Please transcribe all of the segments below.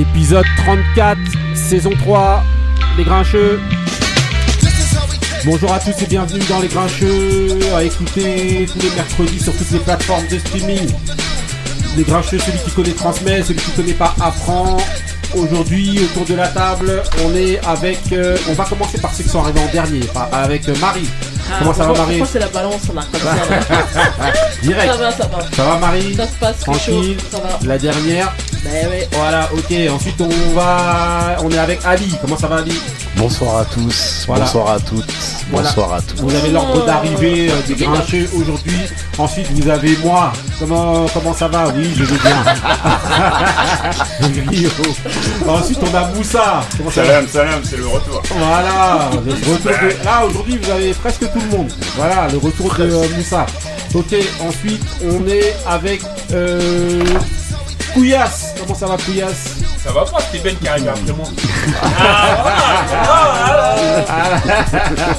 Épisode 34, saison 3, Les Grincheux. Bonjour à tous et bienvenue dans Les Grincheux, à écouter tous les mercredis sur toutes les plateformes de streaming. Les Grincheux, celui qui connaît transmet, celui qui connaît pas apprend. Aujourd'hui, autour de la table, on est avec. euh, on va commencer par ceux qui sont arrivés en dernier, avec euh, Marie. Comment ça va, Marie Pourquoi c'est la balance là comme ça, là Direct. Ça va, ça va. Ça va, Marie Ça se passe Tranquille. Ça va. La dernière. Ben ouais. Voilà, ok. Ensuite, on va. On est avec Ali. Comment ça va, Ali Bonsoir à tous, Voilà. bonsoir à toutes, Voilà. bonsoir à tous. Vous avez l'ordre d'arrivée euh, des grincheux aujourd'hui. Ensuite, vous avez moi. Comment, comment ça va? Oui, je vais bien. Ensuite, on a Moussa. Comment ça va? Salam, salam, c'est le retour. Voilà. Le retour de- Là, aujourd'hui, vous avez presque tout le monde. Voilà, le retour de euh, Moussa. Ok, ensuite, on est avec euh, Couillasse. Comment ça va, Couillasse Ça va pas, Ben qui arrive après moi.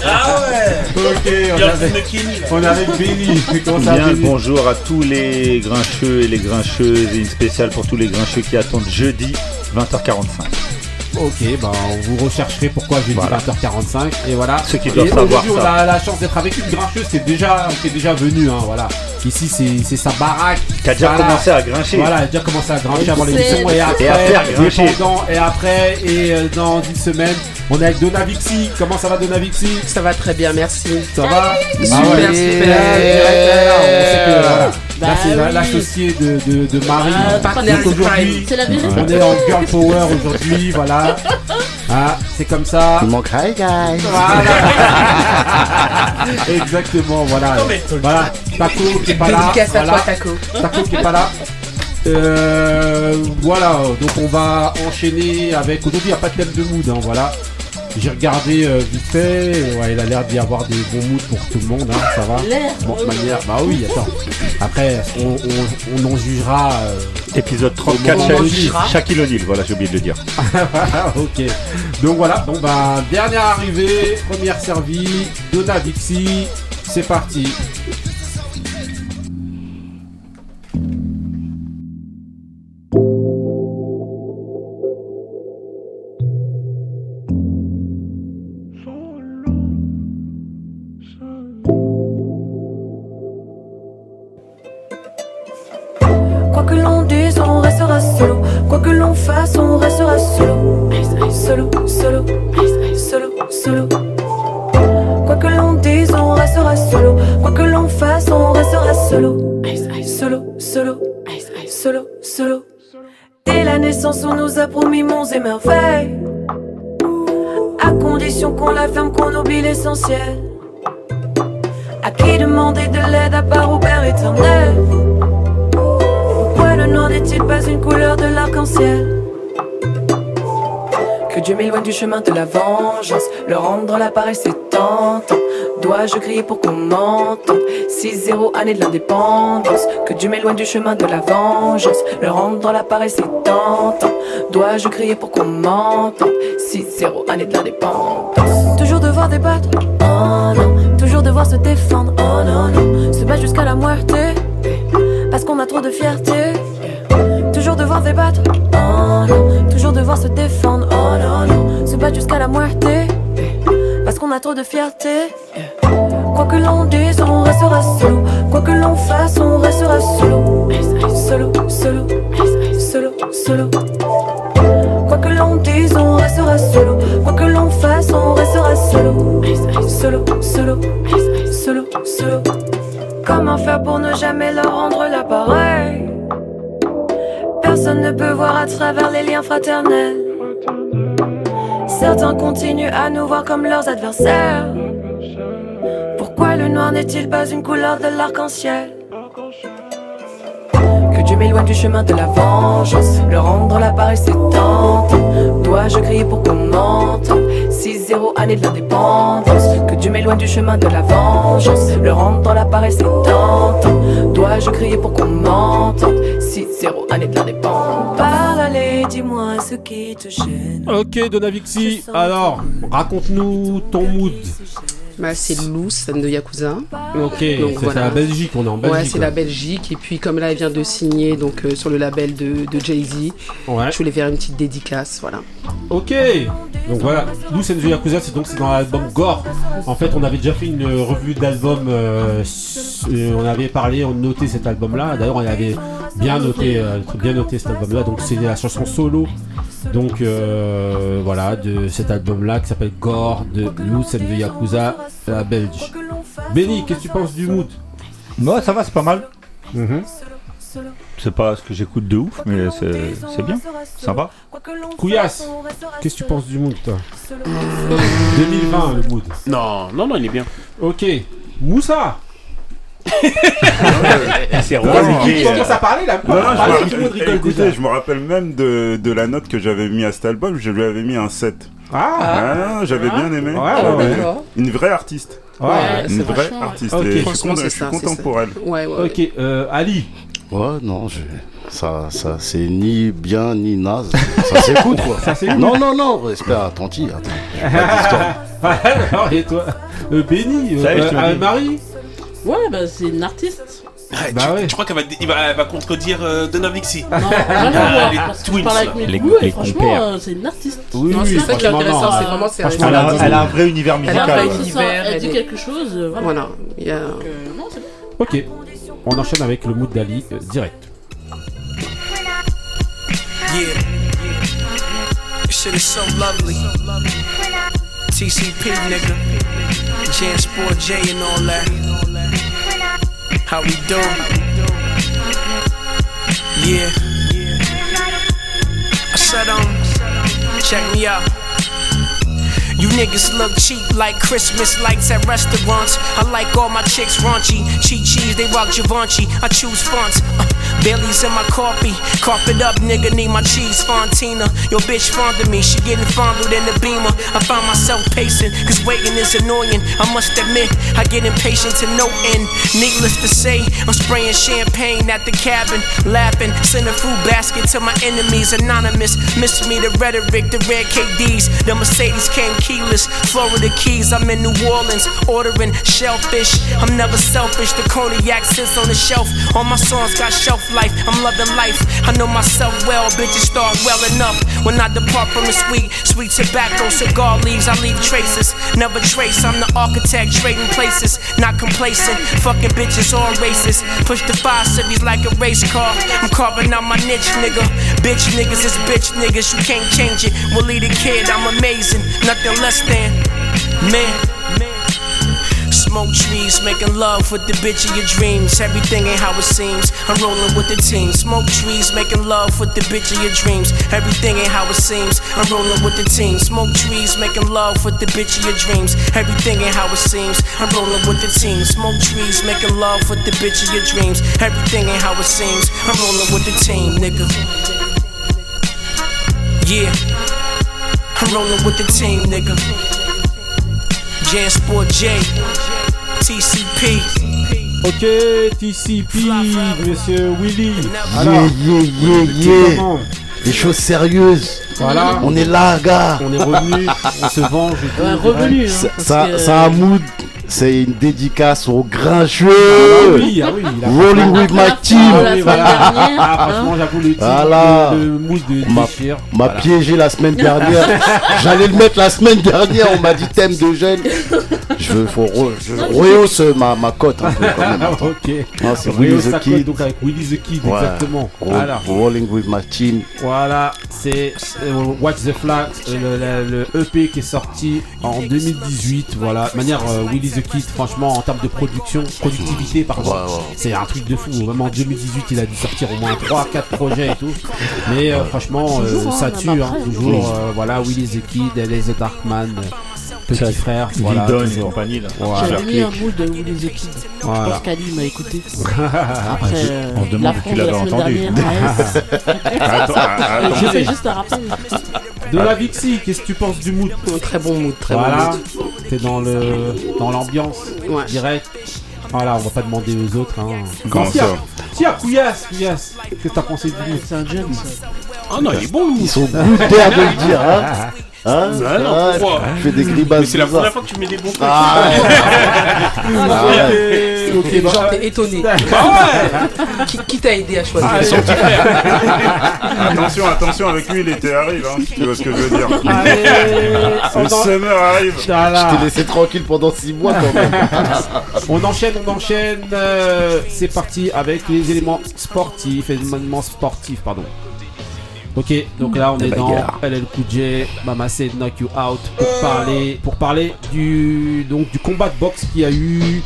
Ah ouais Ok, on Il y est a avec, une Kenny là. on est avec Benny. Comment ça Bien bonjour à tous les grincheux et les grincheuses et une spéciale pour tous les grincheux qui attendent jeudi 20h45. Ok, bah on vous rechercherez pourquoi j'ai dit Voilà. 20h45 et voilà. Ceux qui Et doivent savoir aujourd'hui, on a la chance d'être avec une grincheuse qui est déjà, qui est déjà venue, hein, voilà. Ici c'est c'est sa baraque. Qui a déjà Voilà. commencé à grincher. Voilà, elle a déjà commencé à grincher Et avant l'émission et après, Et à faire grincher. et pendant, et après, et euh, dans une semaine, on est avec Donavixi. Comment ça va Donavixi Ça va très bien, merci. Ça va? Super, Ah ouais. super. Là, on sait que, voilà. Bah Là, c'est la- oui. l'associé de, de, de Marie. Ah, Donc aujourd'hui. C'est la on est en girl power aujourd'hui, voilà. Ah, c'est comme ça. Il manque hi guys. Voilà. Exactement, voilà. Voilà, Taco qui est pas là. Dédicace à Voilà. toi, Taco. Taco qui est pas là. Euh, voilà, donc on va enchaîner avec. Aujourd'hui, il n'y a pas de thème de mood, hein, voilà. J'ai regardé euh, vite fait. Ouais, il a l'air d'y avoir des bons moods pour tout le monde, hein, ça va. L'air. Bon, de manière, bah oui, attends. Après, on, on, on en jugera. euh, Épisode 34, On Sha- enregistrera. Shaquille O'Neal, voilà j'ai oublié de le dire. ok. Donc voilà, bon bah dernière arrivée, première servie, Donna Vixi, c'est parti. Fasse, on restera solo. Solo, solo, solo, solo. Dès la naissance, on nous a promis monts et merveilles. À condition qu'on la ferme, qu'on oublie l'essentiel. À qui demander de l'aide à part au Père éternel? Pourquoi le noir n'est-il pas une couleur de l'arc-en-ciel? Que Dieu m'éloigne du chemin de la vengeance, le rendre la paresse c'est tentant. Dois-je crier pour qu'on m'entende? 6-0 année de l'indépendance. Que Dieu m'éloigne du chemin de la vengeance, le rendre la paresse c'est tentant. Dois-je crier pour qu'on m'entende? 6-0 année de l'indépendance. Toujours devoir débattre, oh non. Toujours devoir se défendre, oh non, non. Se battre jusqu'à la muerte parce qu'on a trop de fierté? Toujours devoir débattre, oh non. Devoir se défendre, oh non, non. Se battre jusqu'à la moitié, parce qu'on a trop de fierté. Quoi que l'on dise, on restera solo. Quoi que l'on fasse, on restera solo. Solo, solo, solo, solo. Quoi que l'on dise, on restera solo. Quoi que l'on fasse, on restera solo. Solo, solo, solo, solo. Comment faire pour ne jamais leur rendre l'appareil Personne ne peut voir à travers les liens fraternels. Certains continuent à nous voir comme leurs adversaires. Pourquoi le noir n'est-il pas une couleur de l'arc-en-ciel? Que Dieu m'éloigne du chemin de la vengeance, le rendre la paresse tentant. Dois-je crier pour qu'on m'entende 6-0 année de l'indépendance. Que Dieu m'éloigne du chemin de la vengeance, le rendre la paresse tentant. Dois-je crier pour qu'on m'entende? 6-0 année de l'indépendance. Parle, dis-moi ce qui te gêne. Ok, Donavixi, alors, raconte-nous ton mood. Bah, c'est Loose, scène de Yakuza. Ok, c'est voilà. la Belgique, on est en Belgique. Ouais, c'est la Belgique. Et puis, comme là, elle vient de signer donc, euh, sur le label de, de Jay-Z, Ouais. je voulais faire une petite dédicace. Voilà. Ok, donc voilà, nous c'est Yakuza, c'est donc c'est dans l'album Gore. En fait, on avait déjà fait une revue d'album, euh, euh, on avait parlé, on notait cet album-là. D'ailleurs, on avait bien noté, euh, bien noté cet album-là. Donc c'est la chanson solo, donc euh, voilà, de cet album-là qui s'appelle Gore de Loose and the Yakuza, la Belge. Benny, qu'est-ce que tu penses du mood? Moi, ça va, c'est pas mal. Mhm. C'est pas ce que j'écoute de ouf, mais c'est c'est bien. Sympa. Couillasse, qu'est-ce que tu penses du mood, toi? 2020, le mood. Non, non, non, il est bien. Ok, Moussa C'est Vas-y, commence à parler là. Non, non, je me rappelle- rigole écoutez, déjà. je me rappelle même de, de la note que j'avais mis à cet album, je lui avais mis un 7. Ah, Ah, j'avais Ah. bien aimé. Ouais, Ouais, ouais, ouais. D'accord. Une vraie artiste. ouais. Une vraie vachement- artiste. Et je suis content, c'est je suis ça, content c'est pour elle. Ouais, ouais. Ok, euh, Ali. Ouais, non, je... ça, ça c'est ni bien ni naze. Ça s'écoute quoi. Ça Non, non, non, respect à Tanti. Attends. Et toi euh, Benny, euh, je euh. Marie Ouais, bah c'est une artiste. Ouais, Bah tu, ouais. tu crois qu'elle va, il va, elle va contredire euh, Donna Vixie Non, rien à les voir. Parce que je twins, parle avec mes Les- goûts et les franchement, euh, c'est une artiste. Oui, Non, oui, c'est ça qui est intéressant, c'est vraiment c'est Franchement, Elle elle a, elle a un vrai univers Elle a musical. un vrai univers, elle elle dit est- quelque chose. euh, Voilà. Voilà. Il y a... Donc, euh, non, c'est bon. Ok, on enchaîne avec le mood d'Ali euh, direct. Yeah. This shit is so lovely. TCP, nigga. Jan Sport J and all that. How we do? Yeah. I said, um, check me out. You niggas look cheap like Christmas lights at restaurants. I like all my chicks raunchy. Cheat cheese, they rock Givenchy. I choose fonts. Uh, Bailey's in my coffee. Carpet up, nigga, need my cheese, Fontina. Your bitch fond of me, she getting fondled in the beamer. I find myself pacing, cause waiting is annoying. I must admit, I get impatient to no end. Needless to say, I'm spraying champagne at the cabin, laughing. Send a fruit basket to my enemies, anonymous. Miss me the rhetoric, the red KDs. The Mercedes came Florida Keys, I'm in New Orleans, ordering shellfish. I'm never selfish, the cognac sits on the shelf. All my songs got shelf life, I'm loving life. I know myself well, bitches start welling up. When I depart from the sweet, sweet tobacco, cigar leaves, I leave traces. Never trace, I'm the architect, trading places. Not complacent, fucking bitches all racist. Push the five cities like a race car. I'm carving out my niche, nigga. Bitch niggas is bitch niggas, you can't change it. Willie the kid, I'm amazing, nothing less than man. Smoke trees, making love with the bitch of your dreams. Everything ain't how it seems. I'm rolling with the team. Smoke trees, making love with the bitch of your dreams. Everything ain't how it seems. I'm rolling with the team. Smoke trees, making love with the bitch of your dreams. Everything ain't how it seems. I'm rolling with the team. Smoke trees, making love with the bitch of your dreams. Everything ain't how it seems. I'm rolling with the team, nigga. Yeah, Rolling with the team, nigga. Jan Sport J, TCP. Ok, TCP, monsieur Willy. Yeah, Alors, yeah, yeah, yeah. Des choses sérieuses. Voilà, On est là, gars. on est revenu, on se venge. et tout. Ouais, revenu. hein, Ça, ça, que- ça a un mood. C'est une dédicace aux Ah grincheux. oui, ah oui, il a Rolling with my team. la oui, voilà. Ah, hein. franchement, j'avoue, le, team, Voilà. le, le mood de Ma- m'a Voilà. piégé la semaine dernière. J'allais le mettre la semaine dernière. On m'a dit thème de jeune. Je veux, faut re- je rehausse ma, ma cote un peu quand même. Ah, ok. Non, c'est Willy the Kid. donc avec Willy the Kid, Ouais. exactement. Voilà. Rolling with my team. Voilà, c'est euh, Watch the Flag, euh, le, le- le EP qui est sorti en 2018. Voilà, de manière euh, Willy the Franchement, en termes de production, productivité, pardon, Ouais, ouais. c'est un truc de fou. Vraiment, en 2018, il a dû sortir au moins 3-4 projets et tout. Mais euh, franchement, euh, Toujours, ça même tue, hein, toujours. euh, voilà, Willy the Kid, LA the Darkman, euh, petit frère. Voilà, et compagnie là. J'avais mis un mood de Willy the Kid. Je Voilà. pense qu'Ali m'a écouté. Après, euh, on se demande la où tu France de la l'avais entendu. J'ai fait juste un rappel. De la Vixie, qu'est-ce que tu penses du mood? Très bon mood, très bon mood. T'es dans le dans l'ambiance Ouais. direct. Voilà, on va pas demander aux autres. Hein. Comment Tiens, ça Tiens, Couillasse, Couillasse, qu'est-ce que t'as pensé du C'est un jeune, ça. Ah non, il est bon, Ils sont goûtés de le dire. Hein. Hein Bah non, Ah, pourquoi Je fais des grimaces. Mais c'est la première fois que tu mets des bons trucs. Ah, Ah, ouais. Ok, ok, bah, Genre, t'es étonné. Bah ouais Qui, qui t'a aidé à choisir Ah, son petit frère. Attention, attention, avec lui, l'été arrive, hein. Tu vois ce que je veux dire. allez, Le summer arrive. Je t'ai laissé tranquille pendant 6 mois quand même. On enchaîne, on enchaîne. euh, c'est parti avec les éléments sportifs, les éléments sportifs, pardon. Ok, donc là on est dans LL Cool J, Mama Said Knock You Out pour parler, pour parler du donc du combat de boxe qu'il y a eu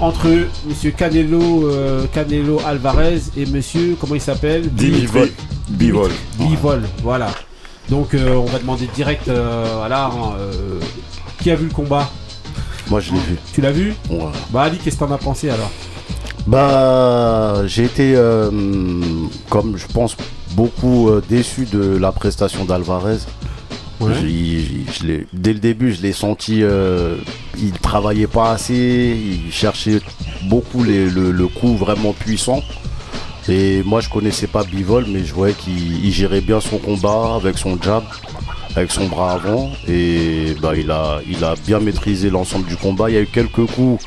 entre Monsieur Canelo, euh, Canelo Alvarez et Monsieur comment il s'appelle? Dimitri Bivol. Bivol, voilà. Donc euh, on va demander direct, euh, voilà, hein, euh, qui a vu le combat? Moi je l'ai vu. Tu l'as vu? Ouais. Bah Ali, qu'est-ce que t'en as pensé alors? Bah, j'ai été, comme je pense, beaucoup euh, déçu de la prestation d'Alvarez. Ouais. J'ai- je l'ai- dès le début, je l'ai senti, euh, il travaillait pas assez, il cherchait beaucoup les- le, le coup vraiment puissant. Et moi, je connaissais pas Bivol, mais je voyais qu'il il gérait bien son combat avec son jab, avec son bras avant. Et bah, il, a, il a bien maîtrisé l'ensemble du combat. Il y a eu quelques coups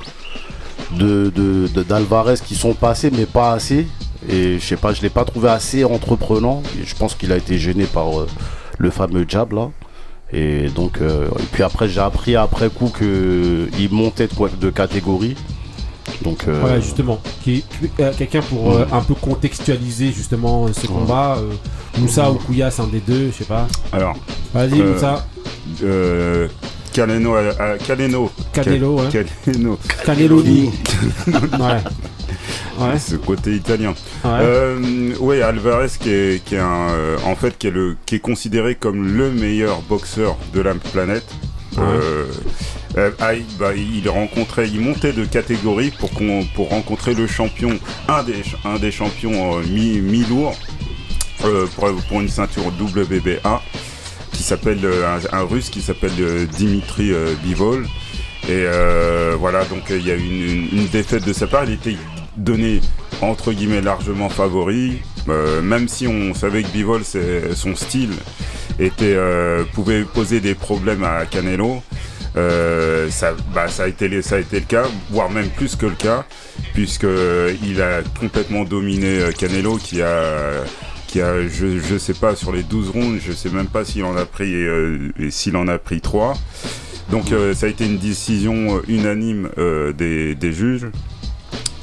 de, de- de- d'Alvarez qui sont passés, mais pas assez. Et je sais pas, je l'ai pas trouvé assez entreprenant. Et je pense qu'il a été gêné par euh, le fameux jab là. Et donc, euh, et puis après, j'ai appris après coup que il montait de, quoi- de catégorie. Donc, euh, Voilà, justement. Qui, euh, Quelqu'un pour euh, un peu contextualiser justement ce combat. euh, Moussa ou Kouya, c'est un des deux, je sais pas. Alors, Vas-y, Euh, Moussa. euh, Caleno, Caleno. Canelo, Cal- ouais. Caleno. Ouais. Ce côté italien. Ouais. Euh, ouais, Alvarez qui est, qui est un, euh, en fait qui est le, qui est considéré comme le meilleur boxeur de la planète. Euh, euh, ah, il- bah, il rencontrait, il montait de catégorie pour qu'on, pour rencontrer le champion, un des, un des champions mi, mi lourd pour, pour une ceinture WBA qui s'appelle un, un russe qui s'appelle Dimitri Bivol. Et euh, voilà, donc euh, il y a eu une, une- une défaite de sa part. Il était donné entre guillemets largement favori, euh, même si on savait que Bivol, son style était euh, pouvait poser des problèmes à Canelo. Euh, ça, bah, ça, a été, le- cas, voire même plus que le cas, puisque euh, il a complètement dominé Canelo, qui a, qui a, je, je sais pas, sur les 12 rounds, je sais même pas s'il en a pris, en a pris 3. Donc ça a été une décision unanime des, juges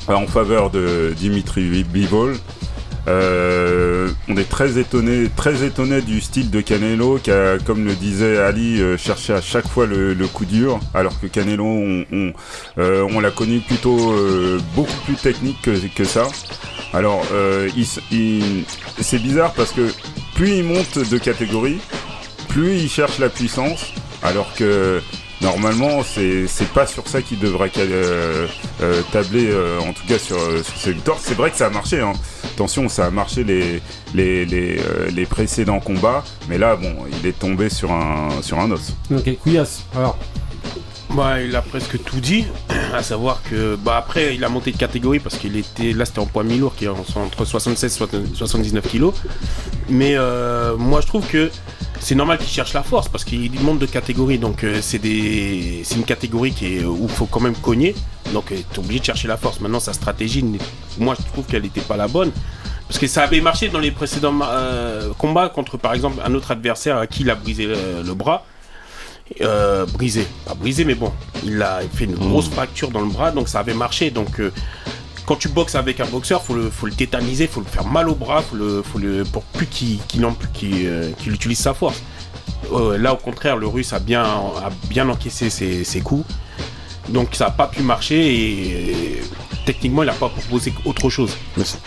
en faveur de Dimitri Bivol. Euh, on est très étonné, très étonné du style de Canelo qui a, comme le disait Ali, euh, cherché à chaque fois le, coup dur, alors que Canelo, on, euh, l'a connu plutôt euh, beaucoup plus technique que, que ça. Alors, c'est bizarre parce que plus il monte de catégorie, plus il cherche la puissance, alors que normalement c'est c'est pas sur ça qu'il devrait euh, euh, tabler, euh, en tout cas sur, sur ses victoires. C'est vrai que ça a marché, hein. attention, ça a marché les, les, les, euh, les précédents combats, mais là, bon, il est tombé sur un, sur un os. Ok, Kouyas. Alors, Bah, il a presque tout dit, à savoir que bah après il a monté de catégorie parce qu'il était là c'était en poids mi-lourd qui est en- entre 76 et 79 kilos. Mais euh, moi je trouve que c'est normal qu'il cherche la force parce qu'il monte de catégorie donc euh, c'est des c'est une catégorie qui est où il faut quand même cogner donc tu es obligé de chercher la force. Maintenant sa stratégie moi je trouve qu'elle n'était pas la bonne. Parce que ça avait marché dans les précédents euh, combats contre par exemple un autre adversaire à qui il a brisé le- le bras euh, brisé. Pas brisé, mais bon, il a fait une grosse fracture dans le bras, donc ça avait marché. Donc, euh, quand tu boxes avec un boxeur, faut le, faut le tétaniser, faut le faire mal au bras, faut le, faut le, pour plus qu'il qu'il, euh, utilise sa force. Euh, là, au contraire, le russe a bien, a bien encaissé ses, ses coups. Donc, ça n'a pas pu marcher et, euh, techniquement, il n'a pas proposé autre chose.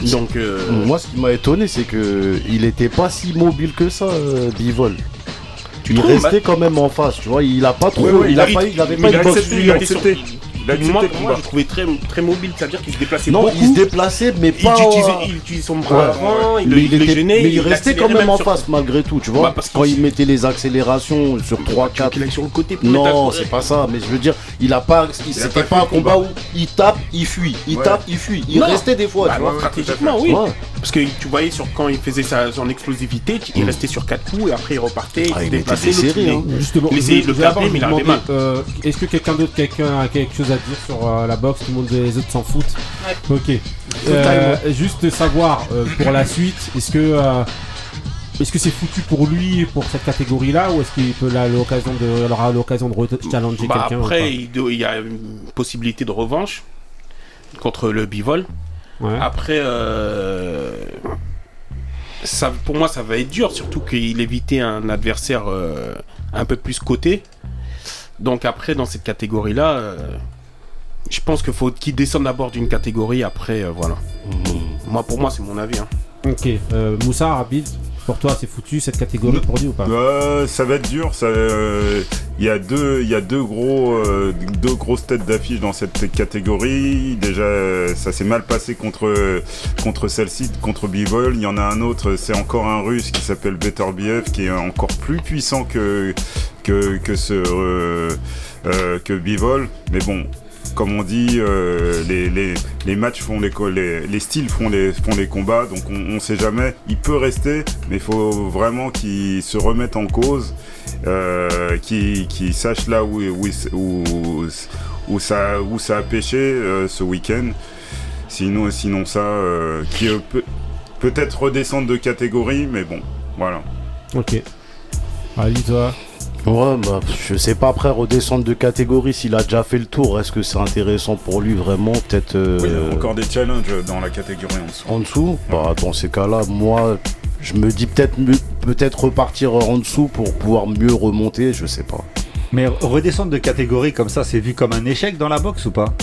Donc, euh, Moi, ce qui m'a étonné, c'est que il était pas si mobile que ça, euh, Bivol. tu Il trouves, restait quand même en face, tu vois. Il a pas trop. Ouais, ouais, il, a il- pas, il avait pas il une a boxe il. Il moi, le moi, je trouvais très, très mobile, c'est-à-dire qu'il se déplaçait Non, beaucoup. il se déplaçait, mais il pas. utilisait, il utilisait son bras Ouais. avant, il, mais il, il le était- gênait, mais il restait quand même en sur- face malgré tout, tu vois. Bah, parce quand il mettait les accélérations sur 3, 4. qu'il aille sur le côté pour Non, c'est pas ça, mais je veux dire, il a pas. il- C'était pas un combat où il tape, il fuit, il tape, il fuit. Il restait des fois, Bah, tu vois. stratégiquement, oui. Parce que tu voyais sur quand il faisait sa, son explosivité, il restait sur 4 coups et après il repartait, il Ah, se il déplaçait. il- hein. Justement, Il essayait de le cadrer, mais il avait mal. euh, Est-ce que quelqu'un d'autre quelqu'un a quelque chose à dire sur euh, la boxe Tout le monde, les autres s'en foutent. Ok. Euh, juste savoir euh, pour la suite, est-ce que est-ce que c'est foutu pour lui pour cette catégorie-là ou est-ce qu'il peut là l'occasion de il aura l'occasion de challenger Bah, quelqu'un après, il, y a une possibilité de revanche contre le bivol. Ouais. Après, ça, pour moi, ça va être dur, surtout qu'il évitait un adversaire un peu plus coté. Donc après, dans cette catégorie-là, euh, je pense qu'il faut qu'il descende d'abord d'une catégorie. Après, euh, voilà. Moi, pour moi, c'est mon avis. hein. Ok. Euh, Moussa, rapide. Pour toi, c'est foutu cette catégorie pour lui ou pas? Euh, ça va être dur. ça, euh, Il y a deux, il y a deux gros, euh, deux grosses têtes d'affiche dans cette catégorie. Déjà, ça s'est mal passé contre contre celle-ci, contre Bivol. Il y en a un autre, c'est encore un Russe qui s'appelle Beterbiev, qui est encore plus puissant que que que ce euh, euh, que Bivol. Mais bon. Comme on dit, euh, les, les, les matchs font les, les, les styles font les, font les combats, donc on, on sait jamais. Il peut rester, mais il faut vraiment qu'il se remette en cause, euh, qu'il sache là où, où, où, où ça, où ça a pêché euh, ce week-end. Sinon, sinon ça, euh, qui peut peut-être redescendre de catégorie, mais bon, voilà. Ok. Allez, toi. Ouais, bah, je sais pas, après redescendre de catégorie, s'il a déjà fait le tour, est-ce que c'est intéressant pour lui vraiment Peut-être. euh, Oui, il y a encore des challenges dans la catégorie en dessous. En dessous? Bah, dans ces cas-là, moi, je me dis peut-être peut-être repartir en dessous pour pouvoir mieux remonter, je sais pas. Mais redescendre de catégorie comme ça, c'est vu comme un échec dans la boxe ou pas?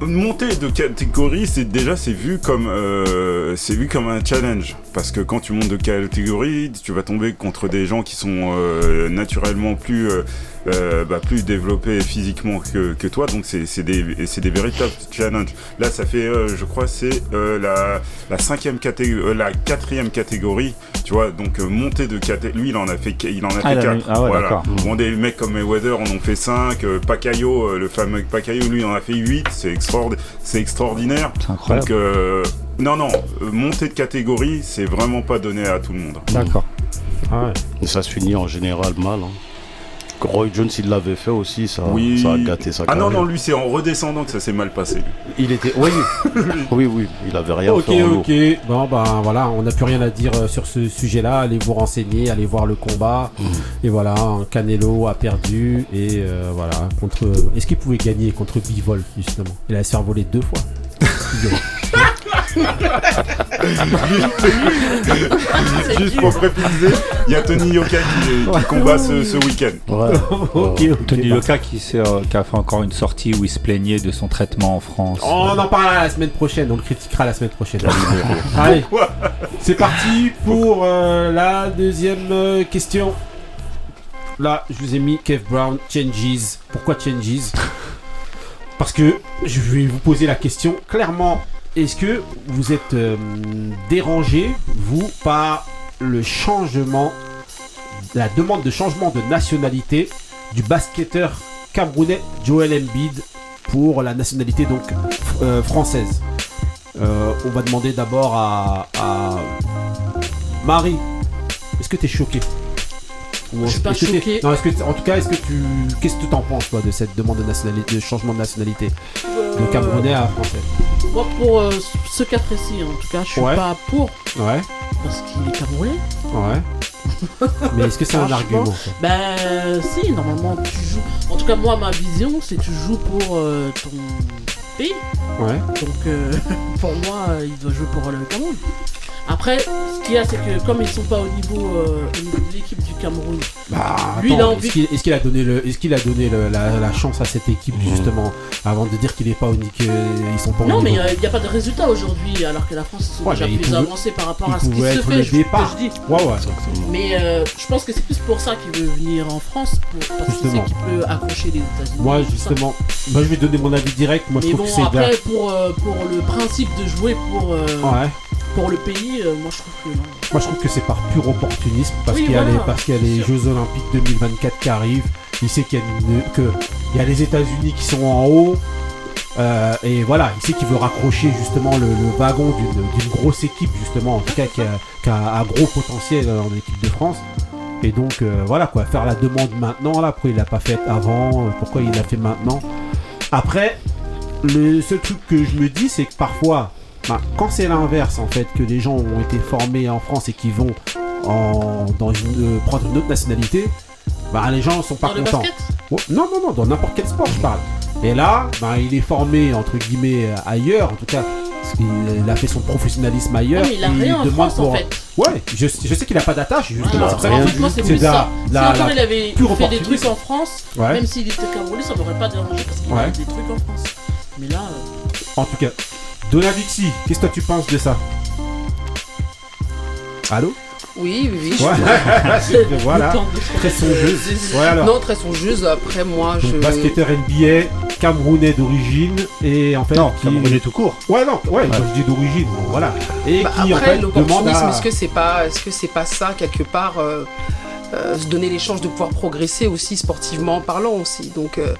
Monter de catégorie, c'est déjà c'est vu comme euh, c'est vu comme un challenge parce que quand tu montes de catégorie, tu vas tomber contre des gens qui sont euh, naturellement plus euh, euh, bah, plus développés physiquement que, que toi, donc c'est des véritables challenges. Là, ça fait euh, je crois c'est la la cinquième catégorie, la quatrième catégorie, tu vois, donc monter de catégorie. Lui, il en a fait il en a Ah, fait il quatre. ah ouais, voilà. Bon, des mecs comme Mayweather en ont fait 5, Pacquiao, euh, le fameux Pacquiao, lui, en a fait 8, c'est extraordi- c'est extraordinaire. C'est incroyable. Donc, non, non, euh, monter de catégorie, c'est vraiment pas donné à tout le monde. D'accord. Ah ouais. Et ça se finit en général mal. hein. Roy Jones, il l'avait fait aussi, ça, Oui. ça a gâté sa Ah non, carrière. non, lui, c'est en redescendant que ça s'est mal passé. Il était. Oui, oui, oui, il avait rien Ok, fait en haut. ok. Bon, ben voilà, on n'a plus rien à dire euh, sur ce sujet-là. Allez vous renseigner, allez voir le combat. Mm. Et voilà, hein, Canelo a perdu. Et euh, voilà, contre. Est-ce qu'il pouvait gagner contre Bivol, justement? Il allait se faire voler deux fois. Juste pour préciser, il y a Tony Yoka qui, qui combat ce, ce week-end. Ouais. Tony Yoka qui, euh, qui a fait encore une sortie où il se plaignait de son traitement en France. On en parlera la semaine prochaine, on le critiquera la semaine prochaine. Allez, c'est parti pour euh, la deuxième euh, question. Là, je vous ai mis Kev Brown, Changes. Pourquoi Changes? Parce que je vais vous poser la question clairement. Est-ce que vous êtes euh, dérangé, vous, par le changement, la demande de changement de nationalité du basketteur camerounais Joel Embiid pour la nationalité donc euh, française? Euh, on va demander d'abord à, à Marie. Est-ce que tu es choqué? Ou Je suis pas choquée. Non, est-ce que en tout cas, est-ce que tu qu'est-ce que tu en penses toi de cette demande de nationalité, de changement de nationalité de camerounais à français? Moi, pour euh, ce cas précis, en tout cas, je suis Ouais. pas pour Ouais, parce qu'il est camerounais. ouais. Mais est-ce que c'est un Franchement, argument ça Ben, si, normalement, tu joues. En tout cas, moi, ma vision, c'est que tu joues pour euh, ton pays. Ouais. Donc, euh, pour moi, euh, il doit jouer pour le Cameroun. Après, ce qu'il y a, c'est que comme ils sont pas au niveau, euh, niveau de l'équipe du Cameroun, Bah, Lui, il a est-ce qu'il est-ce qu'il a donné le, qu'il a donné le- la, la chance à cette équipe justement avant de dire qu'il est pas au ni- qu'ils sont pas au Non, mais niveau? il n'y a pas de résultat aujourd'hui, alors que la France ils sont Ouais, déjà plus pouvait- avancés par rapport à ce qui se fait. le je- que départ. je dis. Ouais, ouais. Mais euh, je pense que c'est plus pour ça qu'il veut venir en France, pour, parce qu'il sait qu'il peut accrocher les États-Unis. Moi justement, moi je vais donner mon avis direct. Moi je trouve bon, que c'est après, pour, euh, pour le principe de jouer pour, euh, Ouais. Pour le pays, euh, moi je trouve que non. Moi je trouve que c'est par pur opportunisme parce Oui, qu'il y, a voilà. les- parce qu'il y a les Jeux Olympiques 2024 qui arrivent. Il sait qu'il y a, une- que il y a les États-Unis qui sont en haut. Euh, et voilà, il sait qu'il veut raccrocher justement le, le wagon d'une grosse équipe, justement, en tout cas qui a, qui a un gros potentiel en équipe de France. Et donc euh, voilà quoi, faire la demande maintenant, là, pourquoi il l'a pas fait avant, pourquoi il l'a fait maintenant. Après, le seul truc que je me dis, c'est que parfois, bah, quand c'est l'inverse en fait, que des gens ont été formés en France et qui vont en, dans une, euh, prendre une autre nationalité, bah les gens sont pas Dans le contents. basket Oh, non, non, non, dans n'importe quel sport, je parle. Et là, ben, il est formé, entre guillemets, ailleurs. En tout cas, parce qu'il- il a fait son professionnalisme ailleurs. Ouais, mais il a rien en France, en fait. Ouais, je, je sais qu'il a pas d'attache, justement. Voilà. c'est pour fait, plus la- ça. la- si encore la il avait fait des trucs en France, Ouais. même s'il était camerounais, ça m'aurait pas dérangé parce qu'il Ouais. a des trucs en France. Mais là, euh, En tout cas, Donavixi, qu'est-ce que toi tu penses de ça? Allô? Oui, oui, oui. je- Ouais, voilà. Très songeuse. Ouais, alors. Non, très songeuse. Après, moi, Donc, je. basketteur NBA, camerounais d'origine, et en fait. Non, qui... Camerounais tout court. Ouais, non, ouais, quand je dis d'origine, bon, voilà. Et Bah, qui, en après, fait, demande l'opportunisme, à. est-ce que c'est pas, est-ce que c'est pas ça quelque part, euh, euh, se donner les chances de pouvoir progresser aussi sportivement parlant aussi? Donc, euh,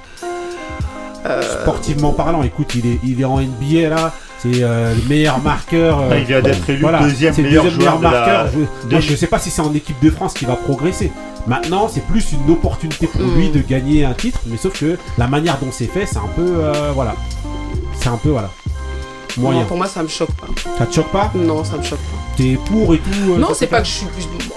euh, Sportivement parlant, écoute, il est, il est en NBA là, c'est euh, le meilleur marqueur. euh, Ah, il vient d'être élu deuxième c'est le meilleur deuxième joueur de la- Je, de- moi, je sais pas si c'est en équipe de France qu'il va progresser. Maintenant, c'est plus une opportunité pour lui de gagner un titre, mais sauf que la manière dont c'est fait, c'est un peu, euh, voilà, c'est un peu voilà, moyen. non, pour moi, ça me choque pas. Ça te choque pas? Non, ça me choque pas. T'es pour et tout euh, non, c'est pas que je suis.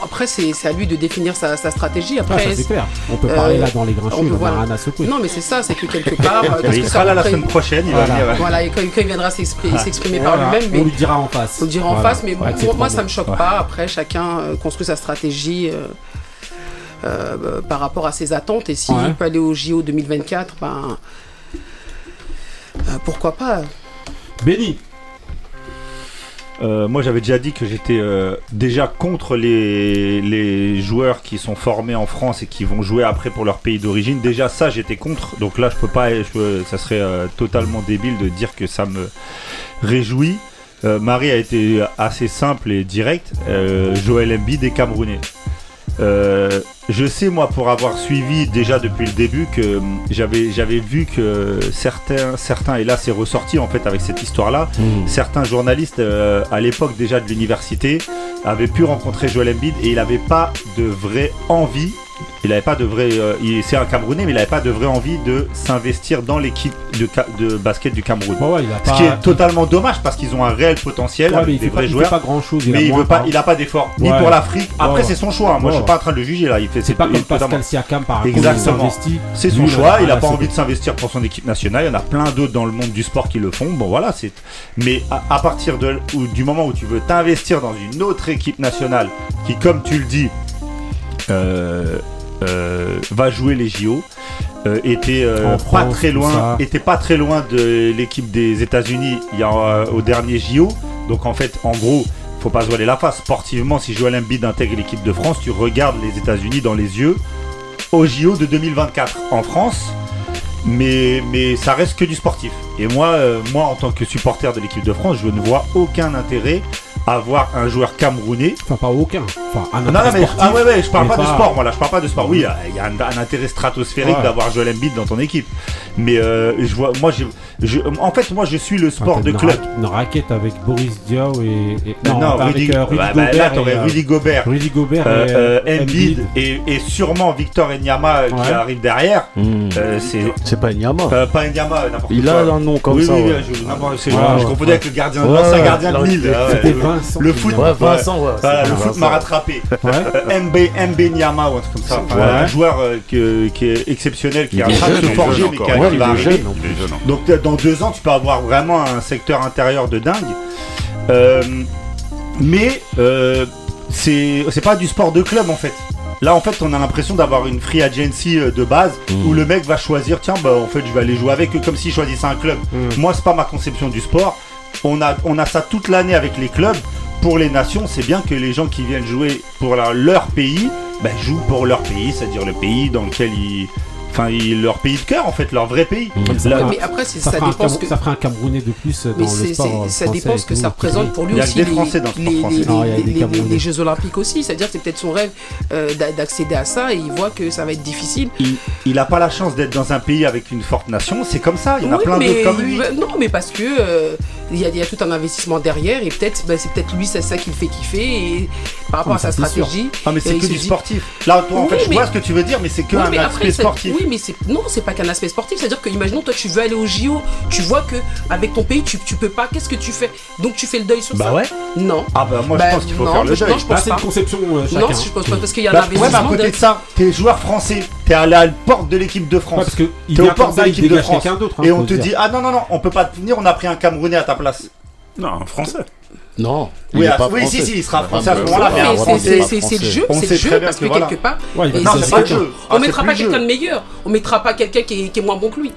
Après, c'est à lui de définir sa, sa stratégie. Ah, Après, ça c'est clair. On peut euh, parler là dans les grands on shows, peut- il en a voilà. rien à secouer. non, mais c'est ça, c'est que quelque part, euh, Il que sera là la semaine prochaine, il Voilà. va venir. Voilà, et quand, quand il viendra s'exprimer s'exprimer par lui-même, on lui dira en face. le dire en Voilà. face, mais Ouais, moi, ça me choque pas. Après, chacun euh, construit sa stratégie euh, euh, par rapport à ses attentes. Et s'il Ouais. peut aller au JO 2024, ben, euh, pourquoi pas Benny, Euh, moi, j'avais déjà dit que j'étais euh, déjà contre les, les joueurs qui sont formés en France et qui vont jouer après pour leur pays d'origine. Déjà, ça, j'étais contre. Donc là, je peux pas. je ça serait euh, totalement débile de dire que ça me réjouit. Euh, Marie a été assez simple et directe. Euh, Joël Embiid est camerounais. Euh, je sais moi pour avoir suivi déjà depuis le début que hum, j'avais j'avais vu que certains certains et là c'est ressorti en fait avec cette histoire là certains journalistes euh, à l'époque déjà de l'université avaient pu rencontrer Joel Embiid et il n'avait pas de vraie envie. Il n'avait pas de vrai. euh, il- c'est un Camerounais, mais il n'avait pas de vraie envie de s'investir dans l'équipe de, de basket du Cameroun. Bon, ouais, il a Ce qui est totalement dommage parce qu'ils ont un réel potentiel Ouais, mais avec il des fait pas, vrais il fait joueurs. pas grand chose. mais il veut pas, il a pas d'effort ni Ouais. pour l'Afrique. Après, c'est son choix. Moi, je suis ouais. pas en train de le juger là. Il fait, C'est pas comme Pascal Siakam par. Exactement. il c'est son il choix, a il a rien pas envie de s'investir pour son équipe nationale. Il y en a plein d'autres dans le monde du sport qui le font. Bon voilà, c'est. Mais à, partir de du moment où tu veux t'investir dans une autre équipe nationale qui, comme tu le dis, va jouer les JO, euh, était euh, pas très loin, était pas très loin de l'équipe des États-Unis il y a, euh, au dernier JO. Donc en fait, en gros. Faut pas se voiler la face. Sportivement, si Joel Embiid intègre l'équipe de France, tu regardes les États-Unis dans les yeux au JO de 2024 en France, mais, mais ça reste que du sportif. Et moi, euh, moi, en tant que supporter de l'équipe de France, je ne vois aucun intérêt à voir un joueur camerounais. Enfin, pas aucun. Enfin, un Non, non, intérêt mais sportif, ah ouais, ouais, je parle mais pas, de sport, moi là, je parle pas de sport. Oui, il y a un, un intérêt stratosphérique Ouais. d'avoir Joel Embiid dans ton équipe, mais euh, je vois, moi, je, je- en fait, moi, je suis le sport t'as de une club. ra- Une raquette avec Boris Diaw et. et- Non, avec Rudy, euh, Rudy bah, bah, Gobert. là, t'aurais et, euh, Rudy Gobert, Rudy Gobert euh, et euh, euh, Embiid et, et sûrement Victor Enyama euh, qui Ouais. arrive derrière. Euh, c'est C'est pas Nyama. euh, pas Enyama, n'importe Il quoi. a un nom comme oui, ça. oui, ouais. oui, je, c'est- Ouais, je ouais, confondais ouais. avec le gardien, Ouais, l'ancien ouais, gardien de Lille. ah ouais, C'était Vincent. le foot, Ouais, Vincent, ouais. Voilà, c'est le Vincent. foot m'a rattrapé. Nyama ou un truc comme ça. Enfin, Ouais. Un joueur euh, que- qui est exceptionnel, qui est en train de se forger, mais qui, a- Ouais, qui va arriver. Donc euh, dans deux ans, tu peux avoir vraiment un secteur intérieur de dingue. Euh, mais euh, c'est c'est pas du sport de club en fait. Là en fait on a l'impression d'avoir une free agency euh, de base Mm. où le mec va choisir tiens bah en fait je vais aller jouer avec eux comme s'il choisissait un club. Mm. Moi c'est pas ma conception du sport on a, on a ça toute l'année avec les clubs. Pour les nations, c'est bien que les gens qui viennent jouer pour leur pays ben, jouent pour leur pays, c'est-à-dire le pays dans lequel ils. Enfin, leur pays de cœur, en fait, leur vrai pays. Mais après, ça, ça dépend ce que... Ça fera un Camerounais de plus euh, dans le sport euh, Ça dépend ce que ça représente pour lui il y a aussi. Des Français dans les, le sport français. Les, les, Jeux Olympiques aussi. C'est-à-dire que c'est peut-être son rêve euh, d'accéder à ça et il voit que ça va être difficile. Il n'a pas la chance d'être dans un pays avec une forte nation. C'est comme ça. Il y en a plein d'autres comme lui. Non, mais parce que il y, a, tout un investissement derrière et peut-être ben, c'est peut-être lui c'est ça qui le fait kiffer et par rapport ah, à sa stratégie. Ah mais c'est que du sportif. Là en fait je vois ce que tu veux dire mais c'est que un aspect sportif. Oui mais non c'est pas qu'un aspect sportif c'est à dire que imaginons toi tu veux aller au JO tu vois que avec ton pays tu, tu peux pas qu'est-ce que tu fais? Donc tu fais le deuil sur bah ça? Bah ouais. Non. Ah bah moi je bah, pense qu'il faut non, faire le deuil. Non je pense pas. Une conception. Non je pense pas parce qu'il y a bah, un bah, investissement. Ouais mais à côté de ça t'es joueur français t'es à la porte de l'équipe de France. parce T'es aux portes de l'équipe de France et on te dit ah non non non on peut pas te venir on a pris un Camerounais à ta place. Non, français. Non. Oui, oui si, si, il sera français à ce moment-là. C'est le jeu, c'est le jeu, parce que, que voilà. quelque part. Ouais, non, c'est ah, ah, pas le jeu. On mettra pas quelqu'un de meilleur, on mettra pas quelqu'un qui, qui est moins bon que lui.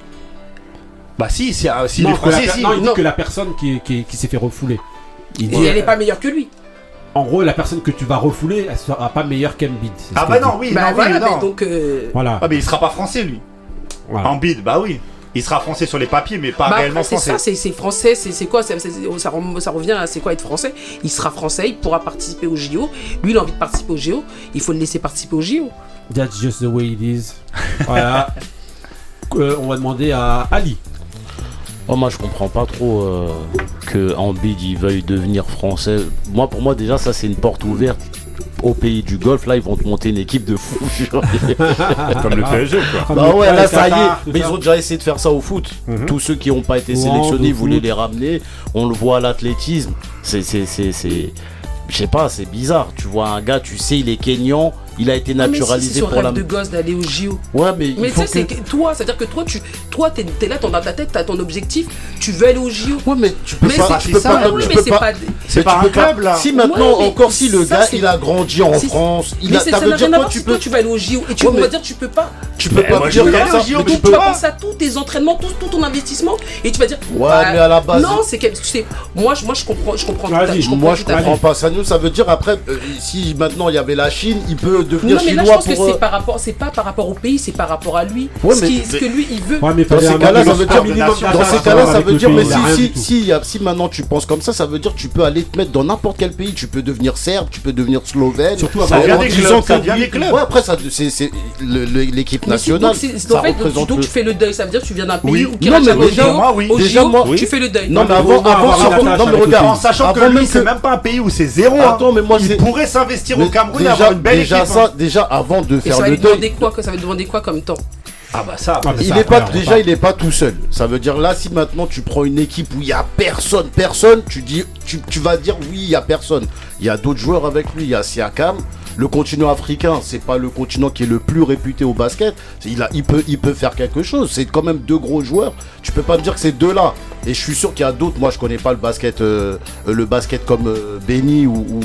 Bah, si, si, ah, si non, il dit que la personne qui, qui, qui s'est fait refouler. Il dit, elle n'est euh, pas meilleure que lui en gros, la personne que tu vas refouler, elle sera pas meilleure qu'Embid. Ah bah non, bah oui, non, non. Mais donc euh, voilà. Ah mais il sera pas français lui. Voilà. Bah oui il sera français sur les papiers, mais pas bah, réellement français. C'est ça, c'est français, c'est quoi ça, revient à c'est quoi être français? Il sera français, il pourra participer au JO. Lui, il a envie de participer au JO, il faut le laisser participer au JO. That's just the way it is. Voilà. Euh, on va demander à Ali. Oh, moi, je comprends pas trop euh, que Ambid il veuille devenir français. Moi, pour moi, déjà, ça, c'est une porte ouverte au pays du golf, là, ils vont te monter une équipe de fous. Comme le PSG, quoi. Bah ouais, là, ça y est. Mais ils ont déjà essayé de faire ça au foot. Mhm. Tous ceux qui n'ont pas été sélectionnés voulaient les ramener. On le voit à l'athlétisme. C'est. Je sais pas, c'est bizarre. Tu vois un gars, tu sais, il est kenyan il a été naturalisé mais si, si, pour la. de gosse d'aller au JO. Ouais, mais. Mais ça, que... toi, c'est-à-dire que toi, tu toi, t'es es là, t'en dans ta tête, t'as ton objectif, tu veux aller au JO. Ouais, mais tu peux mais pas. Tu peux ça, pas. Oui, mais c'est pas. C'est pas un club là. Si maintenant, ouais, encore si le gars, il a grandi en France, il a. Ça veut dire Tu peux, tu vas aller au JO et tu vas dire, tu peux pas. Tu peux pas dire comme ça. Donc tu vas penser à tous tes entraînements, tout ton investissement, et tu vas dire. Ouais, bah, mais à la base. Non, c'est que moi, moi, je comprends, je comprends. Moi, je comprends pas. Ça nous, ça veut dire après, euh, si maintenant il y avait la Chine, il peut devenir non, mais là, je pense pour, que c'est euh, par rapport, c'est pas par rapport au pays, c'est par rapport à lui. Ouais, ce, mais, qui, ce que lui il veut. Ouais, mais dans ces cas-là, ça veut dire. Dans ces cas-là, ça veut dire mais si si si si maintenant tu penses comme ça, ça veut dire tu peux aller te mettre dans n'importe quel pays. Tu peux devenir serbe, tu peux devenir slovène. Surtout ça vient des clubs. Après ça, c'est l'équipe nationale. Donc tu fais le deuil. Ça veut dire tu viens d'un pays où qui déjà moi, tu fais le deuil. Non mais avant avant mais regarde en sachant que lui c'est même pas un pays où c'est zéro. Attends hein. mais moi il pourrait s'investir au Cameroun et avoir une belle équipe déjà, avant de faire le deuil. Quoi, que ça va demander quoi comme temps ah bah ça, il est pas, déjà il est pas tout seul. Ça veut dire là si maintenant tu prends une équipe où il y a personne, personne, tu dis tu, tu vas dire oui, il y a personne. Il y a d'autres joueurs avec lui, il y a Siakam, le continent africain, c'est pas le continent qui est le plus réputé au basket. Il, a, il, peut, il peut faire quelque chose. C'est quand même deux gros joueurs. Tu peux pas me dire que c'est deux là. Et je suis sûr qu'il y a d'autres. Moi, je connais pas le basket, euh, le basket comme euh, Benny ou,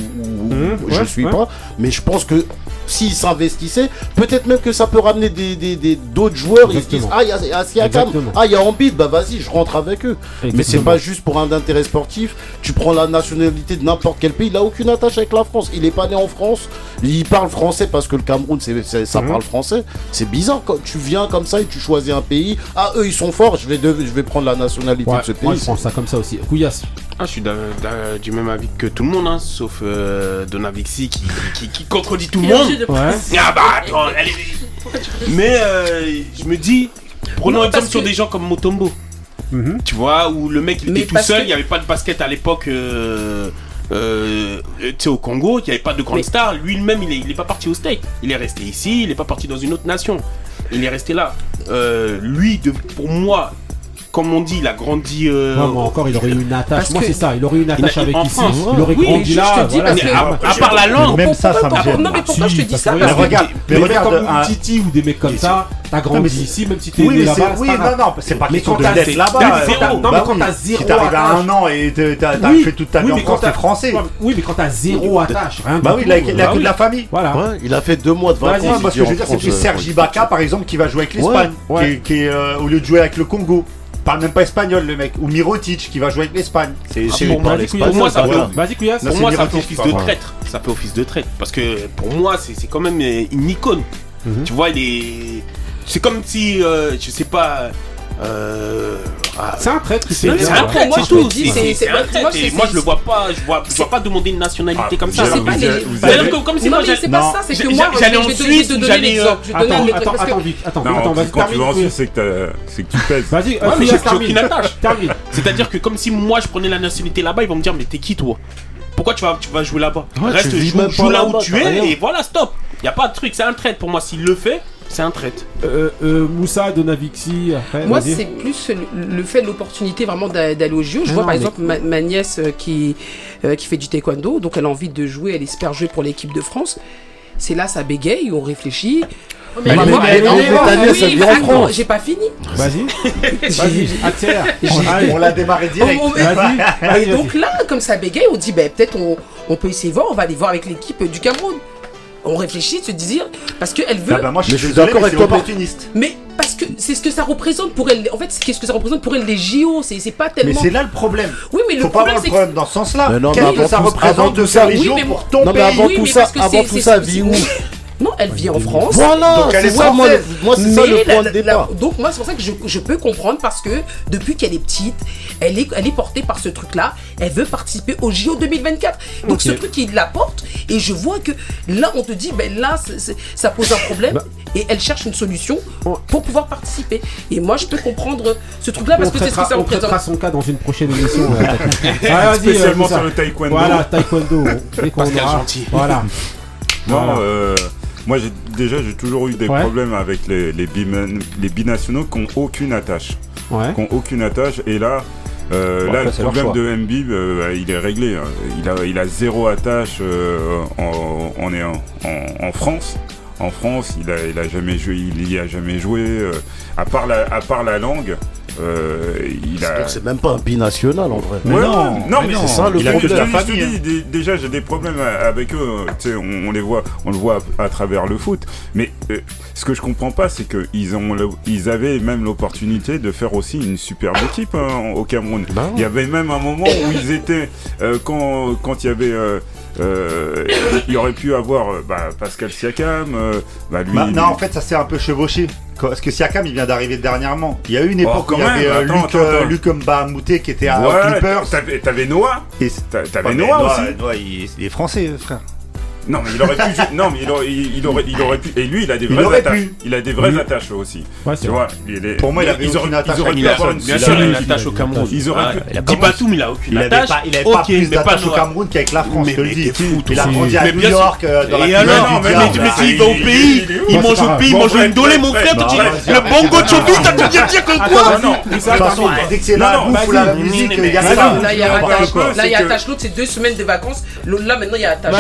je ouais, suis pas. Mais je pense que s'ils s'investissaient, peut-être même que ça peut ramener des, des, d'autres joueurs. Ils se disent Ah, il y a Siakam, ah, y bah vas-y, je rentre avec eux. Mais c'est pas juste pour un intérêt sportif. Tu prends la nationalité de n'importe quel pays, il a aucune attache avec la France. Il est pas né en France, il parle français parce que le Cameroun, ça mhm. parle français. C'est bizarre quand tu viens comme ça et tu choisis un pays. Ah, eux, ils sont forts, je vais, je vais prendre la nationalité de ce pays. Je ça comme ça aussi. Couillasse. Ah, je suis du même avis que tout le monde, hein, sauf euh, Donavixi qui, contredit tout le monde de ah bah, Mais euh, je me dis, prenons exemple sur des gens comme Motombo. Mhm. Tu vois, où le mec il était tout seul, il n'y avait pas de basket à l'époque. Euh, euh, tu sais, au Congo, il n'y avait pas de grande Mais- star. Lui-même, il n'est il est pas parti au steak. Il est resté ici, il n'est pas parti dans une autre nation. Il est resté là. Lui, pour moi, comme on dit, il a grandi. Euh, non, mais encore, il aurait eu une attache. Moi, c'est ça, il aurait eu une attache avec ici. Il aurait grandi là. Voilà, à, à, part la langue. Même ça, ça me gêne. Non, mais pourquoi je te dis ça Parce que regarde, comme euh, Titi ou des mecs comme ça, t'as grandi ici, même si t'es là-bas. Oui, non, non, c'est pas question d'être là-bas. Euh, non, mais quand t'as zéro. Si t'arrives à un an et t'as fait toute ta vie en France, t'es français. Oui, mais quand t'as zéro attache, Bah oui, il a que de bah la famille. Voilà. Il a fait deux mois de vacances. Parce que je veux dire, c'est plus Sergi Ibaka, par exemple, qui va jouer avec l'Espagne. Qui est au lieu de jouer avec le Congo parle même pas espagnol le mec. Ou Mirotic qui va jouer avec l'Espagne. C'est ah, pour, moi, pour moi ça voilà. fait, hein. pour moi, ça fait office de traître. Ça fait office de traître. Parce que pour moi c'est quand même euh, une icône. Mhm. Tu vois, il est. C'est comme si, euh, je sais pas, euh, ah, C'est un traître, c'est c'est un trait, moi, c'est je dis, C'est- c'est- c'est c'est- un c'est- Et Moi, je le c'est- vois pas. Je vois, je vois pas demander une nationalité Ah, comme ça. sais pas, les- comme, comme si non, moi j'allais- c'est pas ça, c'est que J'allais moi, en vais te Suisse, donner j'allais, l'exemple. Je vais te donner un Attends, attends, vite. Attends, attends, quand- tu vas en. Suisse, c'est que c'est tu pèses. Vas-y, Ouais, euh, mais j'ai- aucune attache. C'est-à-dire que comme si moi je prenais la nationalité là-bas, ils vont me dire mais t'es qui toi? Pourquoi tu vas, tu vas jouer là-bas? Reste, joue, là où tu es et voilà, stop. Y a pas de truc, c'est un trait. Pour moi, s'il le fait, c'est un trait. Euh, euh, Moussa, Donavixi, après. Moi, c'est plus le, le fait de l'opportunité vraiment d'a- d'aller au JO. Je Ah vois non, par mais- exemple ma, ma nièce euh, qui, euh, qui fait du taekwondo, donc elle a envie de jouer, elle espère jouer pour l'équipe de France. C'est là, ça bégaye, on réfléchit. mais en. J'ai pas fini. Vas-y. Vas-y, Allez. On l'a démarré direct. Et donc là, comme ça bégaye, on dit ben, peut-être on, on peut essayer de voir, on va aller voir avec l'équipe du Cameroun. On réfléchit, se dire, parce qu'elle veut. Ah bah moi je Mais suis je suis désolé, d'accord mais avec c'est toi, mais- opportuniste. Mais parce que c'est ce que ça représente pour elle. En fait, qu'est-ce que ça représente pour elle les JO C'est c'est pas Mais tellement. c'est là le problème. Oui, mais le Faut pas problème voir c'est le problème dans ce sens-là. Mais non, mais Qu'est-ce avant que ça tout- représente avant de ça- les JO mais pour ton Non, mais avant Oui, tout mais ça, avant c'est- tout c'est- ça, c'est- vit où Non, elle vit en France. Voilà, Donc, elle c'est est ça, moi, c'est ça le point de la- départ. donc moi c'est pour ça que je, je peux comprendre parce que depuis qu'elle est petite, elle est, elle est portée par ce truc-là. Elle veut participer au JO 2024. Donc ce truc il la porte et je vois que là on te dit ben là ça pose un problème Bah. et elle cherche une solution pour pouvoir participer. Et moi je peux comprendre ce truc-là parce on que c'est ce que ça on traitera représente. son cas dans une prochaine émission. euh, euh, Spécialement Moussa. sur le taekwondo. Voilà, taekwondo. Dès qu'on. Voilà. Non, Voilà. euh, moi j'ai déjà j'ai toujours eu des Ouais. problèmes avec les, les, binationaux qui n'ont aucune attache. Ouais. Qui ont aucune attache et là. euh, Bon, là, le problème de Mbib, euh, il est réglé. hein. Il a, il a zéro attache euh, en, en, en, en France. En France, il a, il a jamais joué. Il y a jamais joué. à part la, à part la langue, euh, il a. C'est même pas un binational en vrai. Ouais, non, non, mais c'est ça, le il a problème. je te famille, dis, dé- déjà j'ai des problèmes a- avec eux. sais, on, on les voit, on le voit à, à travers le foot. Mais euh, ce que je comprends pas, c'est que ils ont, le- ils avaient même l'opportunité de faire aussi une superbe équipe hein, au Cameroun. Bah. Il y avait même un moment où ils étaient euh, quand quand il y avait euh, euh, il aurait pu avoir euh, bah, Pascal Siakam, euh, bah, lui. Bah, non, en fait, ça s'est un peu chevauché. Parce que Siakam, il vient d'arriver dernièrement. Il y a eu une époque Oh, quand où il y avait euh, attends, Luc, attends, euh, attends. Luc Mbamouté qui était à Ouais, Clippers. t'avais, Noah, Et t'avais Noah Noah, aussi. Noah, il, il est français, frère. Non, mais il aurait pu. non, mais il aurait, il, il aurait, il aurait pu. Et lui, il a des vraies attaches. pu. Il a des vraies Oui. attaches aussi. Ouais, Tu vois, il est- Pour moi, il avait ils auraient, aucune attache ils auraient pu Il a, avoir une bien sûr, il a une attache au Cameroun. Ils auraient Ouais, pu- il a Dis pas tout, mais il a aucune attache. il avait pas plus d'attache au. Cameroun qu'avec la France, Mais- le mais dis. Il a grandi à New bien. York, euh, dans la Et plus alors, mais Ah, il va au pays, il mange au pays, il mange une dolé, mon frère. Le bongo chobi, t'as tu viens de dire que Attends, quoi non, De toute façon, dès que c'est bouffe ou la musique. Là, il y a attache. Là. L'autre, c'est deux semaines de vacances. Là, maintenant, il y a attache.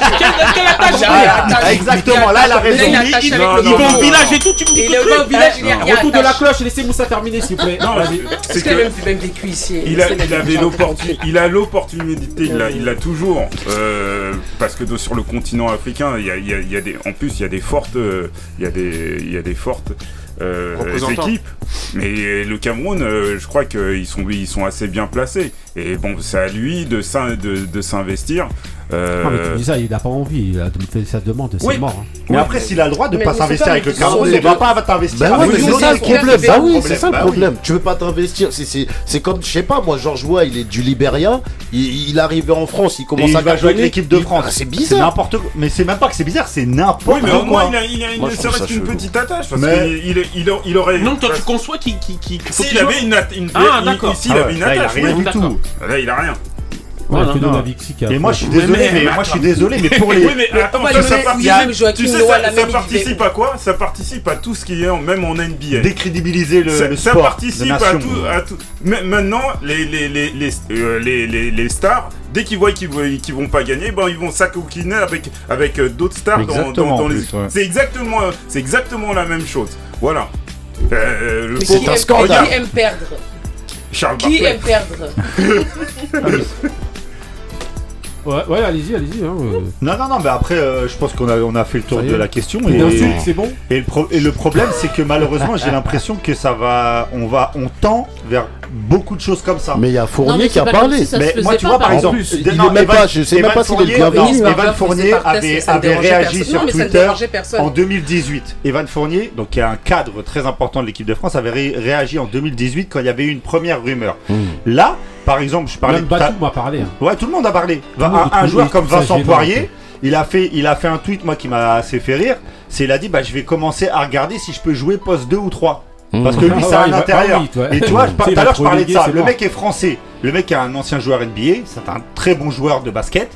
Vas-y, Quelle vas-y. quelle attache Là, il y a attache. exactement, là, elle a il raison. Il- Il va au village et tout, tu me dis Et que le truc. va au village, il il Retour de la cloche, laissez Moussa terminer s'il vous plaît. Non, Vas-y. c'est que même, vécu ici. il, a, il avait l'opportunité, il a l'opportunité, il l'a, il toujours, euh, parce que sur le continent africain, il y a, il il des, en plus, il y a des fortes, euh, il y a des, il y a des fortes euh, équipes. Mais le Cameroun, euh, je crois qu'ils sont, ils sont assez bien placés. Et bon, c'est à lui de, s'in- de, de s'investir. Euh, Non, mais tu dis ça, il a pas envie. Il a fait sa demande, c'est Oui. mort. hein. Mais après, s'il a le droit de Mais pas s'investir avec le Cameroun, il va pas t'investir Bah avec une c'est ça le problème. Bah oui, c'est ça le oui. problème. Tu veux pas t'investir. C'est- C'est c'est comme, je sais pas, moi, Georges Weah, il est du Libéria. Il, arrivé en France, il commence à jouer avec l'équipe de France. Ah, C'est bizarre. n'importe quoi. Mais c'est même pas que c'est bizarre, c'est Oui, n'importe mais au moins, quoi. il a, une, petite attache. Parce qu'il aurait. Non, toi, tu conçois qu'il S'il avait une, atta- une Ah, il- d'accord. Ici, il Ah avait une là, il a attache. rien oui. du tout. Là, il a rien. Ouais, que non. Et moi, je suis désolé, mais- mais mais moi, je suis désolé, mais pour les. Oui, mais attends, ça, ça participe- tu sais, ça, participe à quoi? Ça participe à tout ce qui est même en NBA. décrédibiliser le, ça, le participe de à tout, à tout. Mais maintenant, les, les, les, les, euh, les, les, les stars, dès qu'ils voient qu'ils vont, qu'ils vont pas gagner, ben, ils vont s'acoquiner avec, avec euh, d'autres stars dans, Exactement, dans, dans en les. ouais. C'est exactement, euh, c'est exactement la même chose. Voilà. Euh, le Mais pauvre qui aime- scandale. Qui aime perdre? Charles Qui Barclay. aime perdre? Ouais, ouais, allez-y, allez-y. hein, euh. Non, non, non, mais après, euh, je pense qu'on a, on a fait le tour de la question. Et, c'est bon et, le pro- et le problème, c'est que malheureusement, j'ai l'impression que ça va, on va, on tend vers beaucoup de choses comme ça. Mais il y a Fournier qui a parlé. si Mais moi, tu pas, vois, par exemple, de- Il non, même Evan- pas- je sais même pas Fournier- non, Evan Evan Fournier avait, réagi sur Non, Twitter en 2018. Evan Fournier, donc qui est un cadre très important de l'équipe de France, avait ré- réagi en 2018 quand il y avait eu une première rumeur. Hmm. Là, par exemple, je parlais Même Batou m'a parlé. hein. Ouais, tout le monde a parlé. monde un, a joueur comme Vincent Poirier, il a fait, il a fait un tweet moi qui m'a assez fait rire. C'est il a dit bah je vais commencer à regarder si je peux jouer poste 2 ou 3 parce que lui Ah c'est un il va- intérieur. ah. Et tu vois, tout à l'heure je parlais de ça. Le mec est français. Le mec est un ancien joueur NBA. C'est un très bon joueur de basket.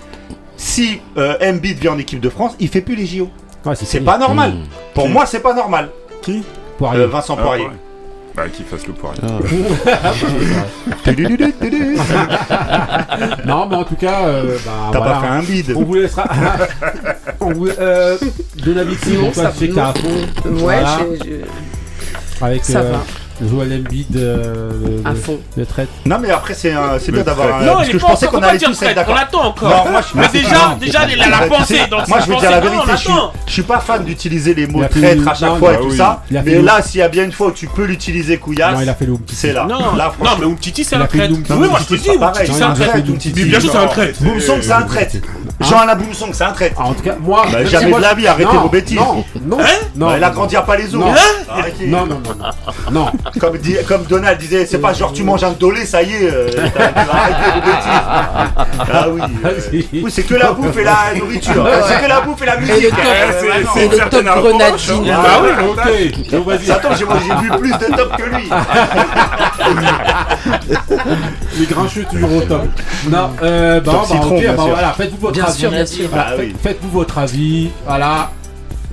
Si euh, Embiid vient en équipe de France, il fait plus les JO. Ouais, C'est pas normal. Hmm. Pour Qui moi, c'est pas normal. Qui Poirier. Euh, Vincent Ah, Poirier. Bah, qu'il fasse le poirier. Non, mais en tout cas, euh, bah, T'as voilà. pas fait un bid. On vous laissera. on vous... euh, ça je sais que t'es à fond. Ouais, Voilà. je- je- Avec Ça euh, va. Joel Embiid euh, le- à le- fond. le traite. Non mais après c'est c'est bien Le d'avoir. Non, parce il que est je pas pensais qu'on allait dire tous être d'accord. on attend encore. Non, moi, je- Mais déjà, déjà, il a la pensée, donc Moi, je veux dire la vérité, je suis, pas fan d'utiliser les mots Il traître le- à chaque fois il et tout ça. Il Mais le- là, s'il y a bien une fois où tu peux l'utiliser couillasse, Non, il a fait le c'est là. Non, mais Umtiti, c'est Il un traître. Oui, moi je te dis. Umtiti, c'est un il traître. bien sûr, c'est un traître. Boomsong, c'est un traître. Jean-Alain Boomsong, c'est un traître. Ah, en tout cas, moi. Bah, jamais de la vie, arrêtez non, vos bêtises. Non, non, Hein non. Bah, grandir pas les. Non. Arrêtez. Non, non, non, non. Comme, dit- comme Donald disait, c'est pas genre tu manges un dolé, ça y est, euh, t'as- tu vas arrêter vos bêtises. Ah oui. euh, oui, c'est que la bouffe et la nourriture. C'est que la bouffe et la musique. Et le top, Euh, bah le grenadine. Ah Ah oui, oui, ok. Donc, vas-y. Attends, j'ai vu plus de top que lui. Les grincheux toujours au top. Non, euh, bah, Top bah, citron, bah, sûr. voilà, faites-vous votre Bien avis. sûr, bien sûr. Voilà, Ah faites- oui. Faites-vous votre avis. Voilà.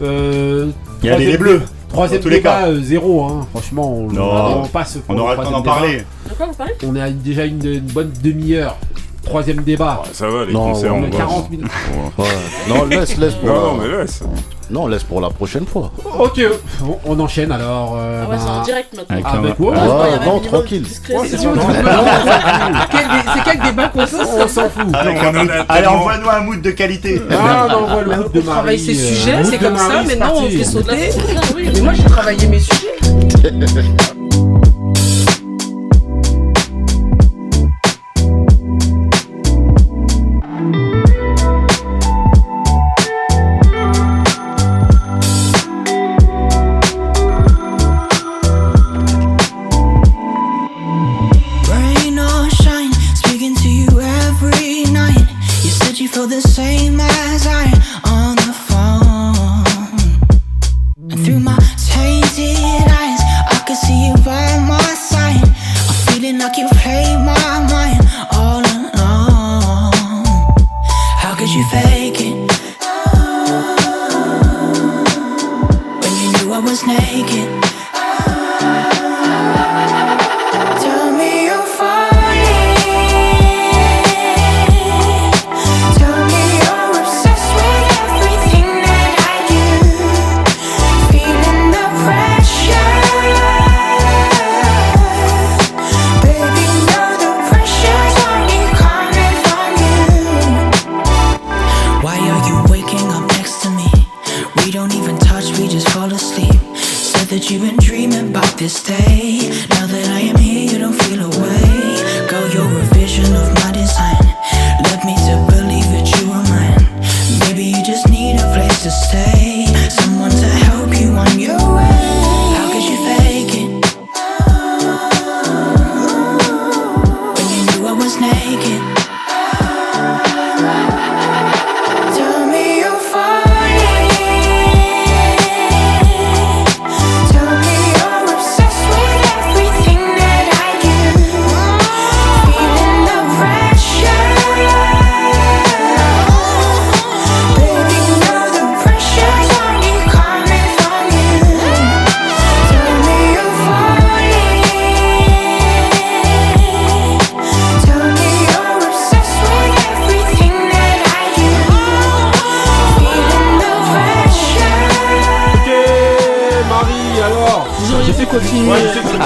Euh, Il y a les bleus. Troisième tous les débat, cas. euh, zéro, hein. Franchement, on, Non. on passe. On aura le temps d'en troisième parler. De quoi vous parlez débat. On une- déjà une, une bonne demi-heure. Troisième débat. Ça va, les Non, concerts, on on On a va. 40 minutes. Ouais. Non, laisse, laisse pour Non, non, mais laisse. Non, laisse pour la prochaine fois. Ok, bon, on enchaîne alors. euh, Ah ouais, c'est bah, en direct maintenant. Avec Avec ouais, Ah, Ouais, non, tranquille. Ouais, c'est. Quel dé- C'est quel débat qu'on fait on s'en fout. Avec Non, un on en mood- a Allez, envoie-nous un mood de qualité. Ah, non, on le mood de On travaille ses euh, sujets, c'est comme ça. Maintenant, on fait sauter. Ah oui. Mais moi, j'ai travaillé mes sujets. Vous auriez pu continuer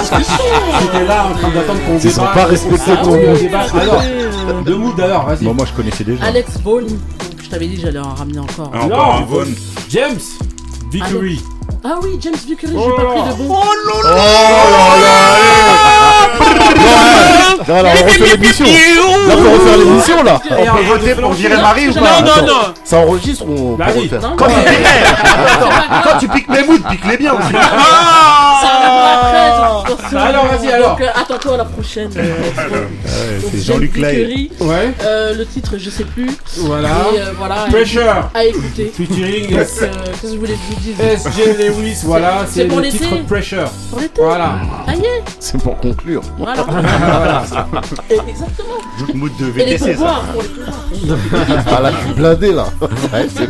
discussion. J'étais là en train d'attendre qu'on Ils débat. ont pas respecté Ah ton mot. débat. Alors, euh, Le mood alors, vas-y. Bon, moi je connaissais déjà. Alex Vaughn. Donc, je t'avais dit, j'allais en ramener encore. Ah, encore un Non, Vaughn. James Vickery. Ah oui, James Vickery, Oh j'ai pas là. pris de bon. Non, là, on refait l'émission. Là, on refaire l'émission, là. Et On peut voter pour virer Marie ou pas Non, non, non. Ça enregistre ou on peut refaire Quand tu piques, quand tu piques mes moods, pique-les bien aussi. Après, façon. Alors, vas-y, alors. Donc, euh, attends-toi à la prochaine. euh, Vaughn. Donc, c'est Jean-Luc Lay. Ouais, Euh, le titre, je sais plus. voilà. Et euh, voilà. Pressure. À écouter. Featuring euh, Qu'est-ce que je voulais vous dise S.J. Lewis, voilà, c'est c'est pour le titre Pressure. Pour l'été. Voilà. C'est pour conclure. Voilà. Exactement. Mood de VTC, ça. Ah là, je suis blindé là.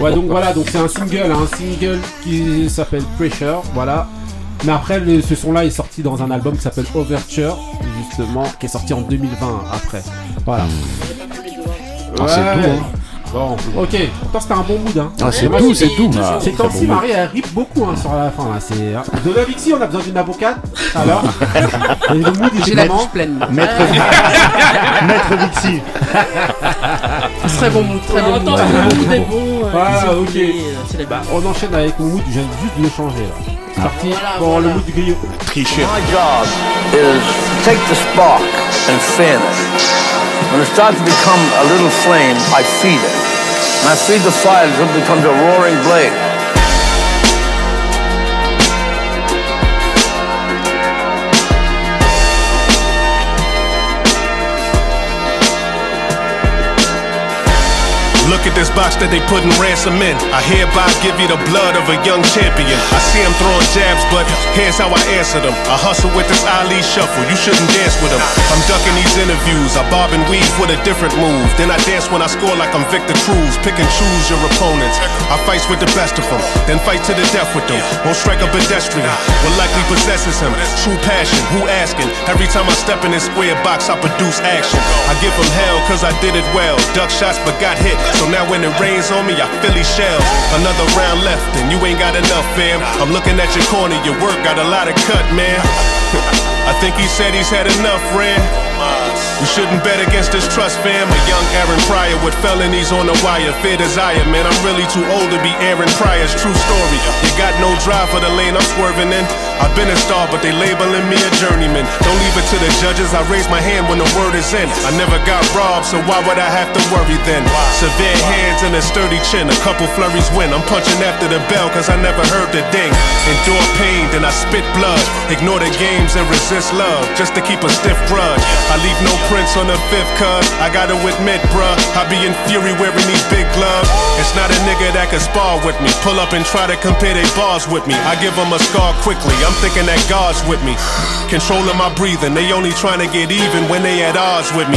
Ouais, donc voilà, donc c'est un single, un single qui s'appelle Pressure, voilà. Mais après, le- ce son-là est sorti dans un album qui s'appelle Overture, justement, qui est sorti en 2020 après. Voilà. Ah, c'est Ouais. tout, hein. Bon, ok. Toi, c'était un bon mood, hein. Ah, c'est tout, c'est- c'est tout. Ces très temps-ci, bon mood. Marie, elle rip beaucoup hein, sur la fin. Là. C'est... De la Vixie, on a besoin d'une avocate. Alors Et le mood, est bouche pleine. Maître, Maître Vixi. Très bon mood, très bon Attends, mood. le mood est bon. si vous ok. voulez, c'est la Bah, on enchaîne avec mon mood, je viens juste de le changer là. C'est parti Voilà, pour voilà. le mood du griot. Tricher. My job is to take the spark and fan it. When it starts to become a little flame, I feed it. And I feed the fire until it becomes a roaring blaze. Look at this box that they putting ransom in. I hereby give you the blood of a young champion. I see him throwing jabs, but here's how I answer them. I hustle with this Ali shuffle, you shouldn't dance with him. I'm ducking these interviews, I bob and weave with a different move. Then I dance when I score like I'm Victor Cruz. Pick and choose your opponents. I fight with the best of them, then fight to the death with them. Won't strike a pedestrian, what likely possesses him. True passion, who asking? Every time I step in this square box, I produce action. I give them hell cause I did it well. Duck shots but got hit. So now when it rains on me, I these shells. Another round left, and you ain't got enough, fam. I'm looking at your corner, your work got a lot of cut, man. I think he said he's had enough, Ran. You shouldn't bet against this trust, fam. A young Aaron Pryor with felonies on the wire. Fear desire, man. I'm really too old to be Aaron Pryor's true story. You got no drive for the lane I'm swerving in. I've been a star, but they labeling me a journeyman. Don't leave it to the judges. I raise my hand when the word is in. I never got robbed, so why would I have to worry then? Severe hands and a sturdy chin. A couple flurries win. I'm punching after the bell, cause I never heard the ding. Endure pain, then I spit blood. Ignore the games and resist love, just to keep a stiff grudge. I leave no prints on the fifth cuz. I gotta admit, bruh, I be in fury wearing these big gloves. It's not a nigga that can spar with me. Pull up and try to compare they bars with me. I give them a scar quickly. I'm thinking that God's with me. Controlling my breathing. They only trying to get even when they at odds with me.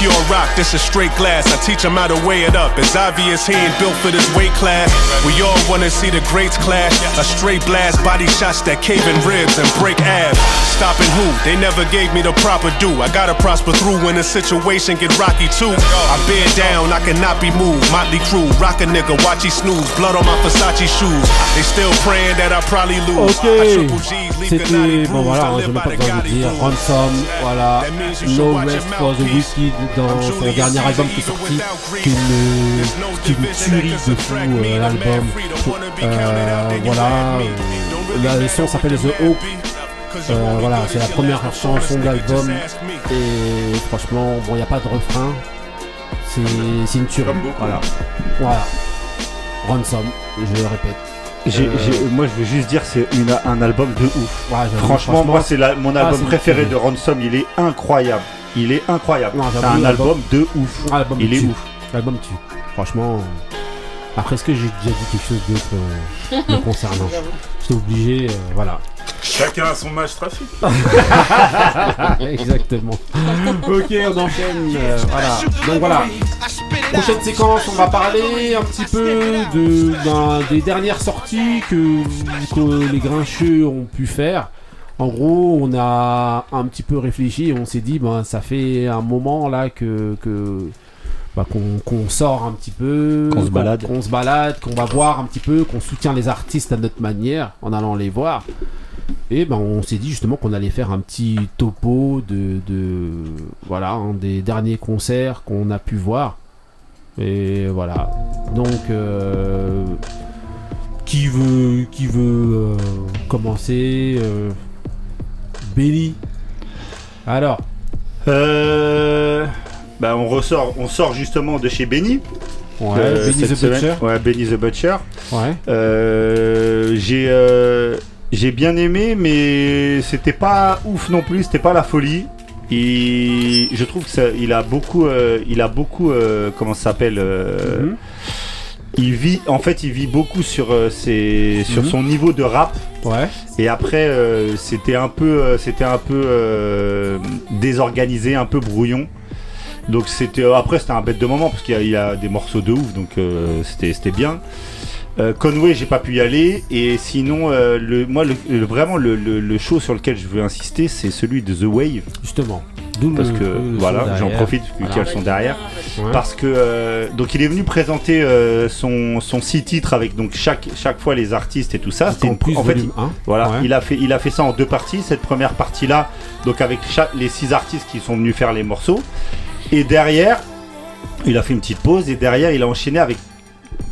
Pure rock, this is straight glass. I teach them how to weigh it up. It's obvious he ain't built for this weight class. We all wanna see the greats clash. A straight blast, body shots that cave in ribs and break abs. Stopping who? They never gave me the proper due. I gotta prosper through when the situation get rocky too. I bear down, I cannot be moved. Motley crew, rock a nigga, watch he snooze. Blood on my Versace shoes. They still praying that I probably lose. Ok, I triple G's, leave c'était, bon voilà, hein, je live n'ai by pas besoin de dire. Ransom, voilà, That means you should No Rest for the. Wicked dans son dernier album qui est sorti, qui est une, qui est une tuerie de fou, euh, l'album, euh, voilà, la son s'appelle The Hope, euh, voilà, c'est la première chanson de l'album, et franchement, bon, il n'y a pas de refrain, c'est c'est une tuerie, voilà, voilà, Ransom, je le répète. J'ai- Euh, j'ai- moi, je veux juste dire, c'est une- un album de ouf. Ouais, franchement, franchement, moi, c'est la- mon ah, album c'est préféré de Ransom. Il est incroyable. Il est incroyable. Non, C'est un album de ouf. L'album Il est tue. ouf. L'album tue. Franchement. Euh, Après, est-ce que j'ai déjà dit quelque chose d'autre euh, me concernant J'étais obligé, euh, voilà. Chacun a son match trafic. Exactement. ok, on enchaîne. euh, voilà. Donc voilà. Prochaine séquence, on va parler un petit peu de, ben, des dernières sorties que, que les grincheux ont pu faire. En gros, on a un petit peu réfléchi et on s'est dit, ben, ça fait un moment là que, que bah, qu'on sort un petit peu, Qu'on se balade. qu'on se balade, qu'on va voir un petit peu, qu'on soutient les artistes à notre manière en allant les voir. et ben on s'est dit justement qu'on allait faire un petit topo de, de voilà un des derniers concerts qu'on a pu voir. Et voilà. Donc euh, qui veut qui veut euh, commencer euh, Benny? Alors. Euh, bah on ressort, on sort justement de chez Benny. Ouais, Euh, Benny the. Butcher. Ouais, Benny the Butcher. Ouais. Euh, j'ai euh, j'ai bien aimé, mais c'était pas ouf non plus. C'était pas la folie. Et je trouve que ça, il a beaucoup, il a beaucoup, comment ça s'appelle Mhm. Il vit, en fait, il vit beaucoup sur ses, sur Mhm. son niveau de rap. Ouais. Et après, c'était un peu, c'était un peu désorganisé, un peu brouillon. Donc c'était euh, après c'était un bête de moment parce qu'il y, a- il y a des morceaux de ouf, donc euh, c'était c'était bien. Euh, Conway, j'ai pas pu y aller. Et sinon, euh, le, moi, le, le- vraiment, le, show sur lequel je veux insister, c'est celui de The Wave. Justement. Parce que, voilà, j'en profite Voilà. qu'elles sont derrière. Ouais. Parce que, euh, donc, il est venu présenter son, son six titres avec donc chaque, chaque fois les artistes et tout ça. C'était une- Campus en fait, il- 1. voilà, Ouais. il, a fait, il a fait ça en deux parties. Cette première partie-là, donc avec chaque, les six artistes qui sont venus faire les morceaux. Et derrière, il a fait une petite pause. Et derrière, il a enchaîné avec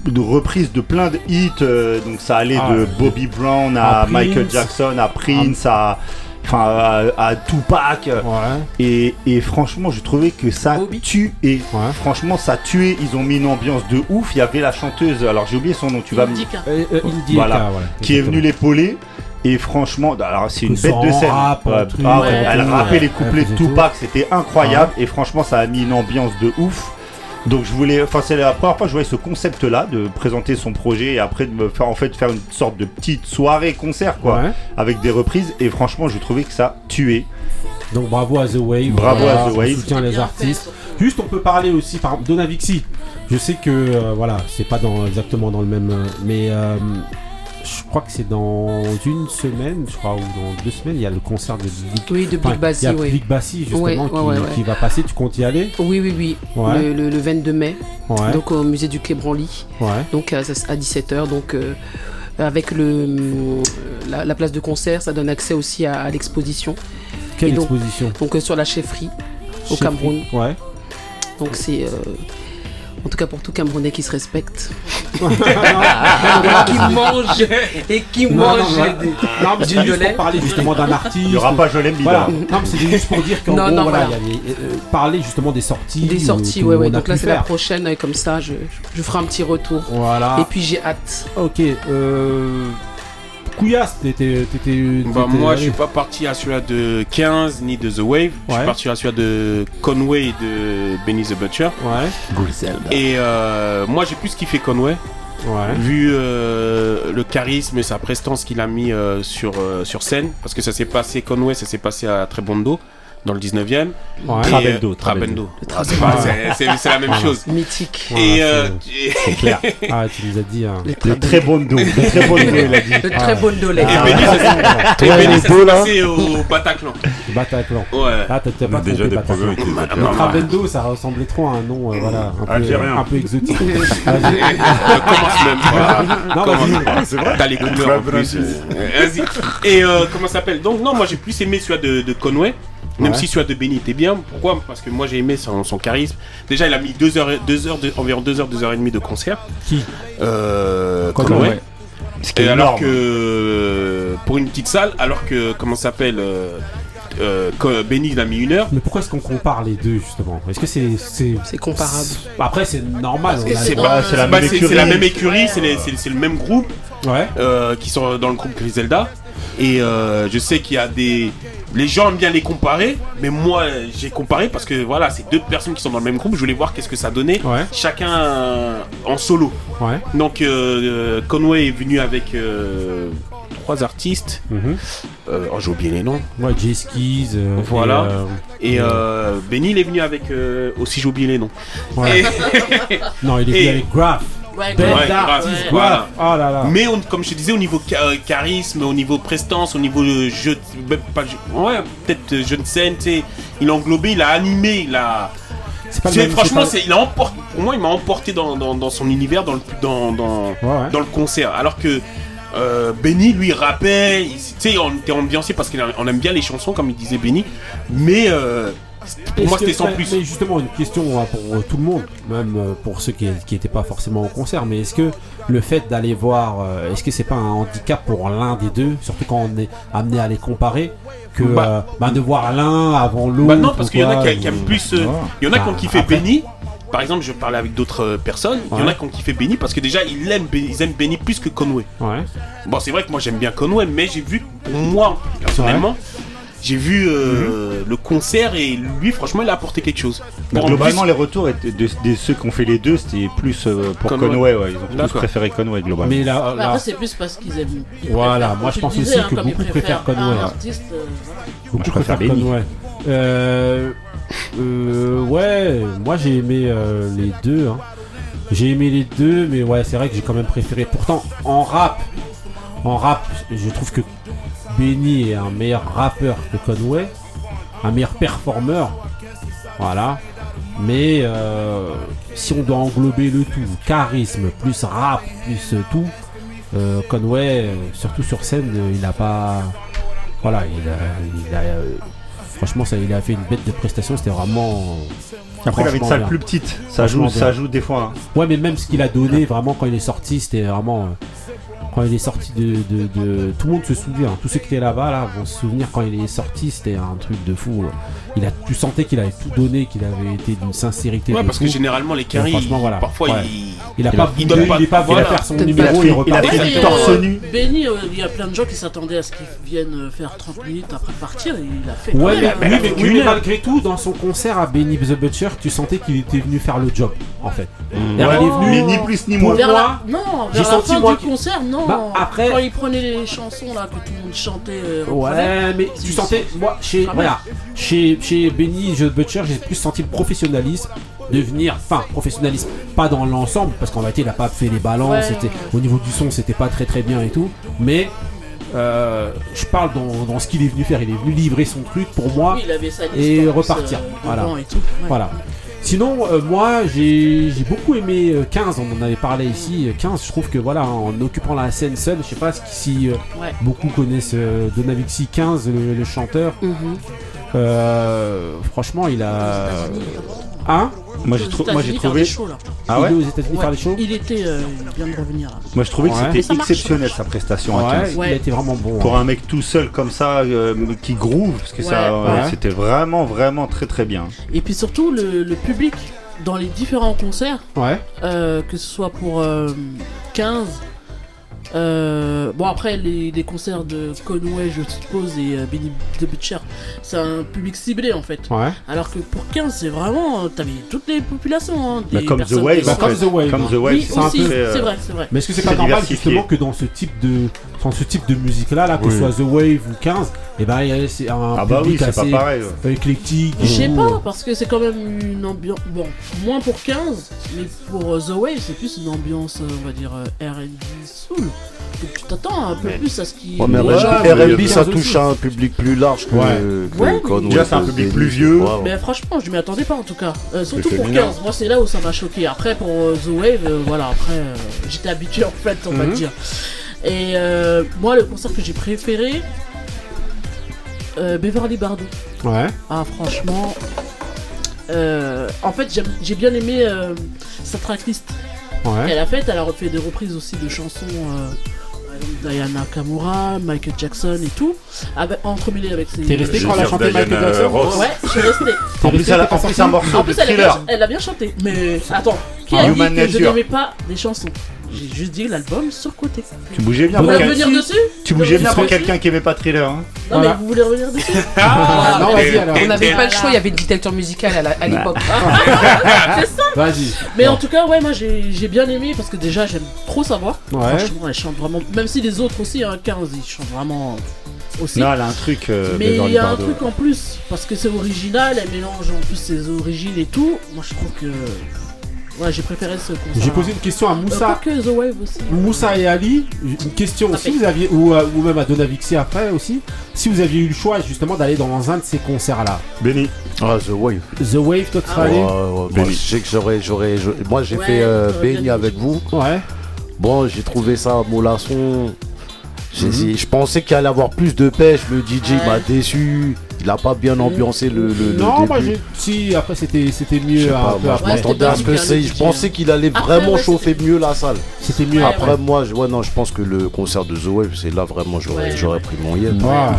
de reprises de plein de hits. euh, donc ça allait Ah, de. Bobby Brown à, À Michael Prince. Jackson, à Prince, à, enfin, à, à Tupac. Ouais. Et, et franchement, je trouvais que ça tuait. Franchement, ça tuait. Ils ont mis une ambiance de ouf. Il y avait la chanteuse, alors j'ai oublié son nom, tu vas me Indica. Euh, euh, Voilà. voilà, qui est venue l'épauler. Et franchement, alors c'est une bête de scène. rap, Ouais, truc, ah ouais, elle rappait les couplets de Tupac, c'était incroyable. Et franchement, ça a mis une ambiance de ouf. Donc je voulais, enfin c'est la première fois que je voyais ce concept-là de présenter son projet et après de me faire en fait faire une sorte de petite soirée concert quoi, Ouais. avec des reprises. Et franchement, j'ai trouvé que ça tuait. Donc bravo à The Wave. Bravo Voilà, à The Wave. soutient les artistes. Juste, on peut parler aussi par exemple, Donavixi. Je sais que euh, voilà, c'est pas dans, exactement dans le même, euh, mais euh, je crois que c'est dans une semaine, je crois, ou dans deux semaines, il y a le concert de Big, Oui, de Big enfin, Bassi, Il y a oui. Big Bassi justement Ouais, ouais, qui, ouais, ouais. qui va passer. Tu comptes y aller Oui, oui, oui. Le, le- le 22 mai. Donc au musée du Quai Branly. Ouais. Donc à, à 17h. Donc euh, avec le, hum, la, la place de concert, ça donne accès aussi à, à l'exposition. Quelle donc, exposition Donc euh, sur la chefferie au Chefferie, Cameroun. Ouais. Donc c'est. euh, en tout cas pour tout Camerounais qui se respecte. non, qui mange et qui Non, non, mange voilà. des- Non, mais du c'est juste lait. pour parler justement d'un artiste. Il y aura pas Jolem Bida. Voilà. Non, mais c'est juste pour dire qu'en Non, gros, non, voilà, voilà. il y a les- euh, parler justement des sorties. Des euh, sorties, ouais, ouais. Donc là, c'est la prochaine, et comme ça, je, je ferai un petit retour. Voilà. Et puis j'ai hâte. Ok. Euh... Couillasse, t'étais. t'étais- Bah moi je suis pas parti à celui-là de 15 ni de The Wave, je suis parti à celui-là de Conway et de Benny the Butcher. Ouais. Et euh, moi j'ai plus kiffé Conway. Ouais. Vu euh, le charisme et sa prestance qu'il a mis euh, sur, euh, sur scène, parce que ça s'est passé Conway, ça s'est passé à Trebondo dans le 19e. Ouais. Trabendo, euh, Trabendo. Trabendo. Ah, c'est la même Voilà. chose. Mythique. Et, Voilà, euh, c'est- et- C'est clair. Ah, tu nous as dit. hein. Le très bon dos. Le très bon dos, il a dit. Le très bon dolé. Et Benny, ça s'est- et Benny, ça dos, s'est là. passé au Bataclan. Bataclan. Ouais. Ah, t'as pas déjà trompé des Bataclan. problèmes avec les Bataclan. Trabendo, ça ressemblait trop à un nom, euh, voilà, un peu, Algérien. un peu exotique. Euh, commence même. Non, vas-y. pas. c'est vrai. T'as les couleurs en plus. euh, Vas-y. Et euh, comment ça s'appelle? Donc non, moi j'ai plus aimé celui de Conway. Même Ouais. si celui de Benny était bien. Pourquoi? Parce que moi j'ai aimé son, son charisme. Déjà, il a mis deux heures, et- deux heures de- environ 2 heures, 2 heures et demie de concert. Qui? Euh, Conway. Conway. Ce qui est Et alors énorme. que pour une petite salle, alors que comment ça s'appelle euh, euh, Benny il a mis une heure. Mais pourquoi est-ce qu'on compare les deux justement? Est-ce que c'est c'est C'est comparable. après c'est normal C'est la bah, même c'est- écurie. c'est la même écurie, c'est les- c'est c'est le même groupe. Ouais. euh, qui sont dans le groupe Griselda. Et euh, je sais qu'il y a des. Les gens aiment bien les comparer, mais moi j'ai comparé parce que voilà, c'est deux personnes qui sont dans le même groupe. Je voulais voir qu'est-ce que ça donnait. Ouais. Chacun euh, en solo. Ouais. Donc euh, euh, Conway est venu avec euh, trois artistes. Mhm. Oh, j'ai oublié les noms. Ouais, Jay Skis. euh, Voilà. et, Et Benny il est venu avec euh, aussi j'ai oublié les noms. ouais. Et- Non, il est venu et- avec Graph. Ouais, d'artiste, Graph. Oh là là. Mais on- comme je te disais, au niveau euh, charisme, au niveau prestance, au niveau euh, jeu, même pas jeu- ouais, peut-être euh, jeune scène, tu sais, il a englobé, il a animé, il a. Pas même- franchement, il a emporté, pour moi, il m'a emporté dans, dans, dans son univers, dans le, dans, dans, Ouais, ouais. dans le concert. Alors que Euh, Benny, lui, rappait. il- Tu sais, on était ambiancé parce qu'on aime bien les chansons, comme il disait Benny. Mais euh, pour moi, c'était sans plus. Mais justement, une question hein, pour euh, tout le monde, même euh, pour ceux qui n'étaient pas forcément au concert, mais est-ce que le fait d'aller voir, euh, est-ce que c'est pas un handicap pour l'un des deux, surtout quand on est amené à les comparer, que Bah- euh, bah, de voir l'un avant l'autre Bah non, parce qu'il y en a qui, qui aiment plus. euh. Il y en a qui ont Bah, kiffé après- Benny. Par exemple, je parlais avec d'autres personnes. Il y en a qui ont kiffé Benny parce que déjà, ils aiment, ils aiment Benny plus que Conway. Ouais. Bon, c'est vrai que moi, j'aime bien Conway, mais j'ai vu, pour moi, personnellement, j'ai vu euh, le concert et lui, franchement, il a apporté quelque chose. En globalement, plus- les retours étaient de, de ceux qui ont fait les deux, c'était plus euh, pour Conway. Conway. ouais, ils ont tous D'accord. préféré Conway globalement. Mais là, Mais là- Après, c'est plus parce qu'ils aiment. ils Voilà, moi, je pense aussi hein, que beaucoup préfèrent Conway. Un artiste, euh, Beaucoup je préfère préfèrent Benny. Conway. Euh, euh, ouais, moi j'ai aimé euh, les deux. hein. J'ai aimé les deux, mais ouais, c'est vrai que j'ai quand même préféré. Pourtant, en rap, en rap, je trouve que Benny est un meilleur rappeur que Conway, un meilleur performeur. Voilà. Mais euh, si on doit englober le tout, charisme plus rap plus euh, tout, euh, Conway, euh, surtout sur scène, euh, il a pas. Voilà, il a. il a, euh, franchement, ça, il a fait une bête de prestation, c'était vraiment. Après, il avait une salle bien. plus petite. Ça joue, ça joue des fois. hein. Ouais, mais même ce qu'il a donné, vraiment, quand il est sorti, c'était vraiment. Euh, quand il est sorti de, de- de- Tout le monde se souvient. Tous ceux qui étaient là-bas là, vont se souvenir quand il est sorti, c'était un truc de fou. Il a, tu sentais qu'il avait tout donné, qu'il avait été d'une sincérité. Ouais, parce que généralement, les Et carrés, franchement, voilà. parfois, Ouais. Il a il pas il bougé, donne pas- il est pas venu voilà. faire son numéro, il il a repart. fait du torse euh, nu. Benny, euh, il y a plein de gens qui s'attendaient à ce qu'il vienne euh, faire 30 minutes après partir. Et il a fait. Ouais, quand mais, euh, mais, une oui, mais malgré tout, dans son concert à Benny the Butcher, tu sentais qu'il était venu faire le job, en fait. Mmh. Il est venu, mais ni plus ni moins. Vers moi, la... Non, j'ai vers la senti fin moi concert, non. Bah, après- Quand il prenait les chansons là que tout le monde chantait. euh, Ouais, mais tu sentais, moi, chez, voilà, chez, chez Benny The Butcher, j'ai plus senti le professionnalisme de venir, enfin, professionnalisme, pas dans l'ensemble, parce qu'en réalité, il a pas fait les balances, Ouais, c'était, ouais. au niveau du son, c'était pas très très bien et tout, mais euh, je parle dans, dans ce qu'il est venu faire, il est venu livrer son truc pour moi Oui, il avait sa liste et repartir. euh, voilà. devant et tout, ouais. voilà. Sinon, euh, moi, j'ai beaucoup aimé euh, 15, on en avait parlé ici. euh, 15, je trouve que voilà, en occupant la scène seule, je sais pas si euh, Ouais. beaucoup connaissent euh, Donavixi 15, le, le chanteur. Mhm. Euh, franchement, il a. Hein Moi, j'ai trou- moi, trouvé. shows. Ah Il ouais est aux États-Unis Ouais, faire des shows Il était, euh, il vient de revenir là. Moi, je trouvais Ouais. que c'était exceptionnel sa prestation à Ouais, 15. il a été vraiment bon. Pour hein. un mec tout seul comme ça, euh, qui groove, parce que ça, Ouais, euh, ouais. c'était vraiment, vraiment très très bien. Et puis surtout le, le public dans les différents concerts, Ouais. euh, que ce soit pour euh, 15. Euh, bon après les, les concerts de Conway je suppose et euh, Benny the Butcher c'est un public ciblé en fait Ouais. alors que pour 15 c'est vraiment euh, t'avais toutes les populations hein, Bah, des comme The personnes Wave, Bah, comme. The Wave, Comme. The Wave, oui c'est un aussi peu, c'est euh, vrai c'est vrai Mais est-ce que c'est pas normal justement que dans ce type de dans ce type de musique là, là que Oui. ce soit The Wave ou 15, et ben y a- c'est un Ah bah oui, public c'est pas assez pareil. ouais. éclectique. Je sais pas, parce que c'est quand même une ambiance. Bon, moins pour 15, mais pour euh, The Wave, c'est plus une ambiance, euh, on va dire, euh, RB soul. Donc tu t'attends un peu plus à ce qui. Ouais, mais Ouais, R&B, ça touche aussi. à un public plus large que, Ouais. que Ouais, mais- Conway, Déjà, c'est un public plus vieux. Mais franchement, je m'y attendais pas en tout cas. Euh, surtout pour féminin. 15, moi c'est là où ça m'a choqué. Après pour The Wave, euh, voilà, après euh, j'étais habitué en fait, on va Mhm. dire. Et euh, moi, le concert que j'ai préféré, euh, Beverly Bardot. Ouais. Ah, franchement. euh, en fait, j'ai bien aimé euh, sa tracklist Ouais. qu'elle a faite. Elle a refait des reprises aussi de chansons. euh, Diana Kamura, Michael Jackson et tout, avec, entremêlés avec ses. T'es resté quand elle a chanté Michael Jackson Ross. Ouais, je suis resté. En plus, elle a- en plus, un morceau En de plus, elle a, bien, thriller. elle a bien chanté. Mais attends, qui a dit que je n'aimais pas les chansons? J'ai juste dit l'album surcoté. Tu bougeais bien voulez quelqu'un. revenir dessus Tu bougeais bien pour quelqu'un qui aimait pas Thriller. Hein. Non, Voilà. mais vous voulez revenir dessus Ah, non, vas-y alors. On n'avait pas le choix, il y avait le détecteur musical à l'époque. C'est ça Vas-y. Mais Bon. en tout cas, ouais, moi j'ai j'ai bien aimé parce que déjà j'aime trop sa voix. Ouais. Franchement, elle chante vraiment. Même si les autres aussi, hein, 15, ils chantent vraiment aussi. Non, elle a un truc. euh, Mais il y a un Bardot. truc en plus, parce que c'est original, elle mélange en plus ses origines et tout. Moi je trouve que. Ouais, j'ai préféré ce concert. J'ai posé une question à Euh, Moussa. pas que The Wave aussi. Moussa et Ali, une question, si vous aviez, ou, euh, ou même à Donavixi après aussi, si vous aviez eu le choix justement d'aller dans un de ces concerts-là, Benny. Ah, The Wave. The Wave, toi tu serais allé je sais que j'aurais, j'aurais, je- moi j'ai Ouais, fait euh, bien Benny avec vous. Ouais. Bon, j'ai trouvé ça mollasson. J'ai- j'ai- Je pensais qu'il allait avoir plus de pêche. Le DJ m'a déçu. Il a pas bien ambiancé le, le- le Non, moi début. j'ai. Si, après c'était c'était mieux sais un pas, peu moi, je après. m'attendais à ce que c'est. Je pensais qu'il allait Après, vraiment ouais, chauffer mieux la salle. C'était mieux Après, moi, je, ouais, non, je pense que le concert de The Wave, c'est là vraiment j'aurais Ouais. j'aurais pris mon. Ouais. Ah,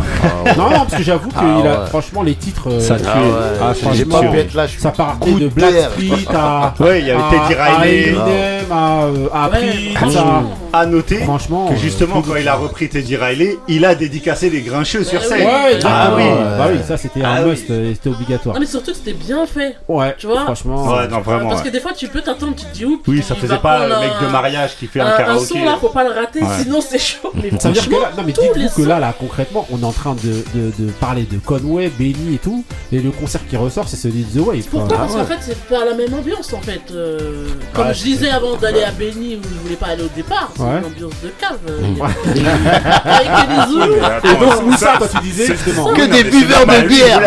ouais. Non, non, parce que j'avoue que Ah, il a- ouais. franchement, les titres. euh, Ça Ah ouais, Ah, j'ai franchement, pas pu être là. je suis Ça partait de Black. Street à. Ouais, il y avait à- Teddy à Riley. Eminem, à, euh, à Ouais, Prince, franchement. à- À noter Franchement. que euh, justement, tout- quand il a repris Teddy Riley, il a dédicacé les grincheux sur scène. Ouais, Ah oui. Bah oui, ça c'était Ah un oui. must, euh, c'était obligatoire. Non, mais surtout que c'était bien fait. Ouais, Tu vois franchement. Ouais, non, vraiment. Parce ouais. que des fois, tu peux t'attendre, tu te dis, oups. Oui, ça faisait pas le mec de mariage qui fait un, Un, un karaoké. son là, faut pas le rater, Ouais. sinon c'est chaud. Mais Ça veut dire que là, non mais que là, là, concrètement, on est en train de, de, de parler de Conway, Benny et tout, et le concert qui ressort, c'est celui de The Wave. quoi. Pourquoi? Ah Parce qu'en fait, c'est pas la même ambiance en fait. euh, comme Ouais, je disais avant d'aller à Béni où je voulais pas aller au départ, c'est Ouais. une ambiance de cave. a- Avec des Zoulous. Et donc, ça, toi, tu disais, justement Que des buveurs de bière.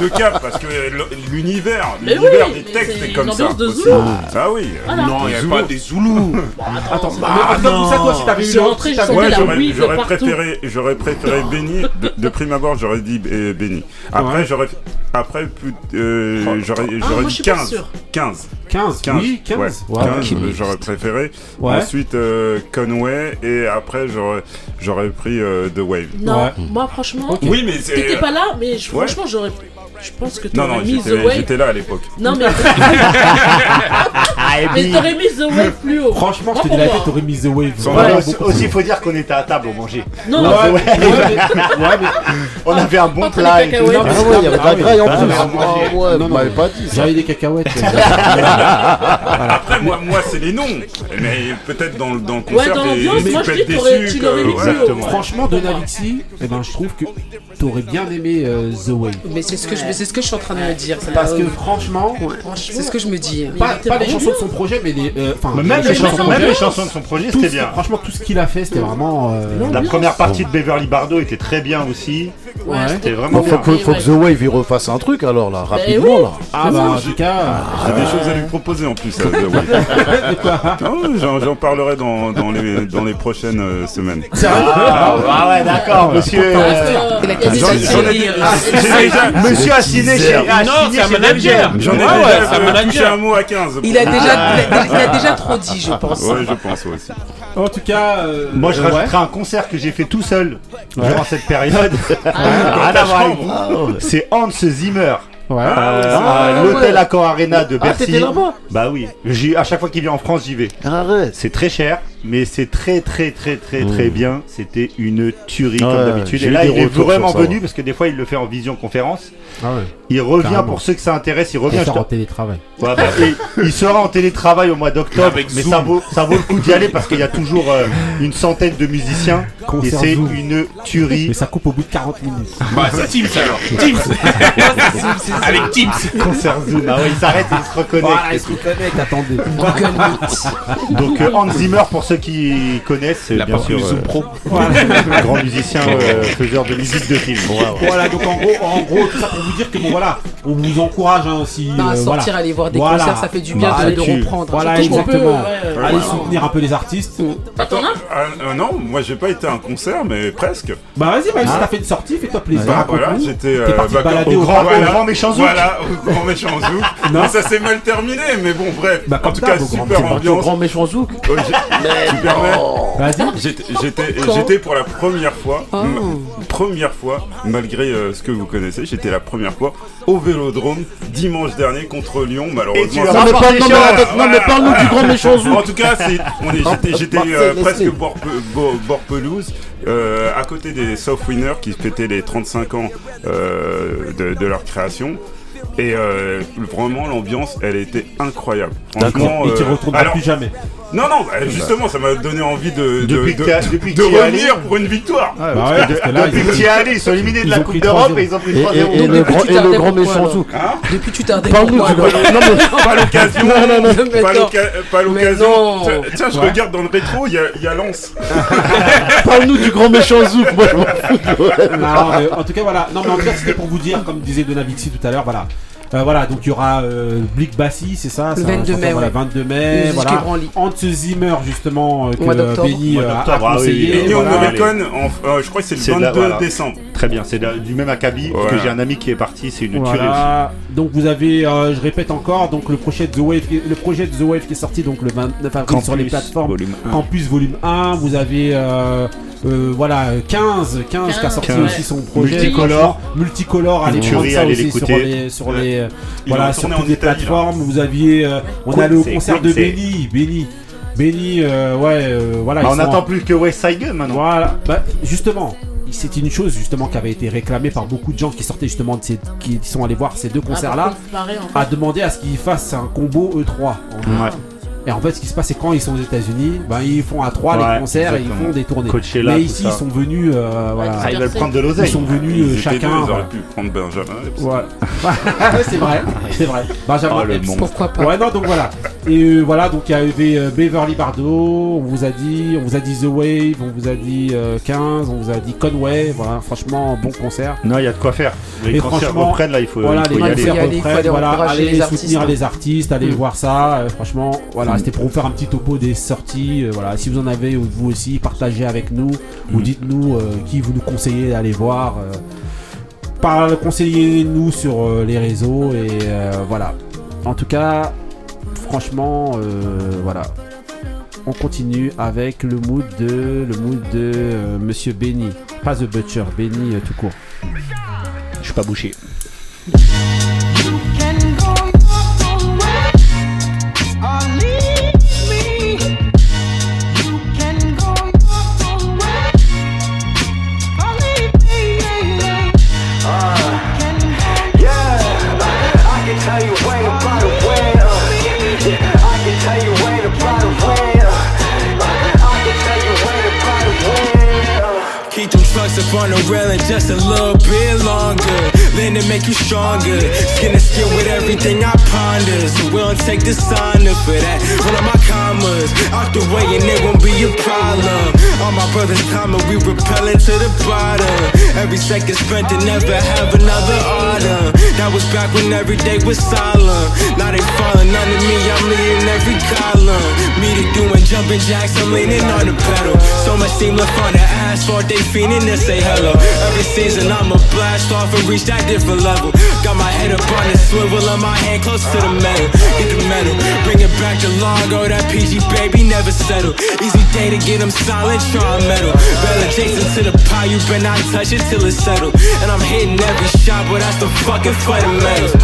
de Cap, parce que l'univers, l'univers des textes c'est est comme ça. de. Ah oui. Non, il n'y avait pas des Zoulous. Attends, ça, toi, si t'avais eu rentré, j'aurais préféré, j'aurais préféré Benny. De, prime abord, j'aurais dit euh, Benny. Après, j'aurais, après, euh, j'aurais, Ah, j'aurais dit suis pas 15. sûr. 15. 15, 15. oui, 15. Ouais, Ouais. 15, euh, j'aurais préféré. Ouais. Ensuite, euh, Conway. Et après, j'aurais, j'aurais pris euh, The Wave. Non, Ouais. moi franchement, Ok. Oui, mais c'est. t'étais pas là, mais je- Ouais. franchement, j'aurais. Je pense que Non, t'aurais non, mis The j'étais, Wave. j'étais là à l'époque. Non, mais. mais t'aurais mis The Wave plus haut. Franchement, je te dis la tête, t'aurais mis The Wave. Aussi, il faut dire qu'on était à table au manger. Non, non, Ouais, Ouais. ouais, mais- ouais, mais- On avait un bon plat. Ah ouais, il y avait de la graille en Ah, plus. mais Ah manger. ouais, Non, vous non, m'avez pas dit ça. J'avais des cacahuètes. Après, moi, moi c'est les noms. Mais peut-être dans, le- dans le concert, tu l'aurais mis plus haut. Franchement, de Navixi, eh ben, je trouve que t'aurais bien aimé euh, The Wave. Mais c'est ce que je, c'est ce que je suis en train de me dire. Parce que Euh, franchement, c'est ce que je me dis. Pas, pas les chansons de son projet, mais les. euh, Enfin, même les chansons de son même projet, les chansons de son projet, tout c'était bien. Franchement, tout ce qu'il a fait, c'était vraiment. euh, La première partie de Beverly Bardot était très bien aussi. Ouais, C'était Bon, vraiment faut, bien. que, faut que The Wave il refasse un truc alors là, rapidement oui. là. Ah bah en tout cas. J'ai des choses à lui proposer en plus. euh, The Wave. Non, j'en, parlerai dans, dans, les, dans les prochaines euh, semaines. Ah, ah ouais, d'accord, monsieur. euh, Euh, euh, Monsieur a signé chez. Non, signé c'est un manager. J'en ai déjà un euh, manager. touché un mot à 15. Il a, Ah. déjà, il, a, il a déjà trop dit, je pense. Ouais, je pense aussi. En tout cas. euh, Moi, je rajouterai un concert que j'ai fait tout seul durant cette période. Ah, Rien à voir avec vous. C'est Hans Zimmer. Ouais. Euh, Ah, à ouais. l'hôtel Accor Arena de Ah, Bercy. là-bas Bah oui. J'y- à chaque fois qu'il vient en France, j'y vais. Arrête. C'est très cher, mais c'est très très très très très bien. C'était une tuerie Ouais, comme d'habitude. j'ai Et eu là, des il est retours vraiment sur ça, venu ouais. parce que des fois, il le fait en vision conférence. Ah ouais. Il revient Carrément. pour ceux que ça intéresse. Il revient. Je te- en télétravail. Ouais, bah, et il sera en télétravail au mois d'octobre, Avec mais Zoom. ça vaut, ça vaut le coup d'y aller parce qu'il y a toujours euh, une centaine de musiciens et Concert c'est Zoom. une tuerie. Mais ça coupe au bout de 40 minutes. Bah, c'est Teams alors. Teams. Avec Teams. Concert Zoom, ah ouais, il s'arrête et il se reconnecte. Voilà, il se reconnecte, attendez. Donc euh, Hans Zimmer, pour ceux qui connaissent, c'est Il a bien sûr euh, Pro. grand musicien, euh, faiseur de musique de film. Ouais, ouais. Voilà, donc en gros, en gros, tout ça pour vous dire que bon voilà, on vous encourage hein, si. Non, à euh, sortir, voilà. aller voir des Voilà. concerts, ça fait du bien Bah, de, reprendre. Voilà, Surtout qu'on exactement. peut, ouais, ouais. Allez soutenir un peu les artistes. Ah, t'en as Ah, euh, non, moi j'ai pas été à un concert, mais presque. Bah vas-y, même si t'as fait une sortie, fais-toi plaisir. Bah, voilà, j'étais bah, au grand, voilà, grand méchant zouk. Voilà, au grand méchant zouk. Non. Mais ça s'est mal terminé, mais bon, bref. Bah, en tout cas, super ambiance. grand méchant zouk. Oh, tu permets Vas-y. J'étais- pour la première fois, Oh. première fois, malgré euh, ce que vous connaissez, j'étais la première fois au Vélodrome dimanche dernier contre Lyon. Malheureusement, Non mais, parle, parle-nous du grand méchant En zouk. tout cas, j'étais euh, presque bord, pe- bo- bord pelouse, euh, à côté des Soft Winners qui fêtaient les 35 ans euh, de, de leur création. Et euh, vraiment, l'ambiance, elle était incroyable. Franchement, Et tu euh, retrouveras alors- plus jamais. Non, non, bah, justement, ça m'a donné envie de, de, Depuis de, depuis revenir pour une victoire. Bah ouais, parce que là, Depuis ils- que tu y es allé, ils sont éliminés de la Coupe d'Europe 3-0. et ils ont pris Et, 3-0. et- et et le tardais grand méchant zouk. Hein Depuis, tu tardais Parle-nous du grand. alors Non mais pas l'occasion, Non, non, non, mais pas l'occasion. Tiens, je regarde dans le rétro, il y a, Lens. parle-nous du grand méchant zouk. Moi je m'en fous. Non, mais en tout cas, voilà. Non, mais en tout cas, c'était pour vous dire, comme disait Donavixi tout à l'heure, voilà. Euh, voilà, donc il y aura euh, Blick Bassi, c'est ça Le ça va 22 mai, voilà, ouais. 22 mai. Voilà. Hans Zimmer, justement, euh, que Au. Benny euh, a, ah oui, conseillé. Et. Morricone, euh, je crois que c'est le C'est 22 la- voilà. décembre. Très bien, c'est du même acabit Voilà. que j'ai un ami qui est parti, c'est une tuerie aussi. Donc vous avez, euh, je répète encore, donc le projet de The Wave, qui- le projet de The Wave qui est sorti donc le 29 avril sur les Campus, plateformes. volume. Campus volume 1. Vous avez euh, voilà 15, 15, qui a sorti 15, aussi son projet. Multicolore. Multicolore, allez prendre ça aussi sur les, sur Ouais. les, euh, voilà sur toutes les Italie, là. plateformes. Vous aviez, euh, on a Quincy, le concert de. Benny, Benny, Benny, euh, ouais, euh, voilà. Bah, on en- n'attend plus que West Side Gun maintenant. voilà, bah, justement, c'est une chose justement qui avait été réclamée par beaucoup de gens qui sortaient justement de ces, qui sont allés voir ces deux Ah, concerts-là, à demander à ce qu'ils fassent un combo E3. en- Ouais. Et en fait, ce qui se passe, c'est quand ils sont aux États-Unis, ben, ils font à 3 Ouais, les concerts et ils font des tournées. Coachella, Mais ici, ils sont venus, euh, voilà. Ah, ils veulent prendre de Ils l'oseille. sont venus Ils euh, étaient deux, chacun. Ils voilà. auraient pu prendre Benjamin. Epps. Ouais. c'est vrai, c'est vrai. Benjamin Oh, le Epps. monstre. Pourquoi pas Ouais, non, donc voilà. Et euh, voilà, donc il y avait euh, Beverly Bardo, on vous a dit, on vous a dit The Wave, on vous a dit euh, 15, on vous a dit Conway, voilà, franchement, bon concert. Non, il y a de quoi faire. Les Et concerts franchement, reprennent là, il faut, Voilà, il faut les y concerts aller, reprennent, voilà, allez les soutenir artistes, les artistes, allez Mm. voir ça, euh, franchement, voilà, c'était pour vous faire un petit topo des sorties, euh, voilà, si vous en avez, ou vous aussi, partagez avec nous, ou Mm. dites-nous euh, qui vous nous conseillez d'aller voir, euh, conseillez-nous sur les réseaux, et voilà. En tout cas, franchement, voilà. On continue avec le mood de le mood de Monsieur Benny, pas The Butcher, Benny tout court. Je suis pas bouché. Up on the railing just a little bit longer. Lean to make you stronger. Skin to skin with everything I ponder. So we don't take dishonor for that. One of my commas out the way and it won't be a problem. All my brothers coming, we repelling to the bottom. Every second spent to never have another order. That was back when every day was solemn. Now they falling under me, I'm leading every column. Me to doing jumping jacks, I'm leaning on the pedal. So much steam left on the asphalt, they fiending to say hello. Every season I'ma blast off and reach that different level. Got my head up on the swivel and my hand close to the metal. Get the metal, bring it back to long. Largo, that PG baby never settle. Easy day to get them silent, try metal. Bella Jason to the pie, you better not touch it till it's settled. And I'm hitting every shot, but that's the fucking fundamentals.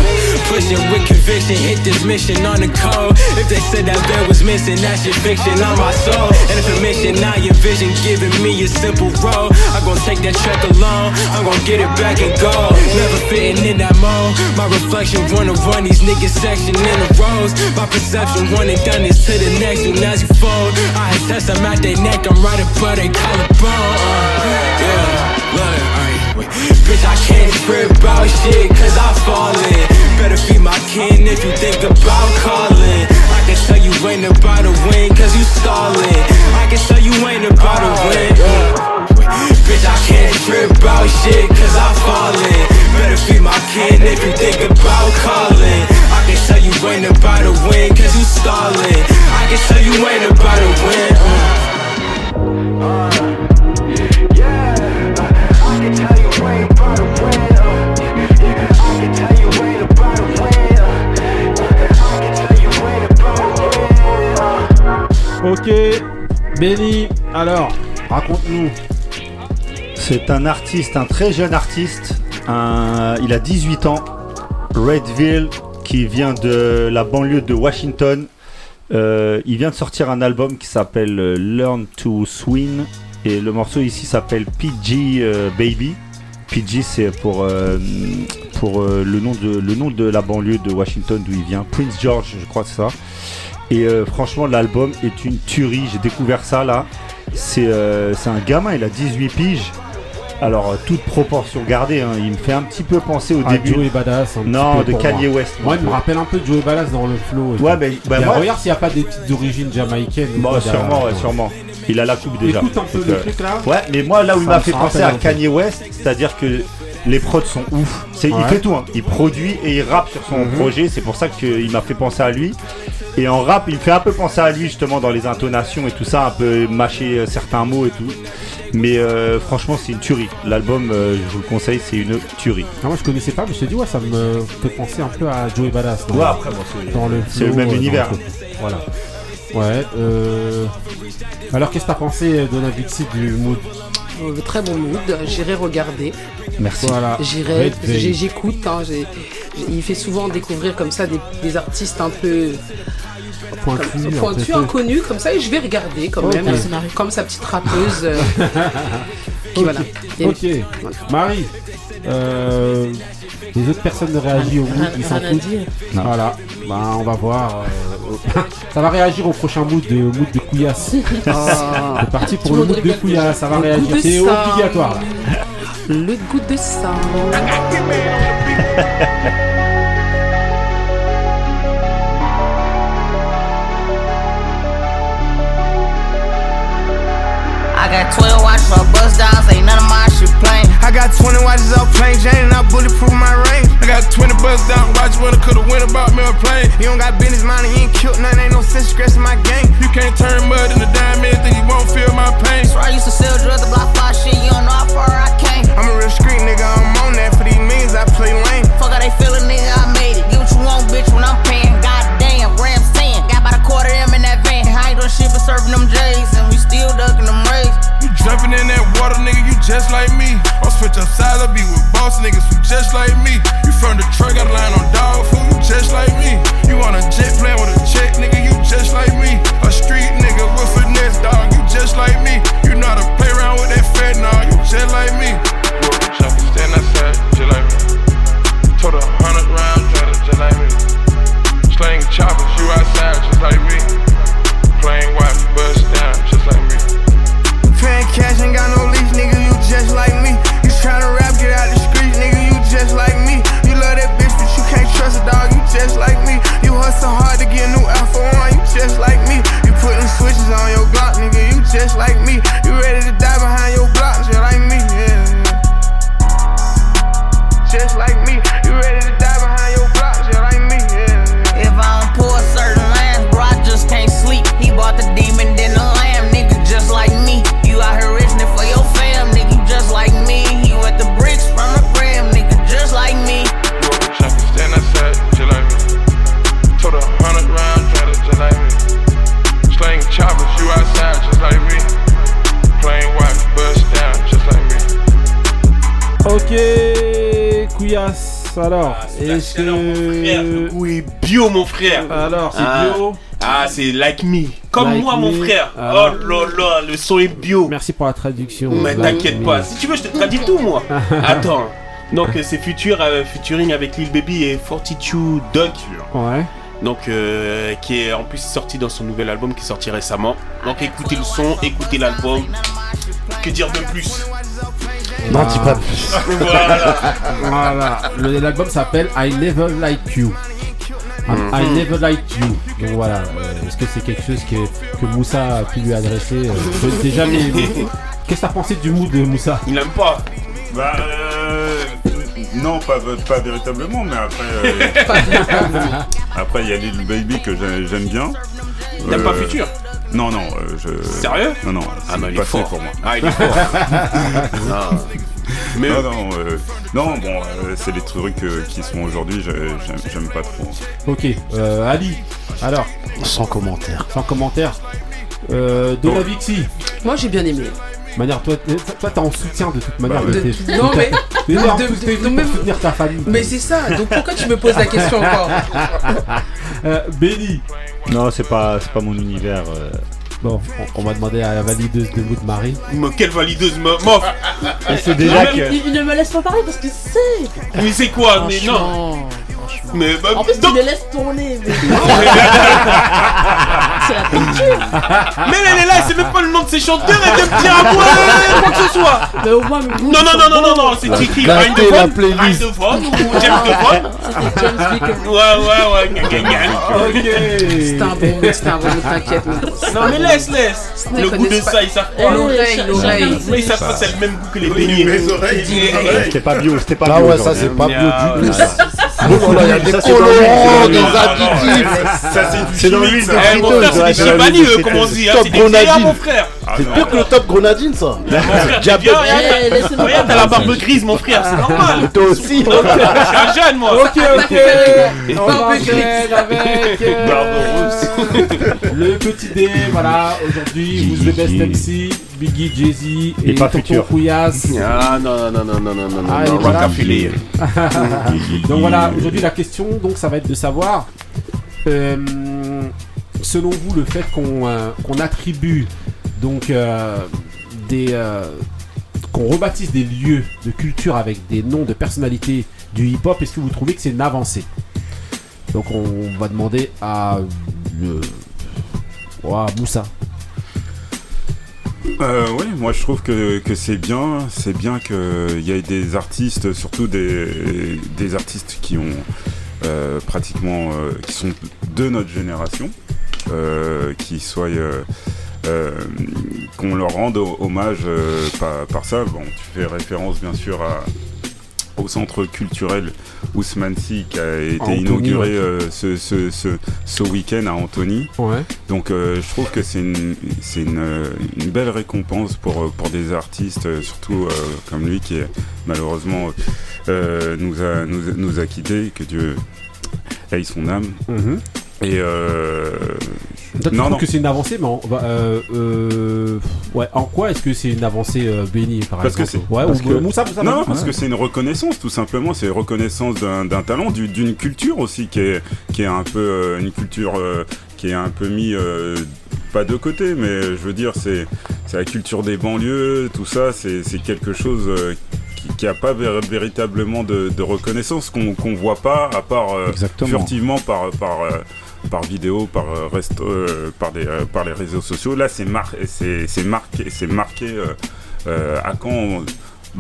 Pushing with conviction, hit this mission on the code. If they said that bed was missing, that's your fiction on my soul. And if a mission, now your vision giving me a simple road. I'm gonna take that track alone, I'm gonna get it back and go. Never fitting in that mold. My reflection wanna run these niggas section in the rows. My perception wanna done this to the next one as you fold. I test, I'm at their neck, I'm right above they collarbone. Uh, yeah, look, alright, wait. Bitch, I can't trip about shit, cause I fall in. Better feed my kin if you think about calling. I can tell you ain't about to win, cause you stalling. I can tell you ain't about to win. Uh. Bitch, I can't trip about shit, cause I fall in. Better feed my kin if you think about calling. I can tell you ain't about to win, cause you stalling. I can tell you ain't about to win. Uh. Ok, Benny, alors, raconte-nous. C'est un artiste, un très jeune artiste. il a 18 ans. Redville, qui vient de la banlieue de Washington. Euh, il vient de sortir un album qui s'appelle euh, Learn to Swing. Et le morceau ici s'appelle PG euh, Baby. PG, c'est pour, le, nom de, le nom de la banlieue de Washington d'où il vient. Prince George, je crois que c'est ça. Et franchement, l'album est une tuerie. J'ai découvert ça là. C'est un gamin, il a 18 piges. Alors, euh, toute proportion gardée, hein, il me fait un petit peu penser au Ah, début. Joey Badass. un Non, de Kanye moi. West. Moi, il me rappelle un peu Joey Badass dans le flow. Ouais, mais bah, regarde s'il n'y a pas des petites origines jamaïcaines. Bon, quoi sûrement, ouais, sûrement. Il a la coupe déjà. Écoute un peu le euh, truc là. Ouais, mais moi, là où il m'a fait penser à. Kanye West, c'est-à-dire que les prods sont ouf. C'est, Il fait tout, hein. il produit et il rappe sur son Mhm. projet. C'est pour ça qu'il m'a fait penser à lui. Et en rap, il me fait un peu penser à lui justement dans les intonations et tout ça, un peu mâcher euh, certains mots et tout. Mais euh, franchement, c'est une tuerie. L'album, euh, je vous le conseille, c'est une tuerie. Ah, moi je connaissais pas, mais je te dis, ouais, ça me fait penser un peu à Joey Badass. dans- Ouais, après, bon, c'est- dans le même euh, univers. Voilà. Ouais, euh... Alors qu'est-ce que t'as pensé, Donna Vixi, du mood Euh, Très bon mood, j'irai regarder. Merci. Voilà. J'irai, j'écoute. hein, il fait souvent découvrir comme ça des, des artistes un peu Pointu, peu. inconnus, comme ça, et je vais regarder quand même, comme sa petite rappeuse. euh, qui, voilà. Et- Ok. Marie, euh, les autres personnes ne réagissent au mood, ils s'en foutent. Voilà. Bah, on va voir. euh, ça va réagir au prochain mood de mood de Couillasse. Ah. C'est parti pour le mood de Couillasse. Ça va Le réagir. de C'est ça. obligatoire. là. Le goût de ça. I got 12 watches for bust downs, ain't none of my shit plain. I got 20 watches off plain Jane and I bulletproof my range. I got 20 bucks down watch when I could've went about me a plane. You don't got business mind and you ain't killed nothing, ain't no sense stressing my game. You can't turn mud into diamond, then you won't feel my pain. So I used to sell drugs to block five shit, you don't know how far I came. I'm a real street nigga, I'm on that for these millions, I play lame. Fuck how they feelin', nigga, I made it. Get what you want, bitch, when I'm paying. Goddamn, grams 10. Got about a quarter of them in that van. I ain't doing shit but serving them J's, and we still ducking them rays. You jumping in that water, nigga, you just like me. I'll switch up sides, I be with boss niggas who just like me. You from Detroit, got a line on dog food, you just like me. You on a jet plane with a check, nigga, you just like me. A street nigga with finesse, dog, you just like me. You know how to play around with that fat, nah, you just like me. Jumping, stand outside, just like me. Told a hundred round, just like me. Slang choppers, you outside, just like me. Est-ce que. Oui, bio, mon frère. Alors, c'est Ah. bio. Ah, c'est like me. Comme Like moi, mon frère. Alors. Oh là là, le son est bio. Merci pour la traduction. Mais Like t'inquiète pas. Si tu veux, je te traduis tout, moi. Attends. Donc, euh, c'est Future, euh, featuring avec Lil Baby et 42 Duck. Ouais. Donc, euh, qui est en plus sorti dans son nouvel album qui est sorti récemment. Donc, écoutez le son, écoutez l'album. Que dire de plus? Non, dis pas plus. Voilà. voilà. Le- L'album s'appelle I Never Like You. I- Mhm. I Never Like You. Donc voilà. euh, Est-ce que c'est quelque chose que, que Moussa a pu lui adresser euh, je sais jamais. Qu'est-ce que t'as pensé du mood de Moussa? Il aime pas. Bah, euh, non, pas, pas véritablement, mais après. euh, après, il y a Lil Baby que j'ai- j'aime bien. T'aimes pas Future Non, non, euh, je. Sérieux Non, non, Ah, mais il est fort. pour moi. Ah, il est fort. Non. Mais- Non, non, euh, non, bon, euh, c'est les trucs euh, qui sont aujourd'hui, je- j'aime pas trop. Ok. euh, Ali. Alors. Sans commentaire. Sans commentaire. Euh, Donna Vixi. Moi j'ai bien aimé. Manière, toi, t'es- toi, t'es en soutien de toute manière. De- de tes- non de mais. T'es là de- de- pour soutenir ta famille. Mais c'est ça, donc pourquoi tu me poses la question encore Euh, Benny. Non, c'est pas, c'est pas mon univers. euh. Bon, on, on va demander à la valideuse de mood Marie. Mais quelle valideuse, me- mof Et c'est déjà Non, mais que. il, il ne me laisse pas parler parce que c'est. Mais c'est quoi Mais non Franchement. Mais bah, En plus, tu donc- me laisses tourner. mais- c'est la culture. Mais elle est là, c'est même pas le nom de ses chanteurs, elle vient me dire à moi euh, quoi que ce soit. Mais au moins, Non, non, non, non, non, non, c'est Tiki, Ryan Devon, playlist. Ryan Devon ou James Devon. C'était James Vicker. Ouais, ouais, ouais, gna. Ok. C'est un bon, c'est un bon, t'inquiète. Non, mais laisse, laisse. Le goût de ça, ils savent pas. L'oreille, l'oreille. Mais ils savent pas que c'est le même goût que les beignets. mes oreilles. C'était pas bio, c'était pas Ah bio. ouais, ça c'est pas bio Ah, du tout. Ouais. ça. Là là, il y a des colorants, des additifs. Ça, c'est dans l'huile Eh, mon frère, c'est des chibani, comme on dit. hein, Top C'est des mon frère. C'est pire que le top grenadine ça. Regarde, Eh, laissez-nous regarde, t'as la barbe grise, mon frère, c'est normal. Toi aussi. Je suis un jeune, moi. Ok, ok. On Barbe euh, le petit dé. Voilà, aujourd'hui, vous the best MC, Biggie, Jay-Z et, Et pas Tonton Futur. Couillasse. Ah non, non, non, non, non, non, Ah, non, voilà. Donc voilà, aujourd'hui la question, donc ça va être de savoir, euh, selon vous, le fait qu'on euh, qu'on attribue donc euh, des, euh, qu'on rebaptise des lieux de culture avec des noms de personnalités du hip-hop, est-ce que vous trouvez que c'est une avancée? Donc on va demander à à Moussa. Euh, oui, moi je trouve que, c'est bien, c'est bien qu'il y ait des artistes, surtout des, artistes qui ont euh, euh, qui sont de notre génération, euh, qui soient, euh, euh, qu'on leur rende ho- hommage euh, par, par ça. Bon, tu fais référence bien sûr à, au centre culturel Ousmane Sy qui a été inauguré ouais. euh, ce, ce, ce, ce week-end à Antony. Ouais. Donc euh, je trouve que c'est une, une, une belle récompense pour, euh, pour des artistes, surtout euh, comme lui qui malheureusement nous, a, nous, nous a quittés, que Dieu aille son âme. Mhm. Et Toi, tu non, non. que c'est une avancée, mais en, bah, euh, euh, ouais, en quoi est-ce que c'est une avancée euh, bénie par Parce que exemple c'est- Ouais, parce ou que- Moussa, Moussa, non, parce que c'est une reconnaissance, tout simplement. C'est une reconnaissance d'un d'un talent, du- d'une culture aussi qui est, qui est un peu euh, une culture euh, qui est un peu mis euh, pas de côté, mais je veux dire, c'est c'est la culture des banlieues, tout ça, c'est c'est quelque chose euh, qui, qui a pas vér- véritablement de, de reconnaissance qu'on qu'on voit pas, à part euh, furtivement par par euh, par vidéo, par euh, resto, euh, par des euh, par les réseaux sociaux. Là, c'est mar c'est marqué, c'est marqué euh, euh, à quand. on-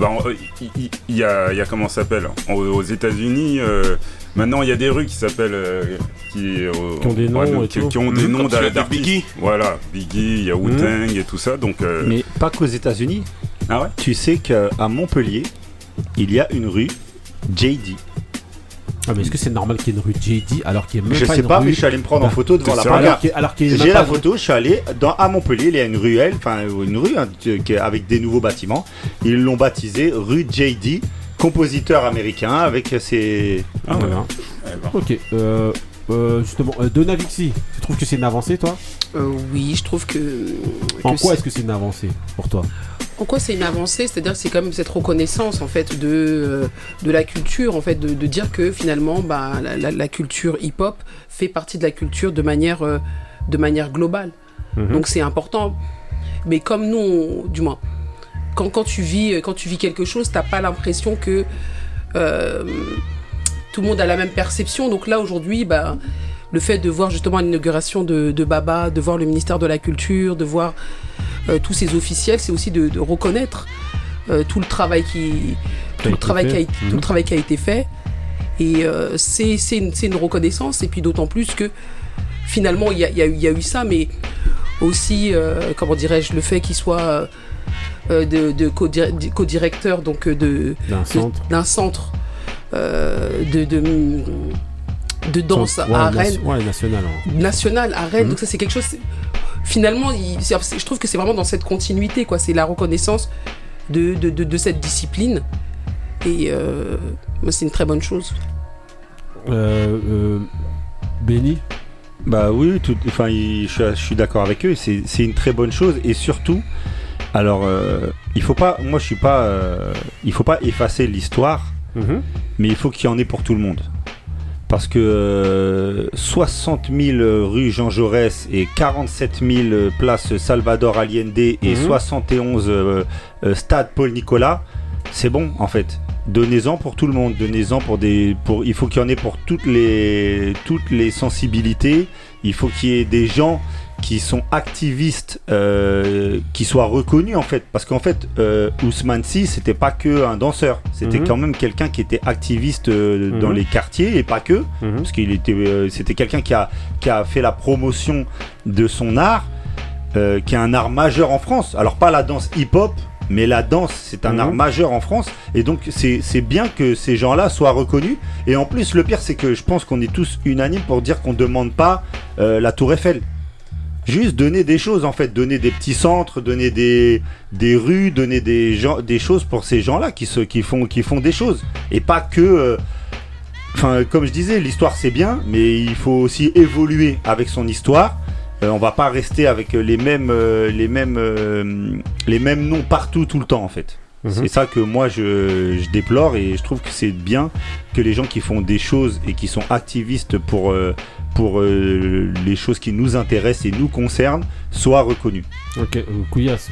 on- il il- il y, a, il y a comment ça s'appelle? Aux États-Unis. euh, maintenant, il y a des rues qui s'appellent euh, qui, euh, Qui ont des noms ouais, et qui, tout. qui ont des Mhm, noms de d'artistes. Biggie. Voilà, Biggie, il y a Wu-Tang et tout ça. Donc, euh, Mais pas qu'aux États-Unis. ah ouais? Tu sais qu'à Montpellier, il y a une rue JD. Ah, mais est-ce que c'est normal qu'il y ait une rue JD alors qu'il n'y a même Je pas sais une pas, rue mais je suis allé me prendre en Bah, photo devant la sérieux alors qu'il alors qu'il y a même J'ai la photo, je suis allé dans, à Montpellier, il y a une ruelle, enfin une rue hein, avec des nouveaux bâtiments. Ils l'ont baptisée rue JD, compositeur américain avec ses. Ah, ouais, ben. Ok, euh, euh, justement, euh, tu trouves que c'est une avancée toi? Euh, oui, je trouve que. En que quoi c'est- est-ce que c'est une avancée pour toi? En quoi c'est une avancée? C'est-à-dire que c'est quand même cette reconnaissance en fait de, euh, de la culture, en fait, de, de dire que finalement bah, la, la- la culture hip-hop fait partie de la culture de manière, euh, de manière globale. Mhm. Donc c'est important. Mais comme nous, on- du moins, quand, quand, tu vis, quand tu vis quelque chose, t'as pas l'impression que euh, tout le monde a la même perception. Donc là aujourd'hui, bah, le fait de voir justement l'inauguration de, de Baba, de voir le ministère de la Culture, de voir euh, tous ces officiels, c'est aussi de, de reconnaître euh, tout le travail qui, tout le été travail qui a, fait. été- tout Mhm. le travail qui a été fait. Et euh, c'est une, reconnaissance. Et puis d'autant plus que finalement il y a, y eu- il y a eu ça, mais aussi euh, comment dirais-je le fait qu'il soit euh, euh, de, de co-dir- de co-directeur donc euh, de D'un centre. centre euh, de, de de danse Ouais, à Rennes Ouais, national. hein. national à Rennes. Mhm. Donc ça c'est quelque chose. Finalement, il- je trouve que c'est vraiment dans cette continuité, quoi. C'est la reconnaissance de, de, de, de cette discipline. Et euh, moi, c'est une très bonne chose. Euh, euh, Benny Bah oui, tout- enfin, il- je, suis- je suis d'accord avec eux. C'est c'est une très bonne chose et surtout, alors, euh, il faut pas, moi je suis pas, euh, il faut pas effacer l'histoire, Mhm. mais il faut qu'il y en ait pour tout le monde. Parce que euh, 60 000 rue Jean Jaurès et 47 000 place Salvador Allende et Mhm. 71 euh, euh, stade Paul Nicolas, c'est bon en fait. Donnez-en pour tout le monde, donnez-en pour des, pour, il faut qu'il y en ait pour toutes les, toutes les sensibilités. Il faut qu'il y ait des gens qui sont activistes, euh, qui soient reconnus en fait. Parce qu'en fait, euh, Ousmane Sy, c'était pas que un danseur, c'était Mhm. quand même quelqu'un qui était activiste euh, dans Mhm. les quartiers et pas que. Mhm. Parce qu'il était, euh, c'était quelqu'un qui a, qui a fait la promotion de son art, euh, qui est un art majeur en France. Alors pas la danse hip-hop. Mais la danse, c'est un art majeur en France. Et donc, c'est c'est bien que ces gens-là soient reconnus. Et en plus, le pire, c'est que je pense qu'on est tous unanimes pour dire qu'on ne demande pas euh, la Tour Eiffel. Juste donner des choses, en fait. Donner des petits centres, donner des, des rues, donner des, gens, des choses pour ces gens-là qui, qui, font, qui font des choses. Et pas que. euh, Enfin, comme je disais, l'histoire c'est bien, mais il faut aussi évoluer avec son histoire. Euh, on va pas rester avec les mêmes, euh, les mêmes, euh, les mêmes noms partout tout le temps en fait. Mhm. C'est ça que moi je, je déplore et je trouve que c'est bien que les gens qui font des choses et qui sont activistes pour, euh, pour euh, les choses qui nous intéressent et nous concernent soient reconnus. Ok, euh, Couillasse.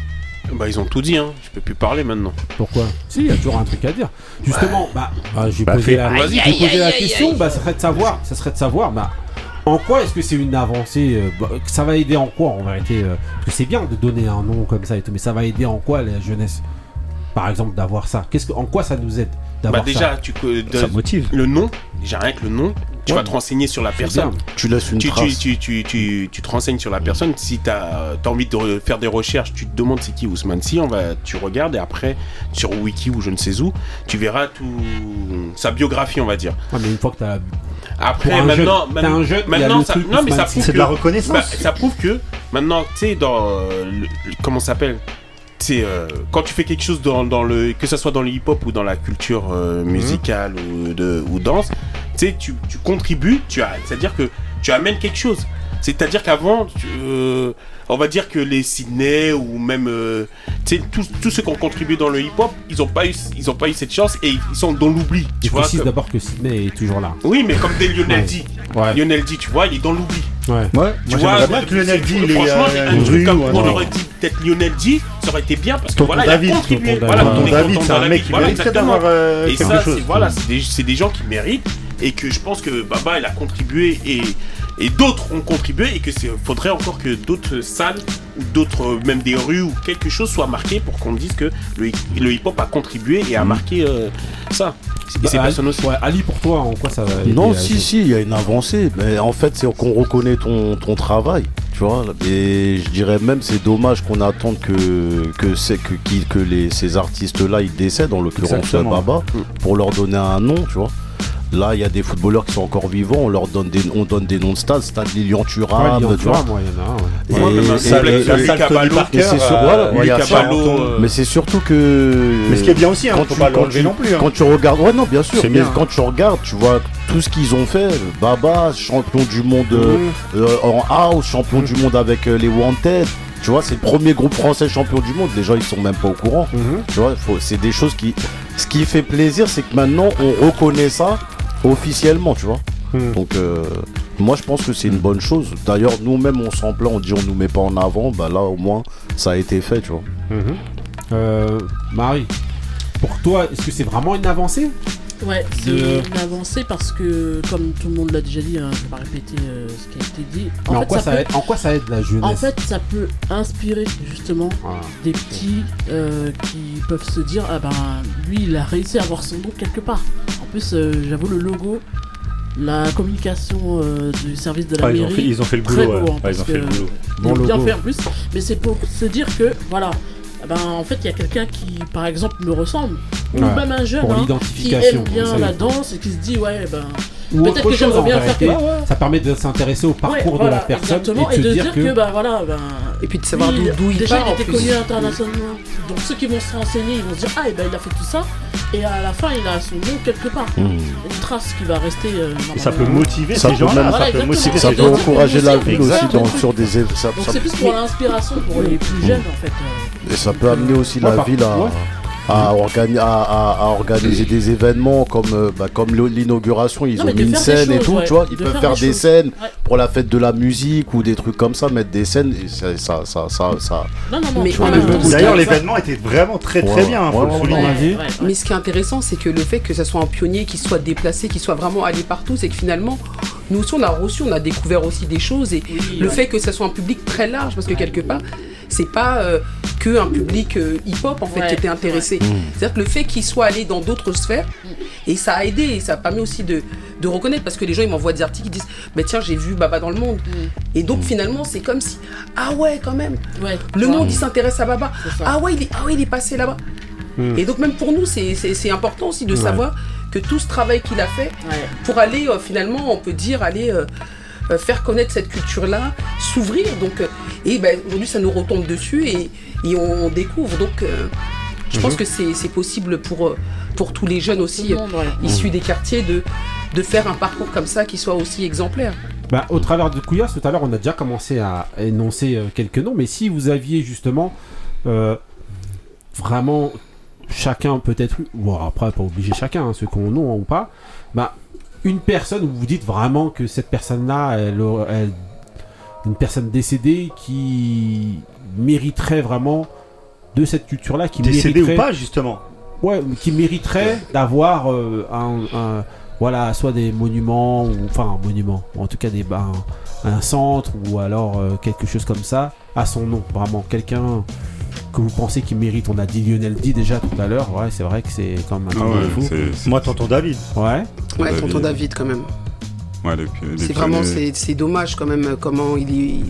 Bah, ils ont tout dit, hein. Je peux plus parler maintenant. Pourquoi? Si, il y a toujours un truc à dire. Justement, bah, bah, je vais Bah, poser fais- la, Aïe, aïe, question. Bah, ça serait de savoir, ça serait de savoir, bah, en quoi est-ce que c'est une avancée euh, bah, Ça va aider en quoi en vérité euh, Parce que c'est bien de donner un nom comme ça et tout, mais ça va aider en quoi la jeunesse? Par exemple, d'avoir ça. Qu'est-ce que, en quoi ça nous aide Bah, d'avoir déjà, ça tu de- Ça motive. le nom, déjà rien que le nom, tu Ouais, vas te renseigner sur la personne. bien. Tu laisses une tu, tu, trace. tu, tu, tu, tu te renseignes sur la personne. Si tu as, envie de re- faire des recherches, tu te demandes c'est qui Ousmane Sy, on va, tu regardes et après, sur Wiki ou je ne sais où, tu verras tout sa biographie, on va dire. Ah, mais une fois que t'as Après, Pour un maintenant, jeune- t'as un jeune, maintenant ça, non, mais ça prouve. C'est que- de la reconnaissance. bah, ça prouve que maintenant, tu sais, dans euh, le- le- comment ça s'appelle? C'est quand tu fais quelque chose dans, dans le que ce soit dans le hip hop ou dans la culture euh, Mhm. musicale ou de ou danse tu sais tu, tu contribues tu as c'est à dire que tu amènes quelque chose c'est à dire qu'avant euh, on va dire que les Sydney ou même euh, tous, tous ceux qui ont contribué dans le hip hop ils ont pas eu ils ont pas eu cette chance et ils sont dans l'oubli tu Je vois précise comme- d'abord que Sydney est toujours là. oui mais comme des Lionel Ouais. D Ouais. Lionel D tu vois il est dans l'oubli Ouais. Ouais, tu moi vois, bien que Lionel D il ait franchement, euh, un truc comme on aurait dit peut-être Lionel D, ça aurait été bien parce que voilà, David, il a contribué. Voilà, David. on est David, content c'est un mec qui exactement. d'avoir, Et quelque ça, chose. c'est voilà, c'est des, c'est des gens qui méritent et que je pense que Baba il a contribué et et d'autres ont contribué et que c'est faudrait encore que d'autres salles ou d'autres euh, même des rues ou quelque chose soient marquées pour qu'on dise que le, le hip hop a contribué et a marqué euh, ça. Et Bah, ces personnes aussi. ouais, Ali, pour toi, en quoi ça va Non, à- si, si, il y a une avancée. Mais en fait, c'est qu'on reconnaît ton, ton travail. Tu vois, et je dirais même c'est dommage qu'on attende que, que, c'est- que, qui- que les, ces artistes-là ils décèdent, en l'occurrence. Baba, pour leur donner un nom, tu vois. Là, il y a des footballeurs qui sont encore vivants, on leur donne des, on donne des noms de stade, stade Lilian Ouais, Thuram, Lyon, tu vois. moi, il y en a un. ouais. Et- Ouais, un et- et- et- Caballo, Parker, sur- euh, voilà, Louis il y a ça. Caballo, euh, Mais c'est surtout que. Mais ce qui est bien aussi, hein, quand tu, pas quand l'enlever tu- non plus, hein. Quand tu regardes, ouais, non, bien sûr. Mais bien, quand tu regardes, tu vois tout ce qu'ils ont fait. Baba, champion du monde Mhm. euh, en house, champion du monde avec euh, les Wanted. Tu vois, c'est le premier groupe français champion du monde. Les gens, ils sont même pas au courant. Mhm. Tu vois, c'est des choses qui. Ce qui fait plaisir, c'est que maintenant, on reconnaît ça officiellement, tu vois. Mhm. Donc, euh, moi, je pense que c'est une bonne chose. D'ailleurs, nous-mêmes, on s'en plaint, on dit on nous met pas en avant. Bah là, au moins, ça a été fait, tu vois. Mhm. Euh, Marie, pour toi, est-ce que c'est vraiment une avancée? Ouais, c'est De- une avancée parce que, comme tout le monde l'a déjà dit, hein, je vais pas répéter euh, ce qui a été dit. Mais en, fait, quoi ça peut- aide, en quoi ça aide la jeunesse En fait, ça peut inspirer justement Voilà. des petits euh, qui peuvent se dire ah ben lui il a réussi à avoir son nom quelque part. En plus, euh, j'avoue le logo, la communication euh, du service de la Ah, ils ont mairie, fait- ils ont fait le très boulot, beau, ouais. hein, Ouais, parce ils ont fait le boulot. ils Bon ont bien logo. fait en plus. Mais c'est pour se dire que voilà. Ah Ben, en fait, il y a quelqu'un qui, par exemple, me ressemble, ou Ouais, même un jeune hein, qui aime bien la danse et qui se dit ouais ben Ou peut-être autre que chose j'aimerais en bien faire vérité. que Ça. Permet de s'intéresser au parcours Ouais, de la personne exactement, et de se dire, que, bah voilà ben Et puis de savoir d'où il déjà part il était connu internationalement. Donc ceux qui vont se renseigner ils vont se dire ah et ben il a fait tout ça et à la fin il a son nom quelque part. Mmh. une trace qui va rester euh, Et ça peut motiver Ça ces ça peut motiver Ça peut encourager la ville aussi dans, sur des ça, donc c'est plus pour l'inspiration pour les plus jeunes en fait euh. et ça peut amener aussi la ville à. À, organi- à- à- à organiser des événements comme, euh, bah, comme l'inauguration, ils Non, ont mis une scène et tout, ouais. tu vois, ils peuvent faire des scènes Ouais. pour la fête de la musique ou des trucs comme ça, mettre des scènes, et ça, ça, ça, ça, ça- D'ailleurs, l'événement était vraiment très très Ouais, bien, hein, ouais, faut le ouais, souligner. Ouais, ouais. Mais ce qui est intéressant, c'est que le fait que ce soit un pionnier qui soit déplacé, qui soit vraiment allé partout, c'est que finalement, nous aussi, on a reçu, on a découvert aussi des choses. Et Oui, le ouais. fait que ce soit un public très large, parce que quelque part, c'est pas euh, que un public euh, hip-hop en fait Ouais, qui était intéressé. C'est-à-dire que le fait qu'il soit allé dans d'autres sphères, et ça a aidé, et ça a permis aussi de, de reconnaître, parce que les gens ils m'envoient des articles, ils disent, mais tiens, j'ai vu Baba dans le monde. Et donc finalement, c'est comme si, ah ouais, quand même, Ouais. le monde il s'intéresse à Baba. Ah ouais, il est, ah ouais, il est passé là-bas. Et donc même pour nous, c'est- important aussi de savoir que tout ce travail qu'il a fait Ouais. pour aller euh, finalement, on peut dire, aller euh, faire connaître cette culture-là, s'ouvrir. Donc, euh, et ben, aujourd'hui, ça nous retombe dessus et, et on découvre. Donc, euh, je pense que c'est c'est possible pour, euh, pour tous les jeunes aussi Tout le monde, ouais. euh, issus des quartiers de, de faire un parcours comme ça qui soit aussi exemplaire. Bah, au travers de Couillasse, tout à l'heure, on a déjà commencé à énoncer euh, quelques noms, mais si vous aviez justement euh, vraiment chacun, peut-être, bon, après, pas obligé chacun, hein, ceux qui ont nom ou pas, bah, une personne où vous dites vraiment que cette personne-là, elle, une personne décédée qui mériterait vraiment de cette culture-là, qui Décédé mériterait, ou pas, justement. Ouais, qui mériterait d'avoir euh, un, un- voilà, soit des monuments, ou enfin un monument, ou en tout cas des, bah, un, un centre, ou alors euh, quelque chose comme ça, à son nom, vraiment. Quelqu'un que vous pensez qui mérite. On a dit Lionel D déjà tout à l'heure, ouais, c'est vrai que c'est quand même un Ah truc de ouais, fou. c'est- c'est- Moi, tonton David. Ouais. Ouais, tonton David quand même. Ouais, depuis- depuis C'est vraiment, les- c'est c'est dommage quand même euh, comment il est.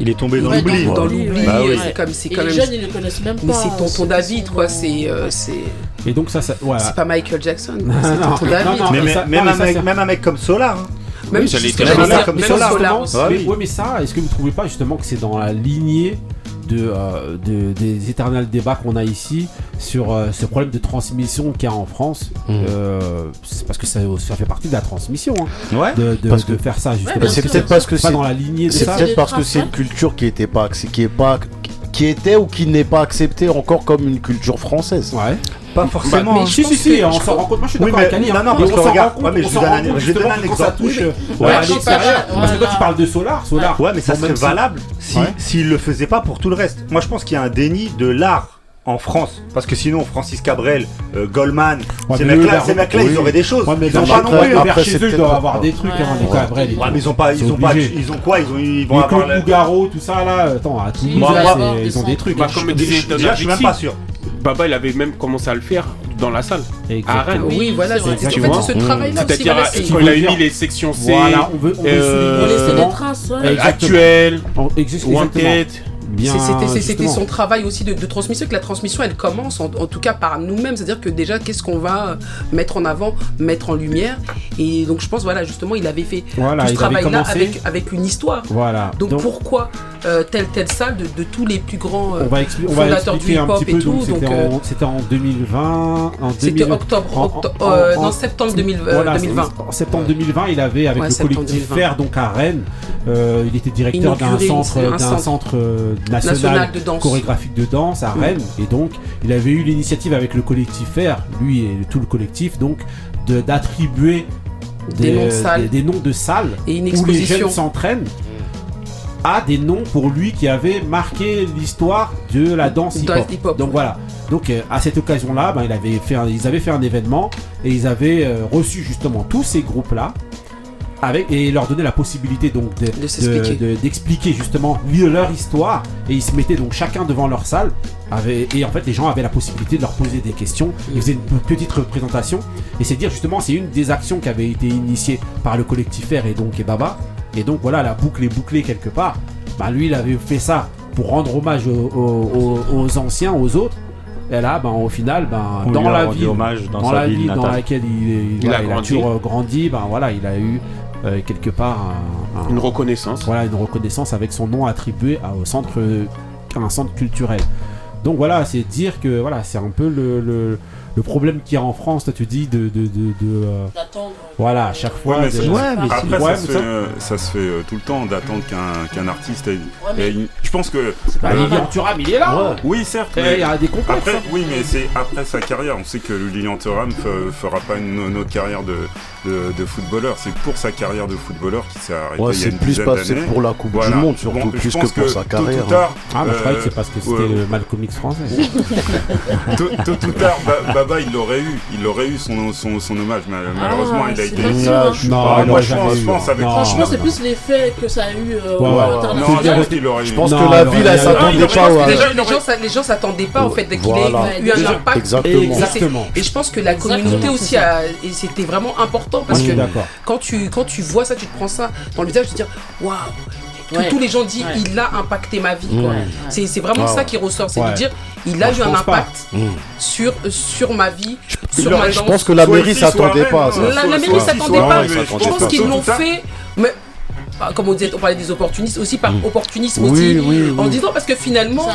Il est tombé dans Ouais, l'oubli. Dans, dans Ouais. l'oubli, Bah oui. c'est comme, c'est Et quand les même. jeunes, ils le connaissent même Mais pas, c'est ceux tonton qui David, sont quoi. dans- C'est, euh, c'est, Et donc ça, ça voilà. c'est pas Michael Jackson. Non, c'est tonton non, David. Mais, mais mais- même, un mais ça, mec, c'est- même un mec comme Solar. hein. Même Oui, j'allais si- dire même Solar, Solar, comme même Solar. Solar. Ah mais, oui. ouais, mais ça, est-ce que vous trouvez pas justement que c'est dans la lignée de, euh, de- des éternels débats qu'on a ici sur euh, ce problème de transmission qu'il y a en France Euh, c'est parce que ça, ça fait partie de la transmission hein, Ouais. de, de- Parce de que- faire ça justement. c'est peut-être parce que C'est dans la lignée de c'est peut-être des parce que c'est une culture qui était pas qui est pas qui était ou qui n'est pas acceptée encore comme une culture française. Ouais. Pas forcément. mais hein. je Si, si, si, on je s'en rend compte. Moi, je suis d'accord avec non, hein. non, Mais parce que regarde, mais je vais donner un quand exemple. ça touche Oui, euh, mais- ouais, Ouais, à l'extérieur. Parce que toi, tu parles de Solar. Solar. Ouais, mais ça serait valable si- Ouais. s'il le faisait pas pour tout le reste. Moi, je pense qu'il y a un déni de l'art en France. Parce que sinon, Francis Cabrel, euh, Goldman, Ouais, ces mecs-là, ces mecs-là, oui. ils auraient des choses. Ouais, mais ils ont pas non après- plus. vers après, chez c'est eux, ils doivent avoir des trucs, Ouais. hein, des Cabrel et Ouais, tout. mais ils ont pas, ils C'est ont pas, obligé. ils ont quoi? Ils ont, ils vont avoir. Claude le- Nougaro, tout ça là, attends, à Toulouse, ils ont des trucs. Bah, hein. Déjà, je suis même pas sûr. Baba, il avait même commencé à le faire dans la salle. À Exactement. Rennes. Oui, voilà, c'est ce travail-là aussi. C'est-à-dire euh, quand il a veut mis les sections C, Voilà, on veut, on veut euh, On justement- des traces, ouais. euh, Exactement. actuel, en- ex- exactement. Wanted. Bien, C'était son travail aussi de, de transmission, que la transmission elle commence en, en tout cas par nous-mêmes, c'est-à-dire que déjà qu'est-ce qu'on va euh, mettre en avant, mettre en lumière, et donc je pense voilà justement il avait fait Voilà, tout ce travail-là avec, avec une histoire. Voilà. Donc, pourquoi euh, telle telle salle de, de tous les plus grands euh, on va, expli- on va fondateurs du hip-hop et tout, Donc, c'était en, c'était en 2020. En C'était 2000 octobre, en- non, septembre 2000, euh, voilà, 2020. En septembre 2020, il avait avec Ouais, le collectif 2020. Faire donc à Rennes. il était directeur d'un centre euh, national, de danse. chorégraphique de danse à Mm. Rennes. Et donc, il avait eu l'initiative avec le collectif Faire, lui et tout le collectif, donc de- d'attribuer Des noms de salles. des- des noms de salles Et une où les jeunes s'entraînent à des noms pour lui qui avaient marqué l'histoire de la danse Dans hip-hop. Donc voilà. Donc euh, à cette occasion-là, ben, il avait fait un- ils avaient fait un événement et ils avaient euh, reçu justement tous ces groupes-là avec et leur donner la possibilité donc de- De de- d'expliquer justement leur histoire. Et ils se mettaient donc chacun devant leur salle et en fait les gens avaient la possibilité de leur poser des questions. Ils faisaient une pe- petite représentation. Et c'est dire justement c'est une des actions qui avait été initiée par le collectif R et donc et Baba. Et donc voilà la boucle est bouclée quelque part. Bah lui il avait fait ça pour rendre hommage aux, aux- aux- aux anciens aux autres. Et là ben au final ben dans la ville dans sa la ville ville dans natale. laquelle il, il- Il voilà, a il a toujours euh, grandi ben voilà il a eu euh, quelque part un- un- une reconnaissance. voilà une reconnaissance avec son nom attribué à- au centre euh, à un centre culturel donc voilà c'est dire que voilà c'est un peu le, le, le problème qu'il y a en France, toi tu dis de. Euh, voilà, à chaque fois. Mais Après, euh, ça, se fait, ça se fait tout le temps d'attendre qu'un, qu'un artiste ait. Je pense que. C'est pas euh, Lilian Thuram, il est là Oui, certes. Eh, il y a des complexes. Après, hein. oui, mais c'est après sa carrière. On sait que Lilian Thuram fera pas une, autre carrière de, de, footballeur. C'est pour sa carrière de footballeur qui s'est arrêtée. Ouais, c'est plus passé pour la Coupe du Monde, surtout, bon, plus que pour sa carrière. Hein. Tard, ah, c'est parce que c'était le Malcolm français. tôt, ou tard, il l'aurait eu. Il aurait eu son, son, son hommage, mais ah, malheureusement, il a été. Hein. Non, moi, je pense. Franchement, c'est euh, plus l'effet que ça a eu euh, ouais, ouais. Je pense que la ville, elle s'attendait pas. Les gens s'attendaient pas au fait qu'il ait eu un impact. Exactement. Et je pense que la communauté aussi, c'était vraiment important parce que quand tu vois ça, tu te prends ça dans le visage, tu te dis waouh, ouais. tous les gens disent il a impacté ma vie. C'est vraiment ça qui ressort, c'est de dire il a eu un impact sur, ma vie, sur ma Je pense que la mairie s'attendait pas. La mairie s'attendait pas. Je pense qu'ils l'ont fait comme on disait, on parlait des opportunistes, aussi par mm. opportunisme aussi, oui, en disant parce que finalement,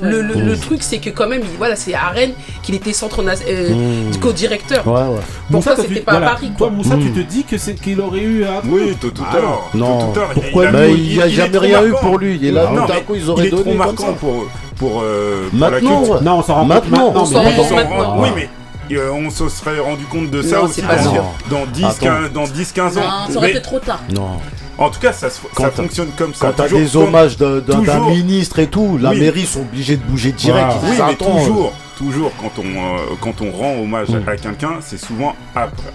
le, le, mm. truc c'est que quand même, voilà, c'est à Rennes qu'il était centre euh, mm. co-directeur. Ouais, ouais. Ça, c'était pas à Paris. Quoi. Toi, Moussa, tu te dis que c'est qu'il aurait eu à... Oui, tout ah, à l'heure. Non, pourquoi Il n'y a jamais rien eu pour lui. Et là, tout d'un coup, ils auraient donné. marquant pour pour euh, maintenant. Non, on s'en rend maintenant. Oui, mais euh, on se serait rendu compte de ça aussi dans, 10, 15, dans 10, 15 ans. Ça aurait mais... été trop tard. Non. En tout cas, ça, fonctionne comme ça. Quand t'as des hommages d'un ministre et tout, la mairie sont obligés de bouger direct. Oui, mais toujours, toujours quand on euh, quand on rend hommage à hmm. quelqu'un, c'est souvent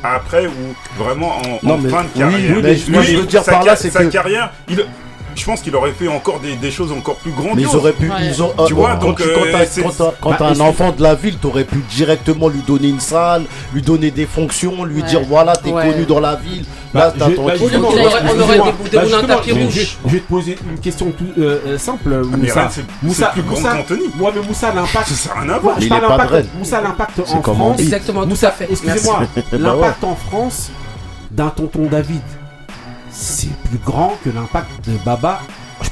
après, ou vraiment en, fin de carrière. Mais, je veux dire par là, c'est sa que... carrière, il, je pense qu'il aurait fait encore des, des, choses encore plus grandioses. Mais ils auraient pu. Ouais. Ils ont, tu vois, euh, donc, euh, quand t'as bah, un enfant de la ville, t'aurais pu directement lui donner une salle, lui donner des fonctions, lui ouais. dire voilà, t'es ouais. connu dans la ville. Bah, là, t'as ton. Bah, on aurait déroulé un tapis rouge. Je vais te poser une question tout, euh, euh simple. Ah, Moussa, Moussa, plus grand. Moi, mais Moussa, l'impact. Ça sert à rien à voir. Je parle Moussa, l'impact en France. Exactement, tout fait. Excusez-moi, bah l'impact en France d'un tonton David c'est plus grand que l'impact de Baba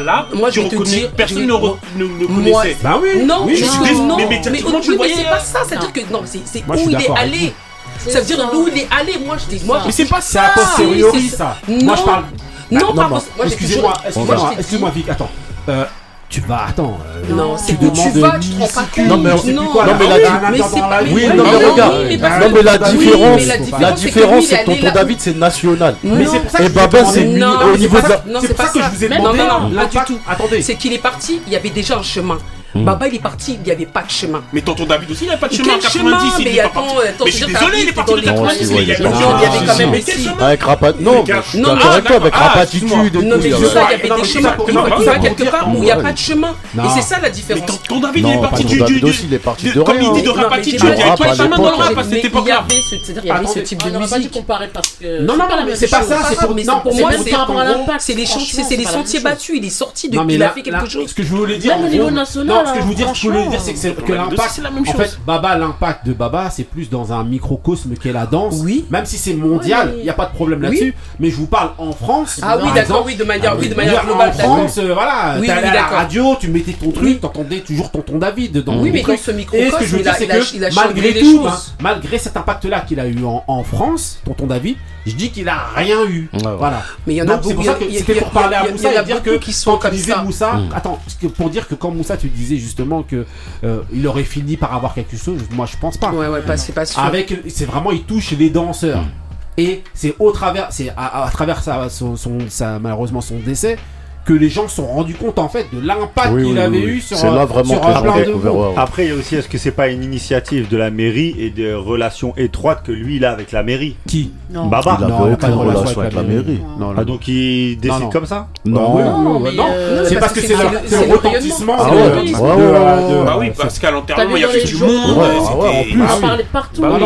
là, moi, tu je reconnais, te dire, personne ne, re, connaissait. Non, bah non, mais, mais, mais, mais c'est pas hein. ça, c'est-à-dire que non, c'est où il est allé. Ça veut dire où il est allé, moi je dis. Mais c'est pas ça, c'est a ça. Moi je parle. Non, bah, pas moi. Excusez-moi, excusez-moi, Vic, attends. Euh, tu vas attends euh, non c'est tu demandes tu vas tu te pas non mais non, quoi, non mais la oui non mais regarde. non mais la différence la différence c'est que tonton David c'est national. Mais c'est pour ça et Babin c'est au niveau de c'est pour ça que je vous ai demandé non non pas du tout. attendez. C'est qu'il est parti il y avait déjà un chemin. Mmh. Baba, il est parti, il n'y avait pas de chemin. Mais tonton David aussi, il n'y avait pas de chemin. Quel 90, chemin mais il est attends, mais je suis désolé, il est parti de 90. Il y avait quand même des chemins. Avec Rapat, non, non, avec toi, avec Rapatitude. Non, mais tout ça, il y avait des chemins. Il va quelque part où il n'y a pas de chemin. Et c'est ça la différence. Mais tonton David, il est parti du. il est parti de Comme il dit de Rapatitude, il n'y avait pas de chemin dans le rap à cette époque-là. C'est-à-dire, il y avait ce type de musique. Non, non, non, c'est pas ça. Pour moi, c'est les sentiers battus. Il est sorti depuis, il a fait quelque chose. Ce que je voulais dire. Même au niveau national ce que je voulais franchement. dire, c'est que, c'est- que l'impact, c'est la même en fait, Baba, l'impact de Baba, c'est plus dans un microcosme qu'est la danse. Oui. Même si c'est mondial, il n'y a pas de problème là-dessus. Mais je vous parle en France. Ah oui, d'accord, oui, de manière, oui, de veux manière dire, globale. En. France, euh, voilà, Oui, t'allais oui, à la radio, tu mettais ton truc, Oui. t'entendais toujours tonton David dans Oui, mais dans ce Et ce que je microcosme, veux dire, c'est que malgré tout, ben, malgré cet impact-là qu'il a eu en, France, tonton David, je dis qu'il a rien eu. Ouais, ouais. Voilà. Mais il y en a Donc c'est beaucoup, pour ça que c'était pour parler à Moussa il y en a et dire beaucoup que qui sont quand tu comme disais ça. Moussa, Mm. attends, pour dire que quand Moussa tu disais justement que euh, il aurait fini par avoir quelque chose, moi je pense pas. Ouais, ouais, pas, c'est pas sûr. Avec, c'est vraiment, il touche les danseurs. Et c'est au travers, c'est à, à travers sa, son, son- sa- malheureusement son décès que les gens se sont rendus compte en fait de l'impact Oui, qu'il oui, avait oui, eu sur, là euh, vraiment sur un ont de ouais. Après, il y a aussi, est-ce que c'est pas une initiative de la mairie et des relations étroites que lui, il a avec la mairie? Qui? Non. Baba Il a aucune relation avec la mairie. Non, Ah, donc il décide non. comme ça? Non. oui, oui, Non, non. euh, c'est parce que c'est le, retentissement Ah Bah oui, parce qu'à l'enterrement, il y avait du monde. Ah en plus. On Ah en oui. parlait partout. Bah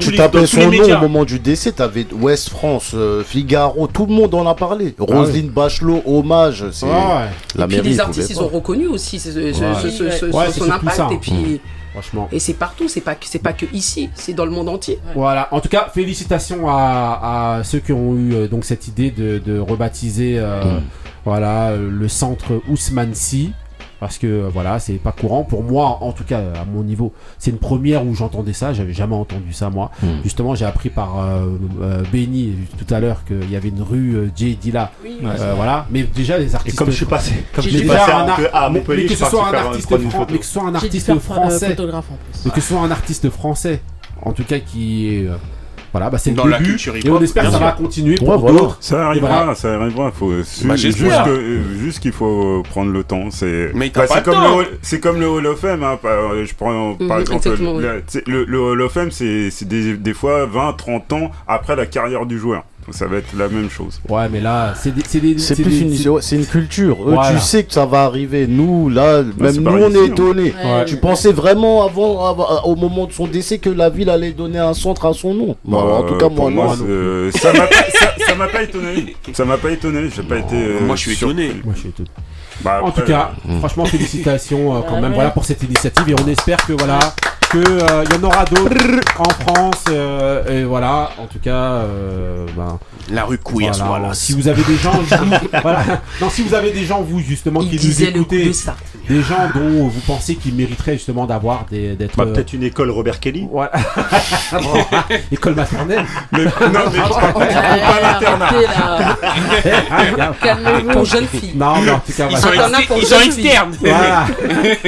Tu tapais son nom au moment du décès, t'avais Ouest France, euh, Figaro, tout le monde en a parlé. Roselyne Bachelot, hommage, c'est Ouais, ouais. la Puis mairie. les artistes, ils ont reconnu aussi ce- ce- Ouais. ce- ce- ce- Ouais, son impact. ça. Et puis, Franchement. et c'est partout, c'est pas, que- c'est pas que ici, c'est dans le monde entier. Voilà. En tout cas, félicitations à, à ceux qui ont eu euh, donc cette idée de, de rebaptiser euh, Mm. voilà euh, le centre Ousmane Sy. Parce que euh, voilà, c'est pas courant. Pour moi, en tout cas, à mon niveau, c'est une première où j'entendais ça. J'avais jamais entendu ça, moi. Mm. Justement, j'ai appris par euh, euh, Benny tout à l'heure qu'il y avait une rue euh, J. Dilla. Oui. Euh, voilà. Mais déjà, les Et artistes. comme je suis passé, comme je Mais suis passé un à, Montpellier, mais que je suis ce soit un faire artiste fran- photo. mais que ce soit un artiste euh, français, photographe en plus. mais que ce soit un artiste français, en tout cas qui est, euh, voilà, bah c'est le Dans la début, culture et on espère que ça va continuer Ouais, pour voilà. d'autres. Ça arrivera, voilà. ça arrivera. Faut, Bah, juste, euh, juste qu'il faut prendre le temps. C'est bah, le comme, le comme le Hall of Fame. Hein, par- euh, je prends par Mhm, exemple oui. la- sais, le, le Hall of Fame, c'est des, des fois 20, 30 ans après la carrière du joueur. Ça va être la même chose. Ouais, mais là, c'est des, c'est plus des- une, c'est- une culture. Eux, Voilà. Tu sais que ça va arriver. Nous, là, même nous, on ici, est hein. étonnés. Ouais. Tu pensais vraiment avant, avant- au moment de son décès, que la ville allait donner un centre à son nom Bon, En tout cas, pour moi, non. euh, ça m'a pas- étonné. Ça m'a pas étonné. J'ai pas été. euh, Moi, je suis étonné. Moi, je suis étonné. Bah, En tout cas, franchement, félicitations euh, quand même ouais. voilà, pour cette initiative et on espère que voilà que euh, y en aura d'autres en France euh, et voilà. En tout cas, euh, ben, La rue Couillas, voilà. voilà. Si vous avez des gens, vous- voilà. Non, si vous avez des gens vous justement Il qui nous disait le coup écoutez, de ça. des gens dont vous pensez qu'ils mériteraient justement d'avoir des d'être Bah, euh, peut-être une école Robert Kelly. voilà. École maternelle. mais- non, mais Allez, arrêtez, là. Calmez-vous. Pour jeunes filles. Non, mais en tout cas, Ils voilà. sont, ils sont externes. Voilà.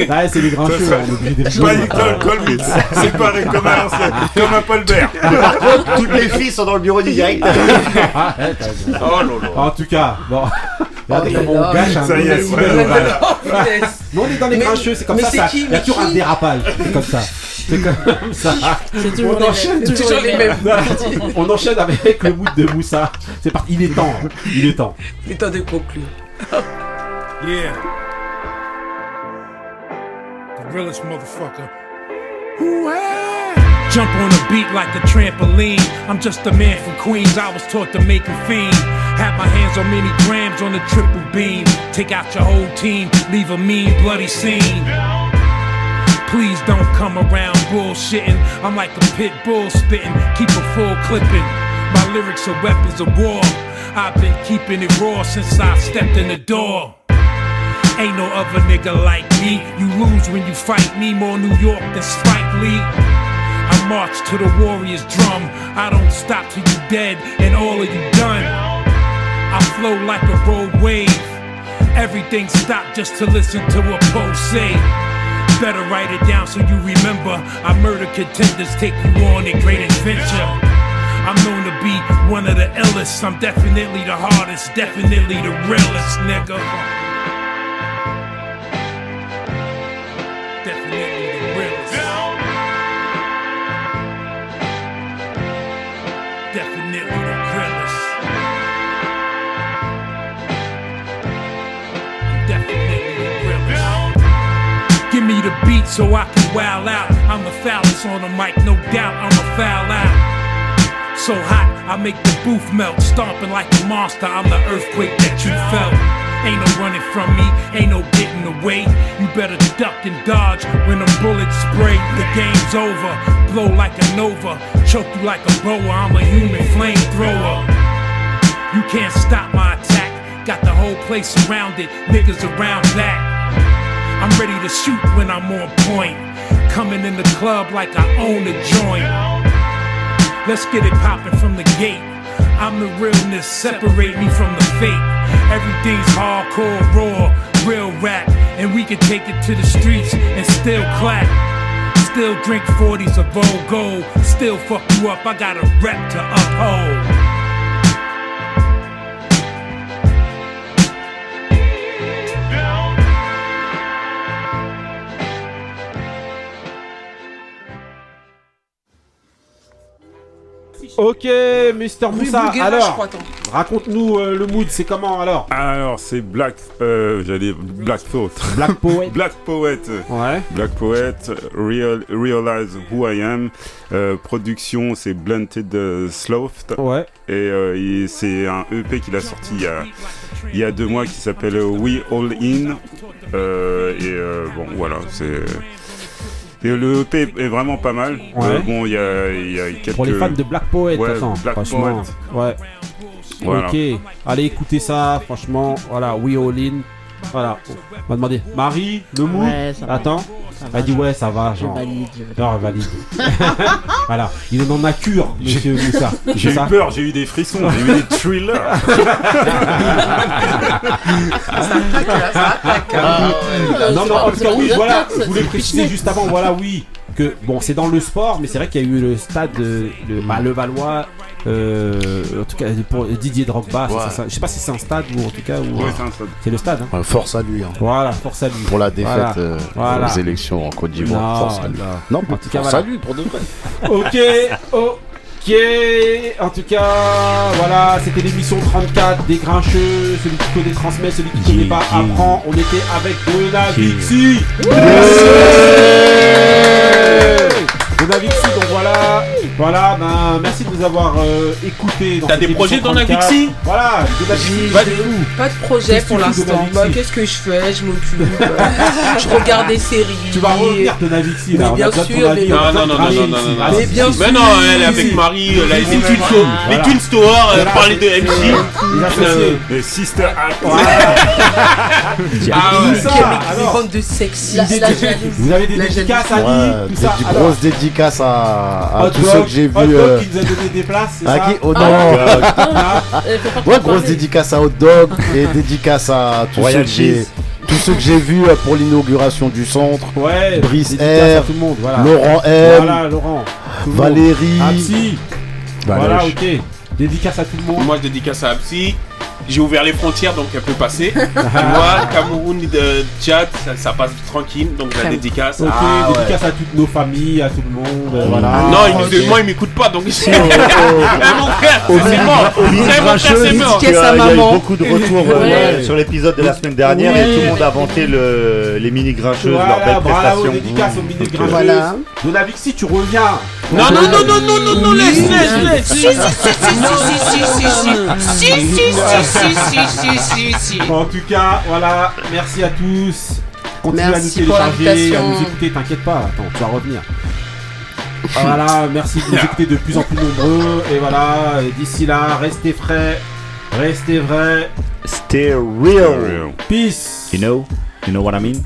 Ouais, c'est les est obligé de pas Colvitz. C'est pareil comme l'ancienne. Comme Paulbert. Toutes les filles sont dans le bureau du directeur. Oh. En tout cas, bon. Regardez Oh comment on gâche un on est dans les grincheux, c'est comme mais ça. c'est ça- qui, Il y a mais toujours un dérapage. C'est comme ça. C'est comme ça. C'est toujours On les enchaîne, mêmes. toujours les mêmes. On enchaîne avec le mood de Moussa. C'est parti. Il est temps. hein. Il est temps. Il est temps de conclure. Yeah. The realest motherfucker. Jump on a beat like a trampoline. I'm just a man from Queens. I was taught to make a fiend. Have my hands on many grams on the triple beam. Take out your whole team, leave a mean, bloody scene. Please don't come around bullshitting. I'm like a pit bull spitting, keep a full clipping. My lyrics are weapons of war. I've been keeping it raw since I stepped in the door. Ain't no other nigga like me. You lose when you fight me, more New York than Spike Lee. I march to the warrior's drum. I don't stop till you dead and all of you done. I flow like a road wave. Everything stopped just to listen to a post say. Better write it down so you remember. I murder contenders, take you on a great adventure. I'm known to be one of the illest. I'm definitely the hardest, definitely the realest, nigga. So I can wow out. I'm the foulest on the mic, no doubt. I'm a foul out. So hot, I make the booth melt. Stomping like a monster, I'm the earthquake that you felt. Ain't no running from me, ain't no getting away. You better duck and dodge when the bullets spray. The game's over, blow like a nova, choke you like a boa. I'm a human flamethrower. You can't stop my attack. Got the whole place surrounded, niggas around back. I'm ready to shoot when I'm on point. Coming in the club like I own the joint. Let's get it poppin' from the gate. I'm the realness, separate me from the fake. Everything's hardcore, raw, real rap. And we can take it to the streets and still clap. Still drink 40s of old gold. Still fuck you up, I got a rep to uphold. Ok, Mister Moussa, alors, raconte-nous euh, le mood, c'est comment alors Alors, c'est Black. Euh, J'allais dire Black Thought. Black Poet. Black Poet. Ouais. Black Poet, Real, Realize Who I Am. Euh, production, c'est Blunted euh, Sloth. Ouais. Et euh, c'est un EP qu'il a sorti il y a, il y a deux mois qui s'appelle We All In. Euh, et euh, bon, voilà, c'est. Et le EP est vraiment pas mal. Ouais. Euh, bon, il y a, il y a quelques. Pour les fans de Black Poet, Ouais, attends, Black franchement. Poet. Ouais. Voilà. Ok, allez écouter ça, franchement. Voilà, We All In. Voilà. On va demander, Marie, le mood Ouais, ça va. Attends. Elle va. dit ouais, ça va, Je genre. valide, je valide. Non, elle valide. voilà, il en a cure, monsieur Moussa. J'ai eu ça peur, j'ai eu des frissons, j'ai eu des thrillers. non, non, en tout cas, oui, voilà, je voulais préciser juste avant, voilà, oui, que bon, c'est dans le sport, mais c'est vrai qu'il y a eu le stade, euh, le, bah, le Valois, en tout cas, pour Didier Drogba, c'est Ouais. ça, ça. je sais pas si c'est un stade ou en tout cas, ou, Ouais, c'est le stade, hein. Ouais, Force à lui. hein. Voilà, force à lui. Pour la défaite Voilà. euh, Voilà. aux élections en Côte d'Ivoire. Non, Force à lui. non. Non, En tout cas, force voilà. à lui pour de vrai. Ok, ok. En tout cas, voilà, c'était l'émission 34 des Grincheux. Celui qui connaît transmet, celui qui connaît pas apprend. On était avec Dona Vixi. Dona voilà, ben merci de nous avoir euh, écoutés. T'as des projets dans la Voilà, pas, de... pas projet pour l'instant. Bah, qu'est-ce que je fais? Je m'occupe. Euh, je regarde des séries. Tu vas revenir de la Vixie bien sûr. Non, non, non, non, non, Mais bien sûr. Mais non, elle est avec Marie, les Twin Store, euh, parler de MC. Euh, les Sister ah ah de sexy. Vous avez des dédicaces à Des grosses dédicaces à tous j'ai Hot vus. Dog euh, qui nous a donné des places, à qui Oh non Ah. Pas trop Ouais, grosse dédicace à Hot Dog et dédicace à tous ceux que j'ai tous ceux que j'ai vus euh, pour l'inauguration du centre. Ouais, Brice R, tout le monde, voilà. Laurent M, Voilà, Laurent. Valérie. Apsi. Valoche. Voilà, ok. Dédicace à tout le monde. Moi, je dédicace à Apsi. J'ai ouvert les frontières, donc elle peut passer. tu vois, Cameroun, de Tchad, ça, ça passe tranquille, donc la dédicace. Ok, Ah, ouais. dédicace à toutes nos familles, à tout le monde. euh, Voilà. Non, il, moi, il m'écoute pas, donc. c'est mon frère, Au c'est mini- mort. au mini C'est mon frère, grincheux, c'est mort. il y a- eu beaucoup de retours euh, Ouais. sur l'épisode de la semaine dernière Oui. et tout le monde a vanté le- les mini grincheuses, leurs Voilà, belles bravo, prestations. dédicace aux mini grincheuses. Voilà. Donavik, si tu reviens. Non, non, non, non, non, non, non, laisse, laisse, laisse. Si, si, si, si, si, si, si, si, si, si, si, si. En tout cas, voilà, merci à tous. Continuez à nous télécharger, à nous écouter, t'inquiète pas, attends, tu vas revenir. Voilà, merci de nous écouter de plus en plus nombreux. Et voilà, d'ici là, restez frais, restez vrais. Stay real. Peace. You know, you know what I mean?